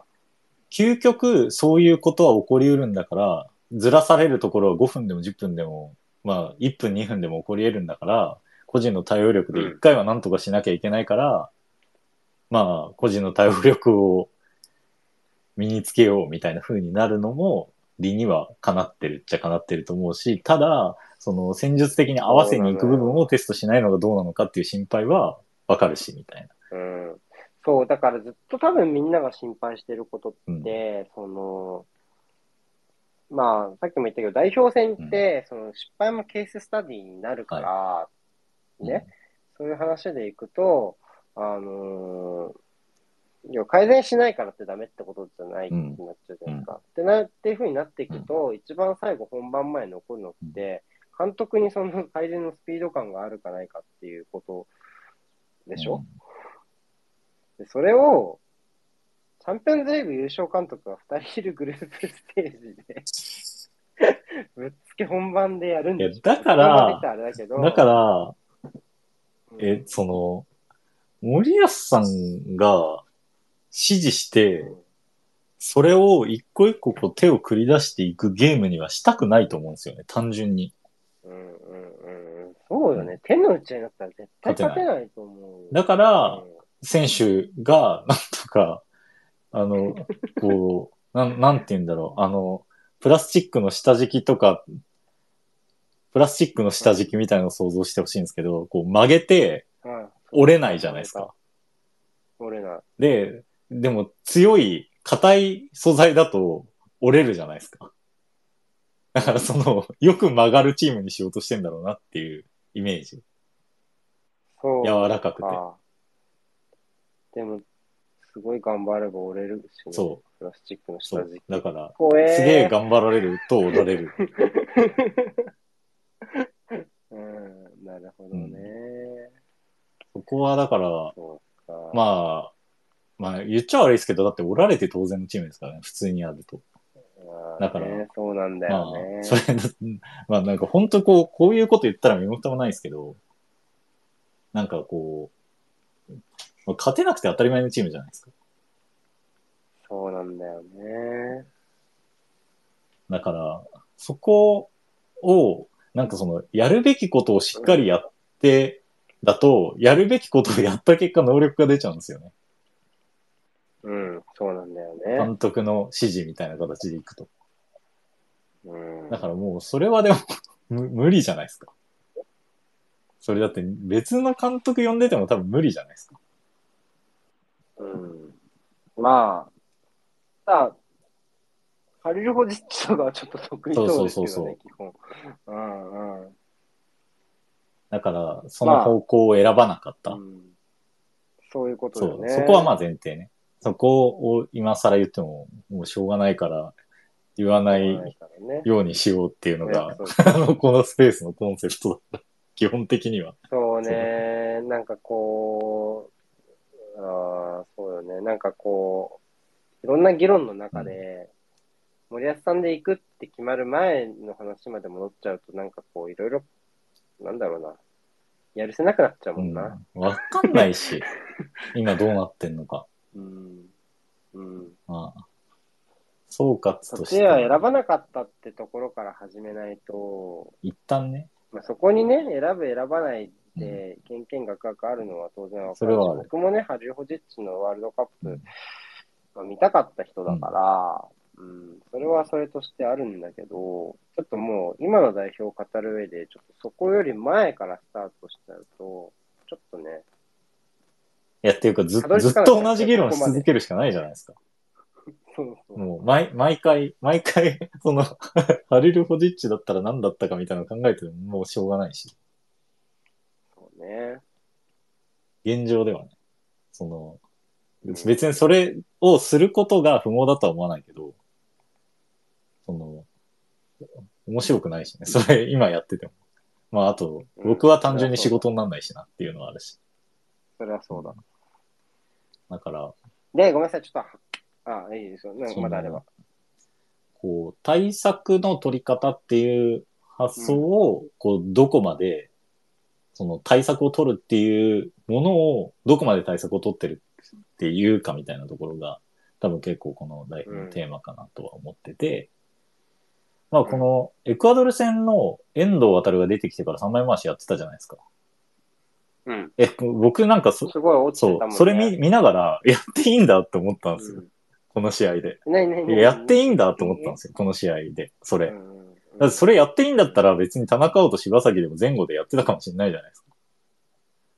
究極、そういうことは起こりうるんだから、ずらされるところは5分でも10分でも、まあ、1分2分でも起こり得るんだから、個人の対応力で1回は何とかしなきゃいけないから、まあ、個人の対応力を身につけようみたいな風になるのも、理にはかなってるっちゃかなってると思うし、ただ、その戦術的に合わせに行く部分をテストしないのがどうなのかっていう心配はわかるし、みたいな。うんそう、だからずっと多分みんなが心配してることって、その、まあ、さっきも言ったけど、代表戦って、その失敗もケーススタディになるから、ね、そういう話でいくと、あのーいや改善しないからってダメってことじゃないってなっちゃうじゃないですか。ってなっていうふうになっていくと、一番最後本番前に残るのって、監督にその改善のスピード感があるかないかっていうことでしょ、でそれを、チャンピオンズリーグ優勝監督が2人いるグループステージで、[LAUGHS] ぶっつけ本番でやるんでしょいやだからだから、うんえ、その、森保さんが指示して、それを一個一個こう手を繰り出していくゲームにはしたくないと思うんですよね、単純に。うんうんうんうんそうよね。手の内になったら絶対勝てないと思う。だからうん選手が、なんとか、あの、こう、なん、なんて言うんだろう、あの、プラスチックの下敷きとか、プラスチックの下敷きみたいなのを想像してほしいんですけど、こう曲げてはい折れないじゃないですか。折れない。で、でも強い、硬い素材だと折れるじゃないですか。だからその、よく曲がるチームにしようとしてんだろうなっていうイメージ。そう。柔らかくてあでも、すごい頑張れば折れるしね。そプラスチックの下敷き。。だから、怖えーすげえ頑張られると折られる。[LAUGHS] [LAUGHS] うん、なるほどね。そこはだから、か。まあ、まあ言っちゃ悪いですけど、だって折られて当然のチームですからね、普通にやると。まあだからね、そうなんだまよね。あ、それだ、まあなんか本当こう、こういうこと言ったら身も蓋もないですけど、なんかこう、まあ勝てなくて当たり前のチームじゃないですか。そうなんだよね。だから、そこを、なんかその、やるべきことをしっかりやって、だと、やるべきことをやった結果、能力が出ちゃうんですよね。うん、そうなんだよね。監督の指示みたいな形でいくと。うん、だからもう、それはでも [LAUGHS] 無、無理じゃないですか。それだって別の監督呼んでても多分無理じゃないですか。うん。まあ、さあ、ハリルホジッチとかはちょっと得意そうですけどね、そうそうそう基本。うんうん。だから、その方向を選ばなかった。うんそういうことだよね。そこはまあ前提ね。そこを今更言っても、もうしょうがないから、言わなない。ようにしようっていうのが、そうそう [LAUGHS] あの、このスペースのコンセプトだった。基本的には。そうね、なんかこう、ああ、そうよね、なんかこう、いろんな議論の中で、森保さんで行くって決まる前の話まで戻っちゃうと、なんかこう、いろいろ、なんだろうな、やるせなくなっちゃうもんな。うんわかんないし、[LAUGHS] 今どうなってんのか。うん。うん。まあ、総括としては、は選ばなかったってところから始めないと、一旦ね、まあ、そこにね、選ぶ、選ばないで、けん。けん。がくがくあるのは当然わかるしそれはある。僕もね、ハリー・ホジッチのワールドカップ、まあ、見たかった人だから、うん、それはそれとしてあるんだけど、ちょっともう、今の代表を語る上で、ちょっとそこより前からスタートしちゃうと、ちょっとね、いや、っていうかず、ずっと同じ議論し続けるしかないじゃないですか。[LAUGHS] そうそう。もう、毎、毎回、毎回、その、ハリル・ホジッチだったら何だったかみたいなの考えてももうしょうがないし、ね。現状ではね、その、別にそれをすることが不毛だとは思わないけど、その、面白くないしね。それ今やってても。まああと、僕は単純に仕事にならないしなっていうのはあるし。それはそうだ。だから、で、ごめんなさい、ちょっと、あ、いいですよ。なんかまだあれば。こう、対策の取り方っていう発想を、こう、どこまで、その対策を取るっていうものを、どこまで対策を取ってるっていうかみたいなところが、多分結構この大うんテーマかなとは思ってて、まあこのエクアドル戦の遠藤航が出てきてから3枚回しやってたじゃないですか。うん。え、僕なんかそ、すごい落ちてそうたもん、ね。それ見見ながら、やっていいんだって思ったんですよ。うんこの試合で。ないないややっていいんだって思ったんですよ。この試合で。それ。うんうんだってそれやっていいんだったら別に田中碧と柴崎でも前後でやってたかもしれないじゃないですか。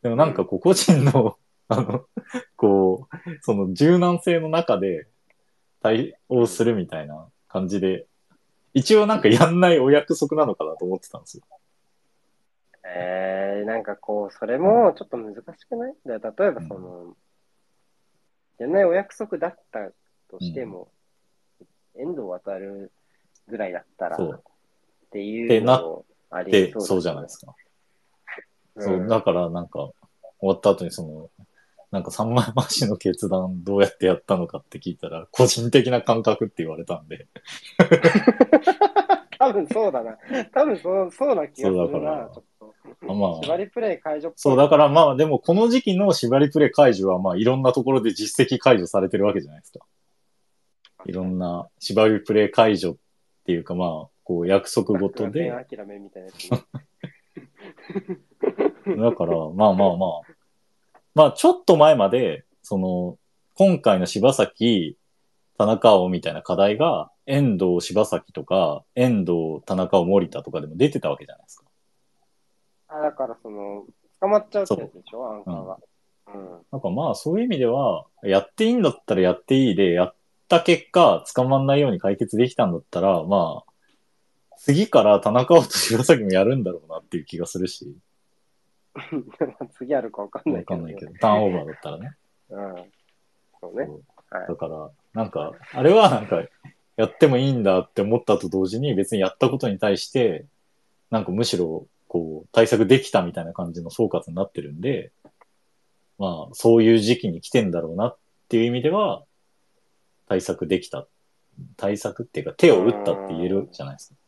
でもなんかこう個人の、[LAUGHS] あの、こう、その柔軟性の中で対応するみたいな感じで、一応なんかやんないお約束なのかなと思ってたんですよ。えー、なんかこう、それもちょっと難しくない？例えばその、やんないお約束だったとしても、遠藤渡るぐらいだったら、そうっていうのもありで、そうそうじゃないですか。うん。そう、だからなんか、終わった後にその、なんか三枚回しの決断どうやってやったのかって聞いたら、個人的な感覚って言われたんで、[LAUGHS] 多分そうだな。多分そうそうな気がするそうだから。な、まあ。縛りプレイ解除そう、だからまあでもこの時期の縛りプレイ解除はまあいろんなところで実績解除されてるわけじゃないですか。いろんな縛りプレイ解除っていうかまあ、こう約束ごとで、諦めみたいなやつね。だからまあまあまあ、まあちょっと前まで、その、今回の柴崎、田中尾みたいな課題が、遠藤柴崎とか、遠藤田中尾森田とかでも出てたわけじゃないですか。あ、だからその、捕まっちゃうってやつでしょ、アンカーが。うん。なんかまあそういう意味では、やっていいんだったらやっていいで、やった結果、捕まんないように解決できたんだったら、まあ、次から田中尾と柴崎もやるんだろうなっていう気がするし、[LAUGHS] 次あるかわかんないけど、わかんないけど、ターンオーバーだったらね。うん。そうね。そうはいだから、なんか、あれはなんか、やってもいいんだって思ったと同時に、別にやったことに対して、なんかむしろ、こう、対策できたみたいな感じの総括になってるんで、まあ、そういう時期に来てんだろうなっていう意味では、対策できた。対策っていうか、手を打ったって言えるじゃないですか。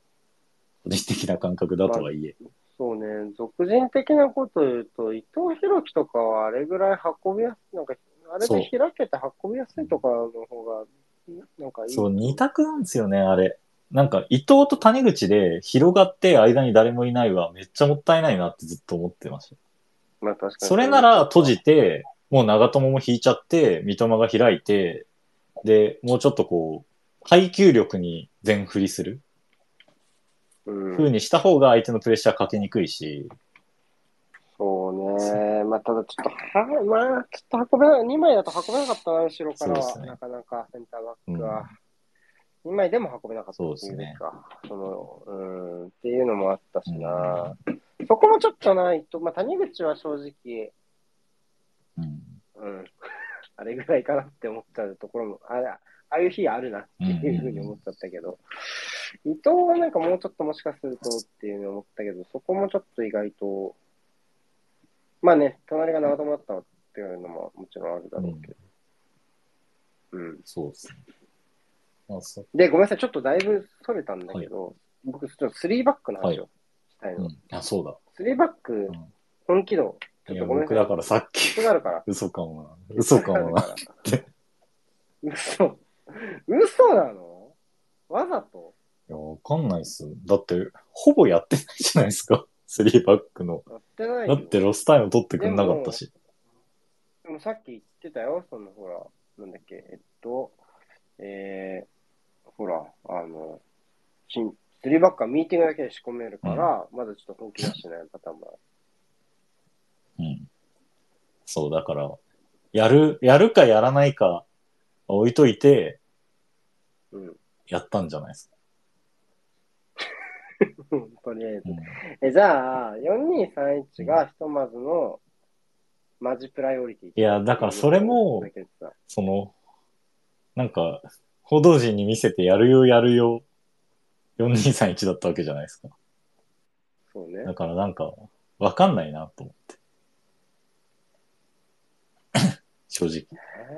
個人的な感覚だとはいえ。そうね、俗人的なこと言うと、伊藤博樹とかはあれぐらい運びやすい、なんか、あれで開けて運びやすいとかの方が、なんかいい。そう、二択なんですよね、あれ。なんか、伊藤と谷口で広がって間に誰もいないはめっちゃもったいないなってずっと思ってました。まあ確かに。それなら閉じて、もう長友も引いちゃって、三笘が開いて、で、もうちょっとこう、配球力に全振りするうん、風にした方が相手のプレッシャーかけにくいし、そうね。まあ、ただちょっと、は、まあ、ちょっと運べない、2枚だと運べなかったな、後ろからは。ねなかなかセンターバックは。2枚でも運べなかったっていうそうですねか、その、うん、っていうのもあったしな。そこもちょっとないと、まあ、谷口は正直、うん。うん、[LAUGHS] あれぐらいかなって思っちゃうところも、あああいう日あるなっていうふうに思っちゃったけど、伊藤はなんかもうちょっともしかするとっていうふうに思ったけど、そこもちょっと意外と、まあね、隣が長友だったっていうのももちろんあるだろうけど。うん。そうですね。まあ、そで、ごめんなさい、ちょっとだいぶそれたんだけど、僕、ちょっと3バックの話をしたいの。うん。あ、そうだ。3バック、うん本気度、ちょいや、っとごめんなさい。僕だからさっき、嘘があるから。嘘かもな。嘘かもな。[LAUGHS] 嘘。嘘なの？わざと？いや、わかんないっす。だって、ほぼやってないじゃないですか。[LAUGHS] 3バックの。やってないよ。だってロスタイム取ってくんなかったし。でもさっき言ってたよ、そのほら、なんだっけ、えっと、えー、ほら、あの、しん3バックはミーティングだけで仕込めるから、まだちょっと本気出してないパターンもある。うん。そう、だから、やる、やるかやらないか置いといて、うん。やったんじゃないですか。とりあえず。うんえ、じゃあ、4231がひとまずのマジプライオリティ。いやだからそれもだけどさその、なんか、報道陣に見せてやるよやるよ、4231だったわけじゃないですか。そうねだ。からなんか、わかんないなと思って。正直。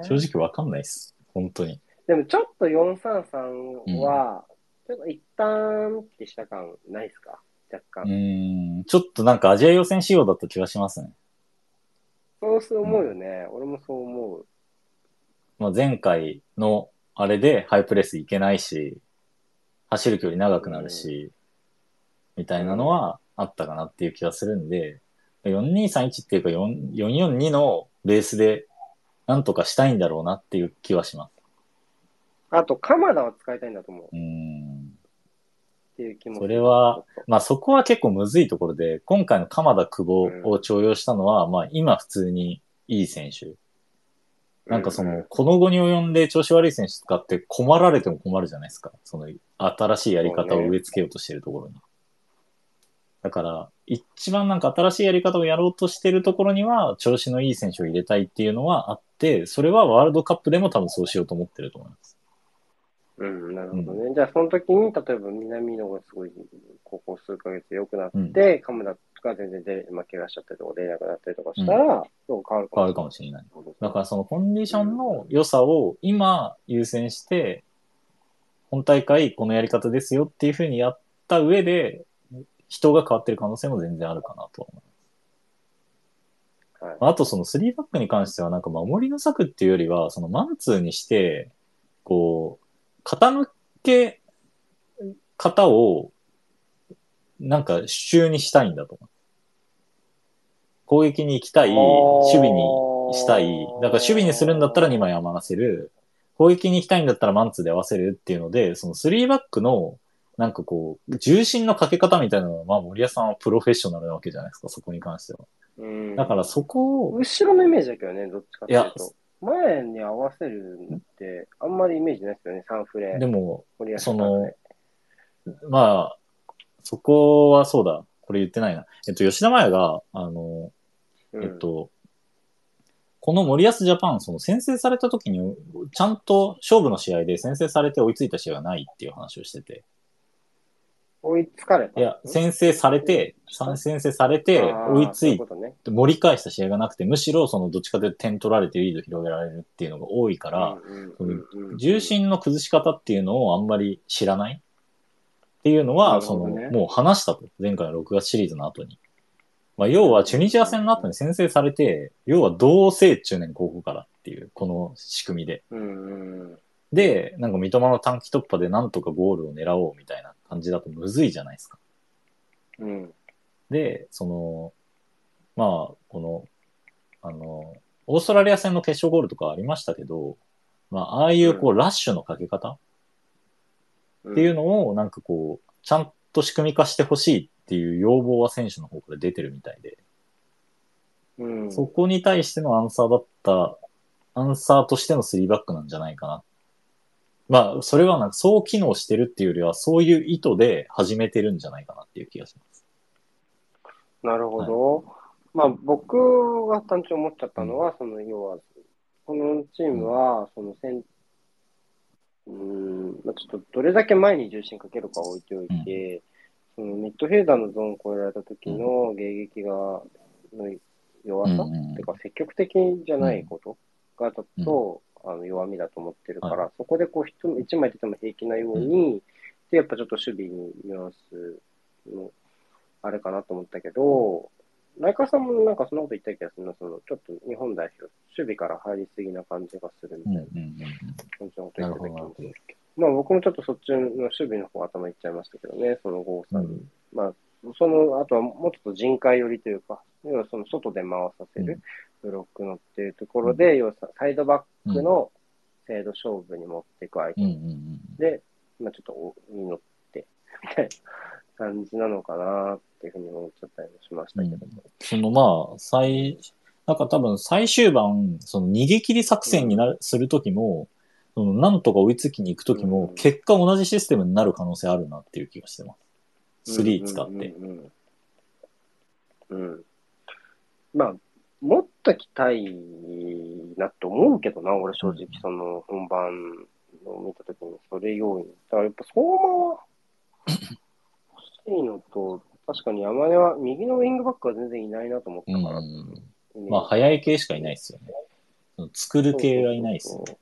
正直わかんないっす。本当に。でもちょっと433は、ちょっと一旦ってした感ないですか？若う干。ーん、ちょっとなんかアジア予選仕様だった気がしますね。そうそう思うよね。俺もそう思う。まあ、前回のあれでハイプレスいけないし、走る距離長くなるし、みたいなのはあったかなっていう気がするんで、4231っていうか4 442のベースでなんとかしたいんだろうなっていう気はします。あと、鎌田を使いたいんだと思うっうーん。ていう気もそれは、まあそこは結構むずいところで、今回の鎌田久保を重用したのは、まあ今普通にいい選手。なんかその、この後に及んで調子悪い選手使って困られても困るじゃないですか。その、新しいやり方を植え付けようとしてるところに。だから、一番なんか新しいやり方をやろうとしてるところには、調子のいい選手を入れたいっていうのはあって、それはワールドカップでも多分そうしようと思ってると思います。うん、なるほどね。じゃあ、その時に、例えば南野がすごい、ここ数ヶ月良くなって、鎌田が全然出、まあ、怪我しちゃったりとか出れなくなったりとかしたら、そう変わる変わるかもしれない。れない。だからそのコンディションの良さを今優先して、本大会このやり方ですよっていうふうにやった上で、人が変わってる可能性も全然あるかなとは思います。はいあとその3バックに関してはなんか守りの策っていうよりは、そのマンツーにして、こう、傾け方を、なんか支柱にしたいんだと思う。攻撃に行きたい、守備にしたい。だから守備にするんだったら2枚余らせる。攻撃に行きたいんだったらマンツーで合わせるっていうので、その3バックの、なんかこう、重心のかけ方みたいなのは、まあ森谷さんはプロフェッショナルなわけじゃないですか、そこに関しては。うんだからそこを、後ろのイメージだけどね、どっちかっていういやと。前に合わせるのって、あんまりイメージないですよね、サンフレ。でも、そさんねの、まあ、そこはそうだ。これ言ってないな。えっと、吉田麻也が、あの、うんえっと、この森保ジャパン、その先制された時に、ちゃんと勝負の試合で先制されて追いついた試合がないっていう話をしてて。追いつかれた。いや、先制されて、先制されて、追いつい。て、盛り返した試合がなくて、むしろそのどっちかというと点取られてリード広げられるっていうのが多いから、重心の崩し方っていうのをあんまり知らないっていうのは、なるその、もう話したと。前回の6月シリーズの後に。まあ、要は、チュニジア戦の後に先制されて、要は同性中年高校からっていう、この仕組みで。うんうんで、なんか三笘の短期突破でなんとかゴールを狙おうみたいな感じだとむずいじゃないですか。うんで、その、まあ、この、あの、オーストラリア戦の決勝ゴールとかありましたけど、まあ、ああいうこう、ラッシュのかけ方うん。っていうのを、なんかこう、ちゃんと仕組み化してほしいっていう要望は選手の方から出てるみたいで、うん、そこに対してのアンサーだった、アンサーとしての3バックなんじゃないかな。まあ、それはなんかそう機能してるっていうよりは、そういう意図で始めてるんじゃないかなっていう気がします。なるほど。まあ、僕が単純に思っちゃったのは、その、要は、このチームは、その、うん、まあ、ちょっとどれだけ前に重心かけるか置いておいて、そのミッドフィルダーのゾーンを超えられた時の迎撃が、の弱さ、うんうんっていうか積極的じゃないことがちょっと、あの弱みだと思ってるから、はそこでこう一一枚出ても平気なように、で、やっぱちょっと守備にニュアンスの、あれかなと思ったけど、内川さんもなんかそんなこと言った気がするな、その、ちょっと日本代表、守備から入りすぎな感じがするみたいなうんうんうん感じのことな言ってた気がするけど。まあ僕もちょっとそっちの守備の方頭いっちゃいましたけどね、その郷さん。に。まあ、その、あとはもうちょっと人海寄りというか、要はその外で回させるブロックのっていうところで、要はサイドバックの精度勝負に持っていく相手うんうんうんで、まあちょっとお祈って、みたいな感じなのかなっていうふうに思っちゃったりもしましたけども。そのまあ、最、なんか多分最終盤、その逃げ切り作戦になる、するときも、そのなんとか追いつきに行くときも、うん結果同じシステムになる可能性あるなっていう気がしてます。3使って。うんうんうん。うん。まあ、持っときたいなと思うけどな、俺正直その本番を見たときにそれ要因。だからやっぱ相馬は欲しいのと、確かに山根は右のウィングバックは全然いないなと思ったから。うんまあ、早い系しかいないですよね。その作る系はいないですよね。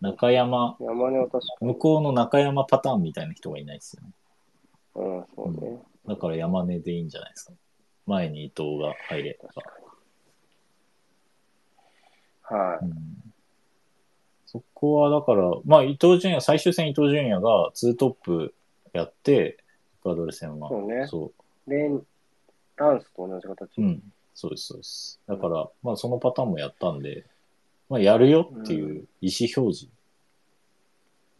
中山、山根は確かに。向こうの中山パターンみたいな人がいないですよね。うん、そうね。だから山根でいいんじゃないですか。前に伊藤が入れば。はい。うんそこはだから、まあ伊藤純也、最終戦伊藤純也が2トップやって、ガードル戦は。そうねそレン、ランスと同じ形。う。うん。そうです、そうです。だから、まあそのパターンもやったんで、まあやるよっていう意思表示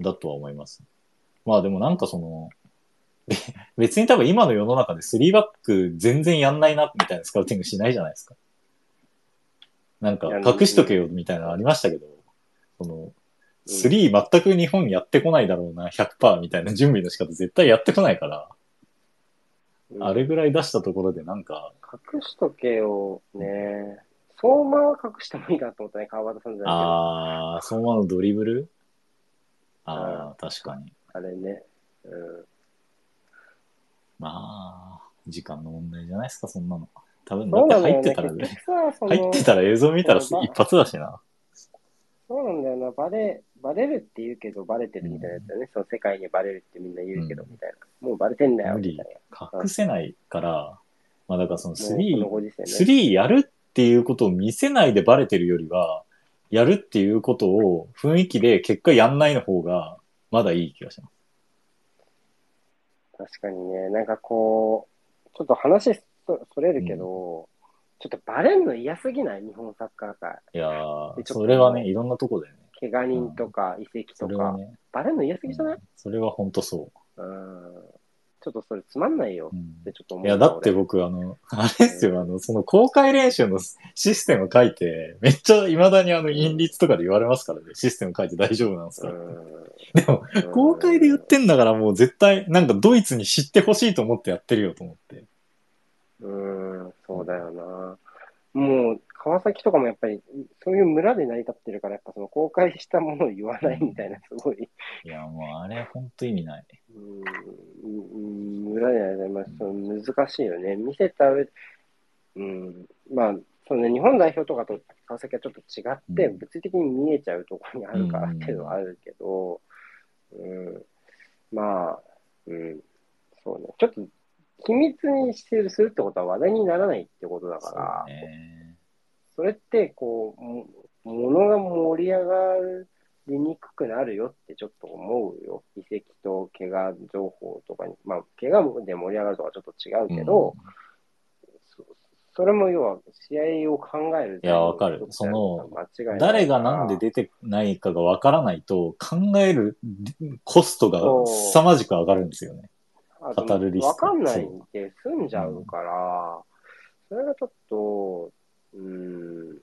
だとは思います。まあでもなんかその、べ別に多分今の世の中で3バック全然やんないなみたいなスカウティングしないじゃないですか。なんか隠しとけよみたいなのありましたけど、その、3全く日本やってこないだろうな、100%みたいな準備の仕方絶対やってこないから、うんあれぐらい出したところでなんか、隠しとけよ、ね。相馬は隠してもいいかと思ったね、川端さんじゃないあー、相馬のドリブル？あー、確かに。あれね。うん。まあ、時間の問題じゃないですか、そんなの。多分、だ。って入ってたら、結局さ、その入ってたら映像見たら一発だしな。そうなんだよな。バレ、バレるって言うけど、バレてるみたいなやつだよね。その世界にバレるってみんな言うけど、うんみたいな。もうバレてんだよ、無理みたいな。隠せないから、まあだからそのもうこの3、ご時世ね。3やるっていうことを見せないでバレてるよりは、やるっていうことを雰囲気で結果やんないの方が、まだいい気がします。確かにね、なんかこう、ちょっと話そそれるけど、ちょっとバレんの嫌すぎない？日本サッカー界。いやー、それはね、いろんなとこだよね。怪我人とか移籍とか。それはね、バレんの嫌すぎじゃない、それは本当そう。ん、ちょっとそれつまんないよ。う。うっん。てちょっと思う。いや、だって僕、あの、[LAUGHS] あれですよ、あの、その公開練習のシステム書いて、めっちゃ未だにあの、陰律とかで言われますからね、システム書いて大丈夫なんですか、でも、うん。公開で言ってんだからもう絶対、なんかドイツに知ってほしいと思ってやってるよと思って。うん、そうだよな。もう、川崎とかもやっぱり、そういう村で成り立ってるから、やっぱその公開したものを言わないみたいな、すごい、いや、もうあれ、ほんと意味ない。うん、うん村で成り立ます。その難しいよね。見せた上、うん、まあ、そのね、日本代表とかと川崎はちょっと違って、うん物理的に見えちゃうところにあるからうんっていうのはあるけど、うん、まあ、うん、そうね。ちょっと、秘密にしてるするってことは話題にならないってことだから、それって、こう、もものが盛り上がりにくくなるよってちょっと思うよ。遺跡と怪我情報とかに。まあ、怪我で盛り上がるとはちょっと違うけど、そそれも要は試合を考える。いやわかるその間違いない誰がなんで出てないかがわからないと、考えるコストが凄まじく上がるんですよね。あと語るリスクわかんないで済んじゃうから、それがちょっと、うーん、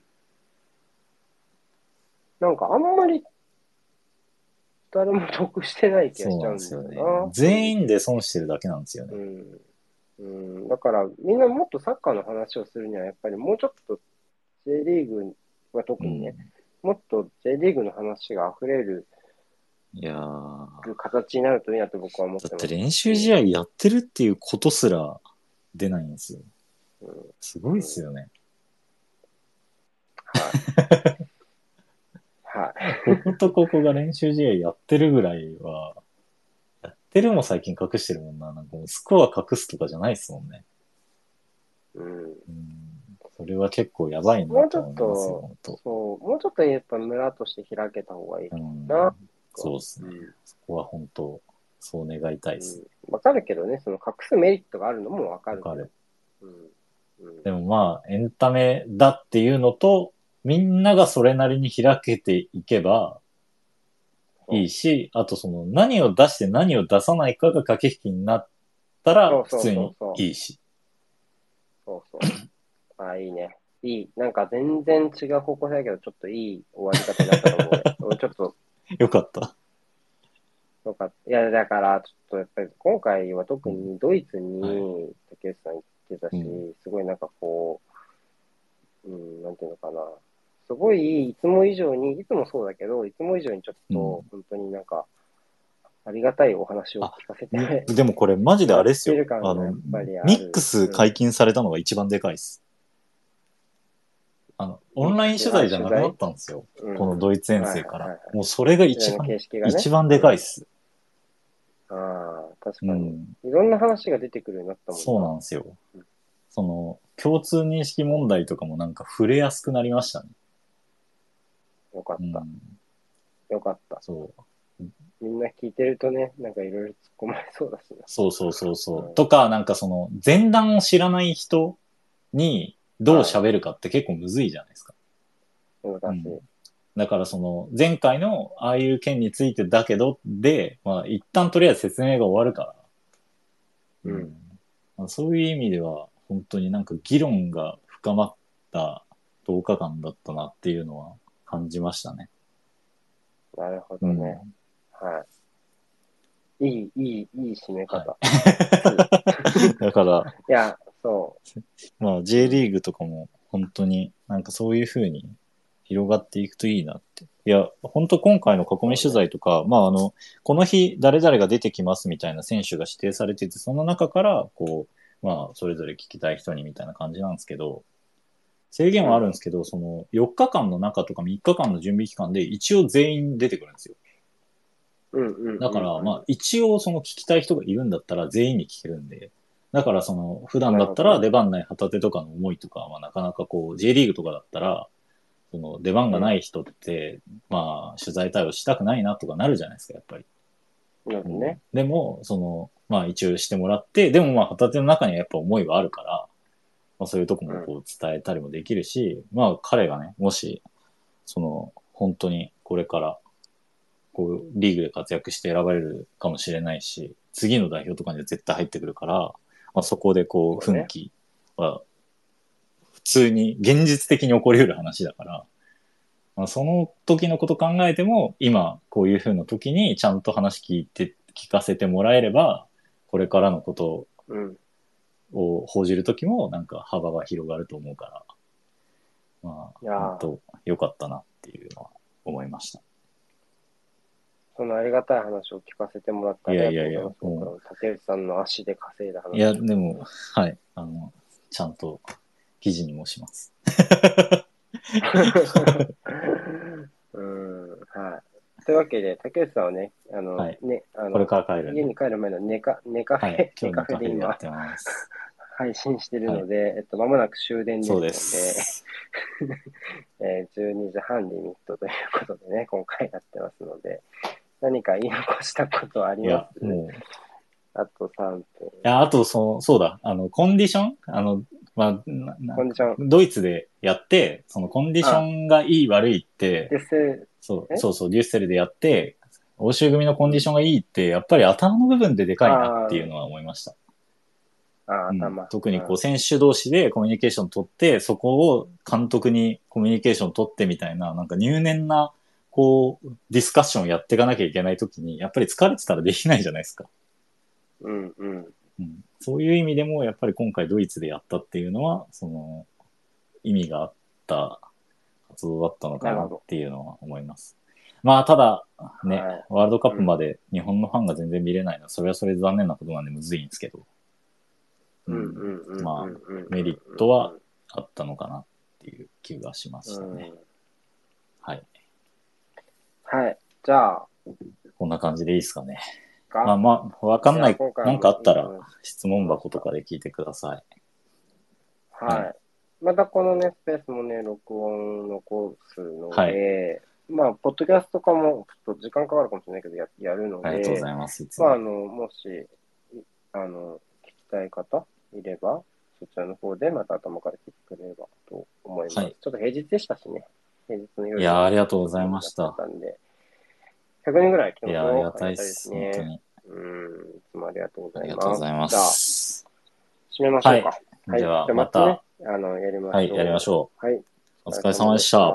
なんかあんまり誰も得してない気がしちゃうんですよね。全員で損してるだけなんですよね。うん。うん、だから、みんなもっとサッカーの話をするには、やっぱりもうちょっと J リーグは特にね、もっと J リーグの話が溢れるいやー形になるといいなと僕は思って。だって練習試合やってるっていうことすら出ないんですよ。うんすごいっすよね。はい。はい。こことここが練習試合やってるぐらいは、やってるも最近隠してるもんな。なんかもうスコア隠すとかじゃないっすもんね。うん。うん。それは結構やばいなと思いますよ、本当そう、もうちょっとやっぱ村として開けた方がいい。うんな。そうですね。うんそこは本当、そう願いたいです。うんわかるけどね、その隠すメリットがあるのもわかる。わかる。うん。うんでもまあ、エンタメだっていうのと、みんながそれなりに開けていけばいいし、あとその何を出して何を出さないかが駆け引きになったら普通にいいし。そうそう。[CLEARS THROAT] ああ、いいね。いい。なんか全然違う方向性だけど、ちょっといい終わり方になったと思う [LAUGHS] ちょっとよかった。よかった。いや、だから、ちょっとやっぱり今回は特にドイツに竹内さん行ってたし、うすごいなんかこう、うん、なんていうのかな。すごい、いつも以上に、いつもそうだけど、いつも以上にちょっと、本当になんか、ありがたいお話を聞かせて、でもこれマジであれっすよあのミックス解禁されたのが一番でかいっす。オンライン取材じゃなくなったんですよ。うんこのドイツ遠征からはいはいはいは。もうそれが一の番、ね。一番でかいっす。ああ、確かに、うん。いろんな話が出てくるようになったもんそうなんですようん。その、共通認識問題とかもなんか触れやすくなりましたね。よかった、うん。よかった。そう。みんな聞いてるとね、なんかいろいろ突っ込まれそうだしな。そうそうそうそうう。んとか、なんかその、前段を知らない人にどう喋るかって結構むずいじゃないですか。難しい。うんだからその、前回のああいう件についてだけど、で、まあ一旦とりあえず説明が終わるから。うんまあそういう意味では、本当になんか議論が深まった10日間だったなっていうのは感じましたね。なるほどね。はい。いい、いい、いい締め方。[LAUGHS] だから、い、や、そまあ J リーグとかも本当になんかそういう風に広がっていくといいなって。いや、本当今回の囲み取材とか、まああの、この日誰々が出てきますみたいな選手が指定されてて、その中からこう、まあそれぞれ聞きたい人にみたいな感じなんですけど、制限はあるんですけど、その4日間の中とか3日間の準備期間で一応全員出てくるんですよ。う。うんうんうん。だから、まあ、一応その聞きたい人がいるんだったら全員に聞けるんで、だからその、普段だったら出番ない旗手とかの思いとかはなかなかこう、J リーグとかだったら、その出番がない人って、まあ、取材対応したくないなとかなるじゃないですか、やっぱり。なるほどね。でも、その、まあ一応してもらって、でもまあ旗手の中にはやっぱ思いはあるから、まあそういうとこもこう伝えたりもできるし、まあ彼がね、もし、その、本当にこれから、こう、リーグで活躍して選ばれるかもしれないし、次の代表とかには絶対入ってくるから、まあそこでこう、奮起は、普通に現実的に起こり得る話だから、まあ、その時のこと考えても、今こういう風な時にちゃんと話聞いて、聞かせてもらえれば、これからのことうん。を報じる時もなんか幅が広がると思うから、まあ、本当良かったなっていうのは思いました。そのありがたい話を聞かせてもらってありがとうございやいやいや僕は竹内さんの足で稼いだ話。いや、でも、はい、あの、ちゃんと記事にもします。[LAUGHS] うん、はい。というわけで、竹内さんはね、あの、はいね、あの、これから帰る。家に帰る前の寝か、寝カフェ、はい、寝カフェで今。配信してるので、えっと、まもなく終電ですので、そうです。[LAUGHS] えー12時半リミットということでね、今回やってますので、何か言い残したことはありま、す？もう、いあと3分。や、あと、そう、そうだ、あの、コンディション？あの、まあ、コンディション。ドイツでやって、そのコンディションがいい悪いって。そうえ？そうそう、デュッセルでやって、欧州組のコンディションがいいって、やっぱり頭の部分ででかいなっていうのは思いました。あ、うん頭。特にこう選手同士でコミュニケーション取って、そこを監督にコミュニケーション取ってみたいな、なんか入念な、こう、ディスカッションをやっていかなきゃいけないときに、やっぱり疲れてたらできないじゃないですか。うんうん。うん。そういう意味でも、やっぱり今回ドイツでやったっていうのは、その、意味があった活動だったのかなっていうのは思います。まあ、ただ、ね、はいワールドカップまで日本のファンが全然見れないのは、それはそれで残念なことなんでむずいんですけど、うん。まあうんメリットは、あったのかなっていう気がしましたうんね。はい。はい。じゃあ、こんな感じでいいですかね。がまあまあ、わかんないなんかあったらうん質問箱とかで聞いてください。はい。またこのね、スペースもね、録音残すので、はいまあ、ポッドキャストとかもちょっと時間かかるかもしれないけど、ややるので、ありがとうございます。まあ、あも。の、もし、いあの、聞きたい方いれば、そちらの方でまた頭から聞いてくれればと思います。はいちょっと平日でしたしね。平日の夜いやーありがとうございましただったんで、100人ぐらい来てますいやー、ありがたいっす。本当ね。に。うん、いつもありがとうごありざいます。がとうございます。締めましょうか。では、じゃあまた、ね、あの、やりましょう。はい、やりましょう。はい。う。お疲れ様でした。た。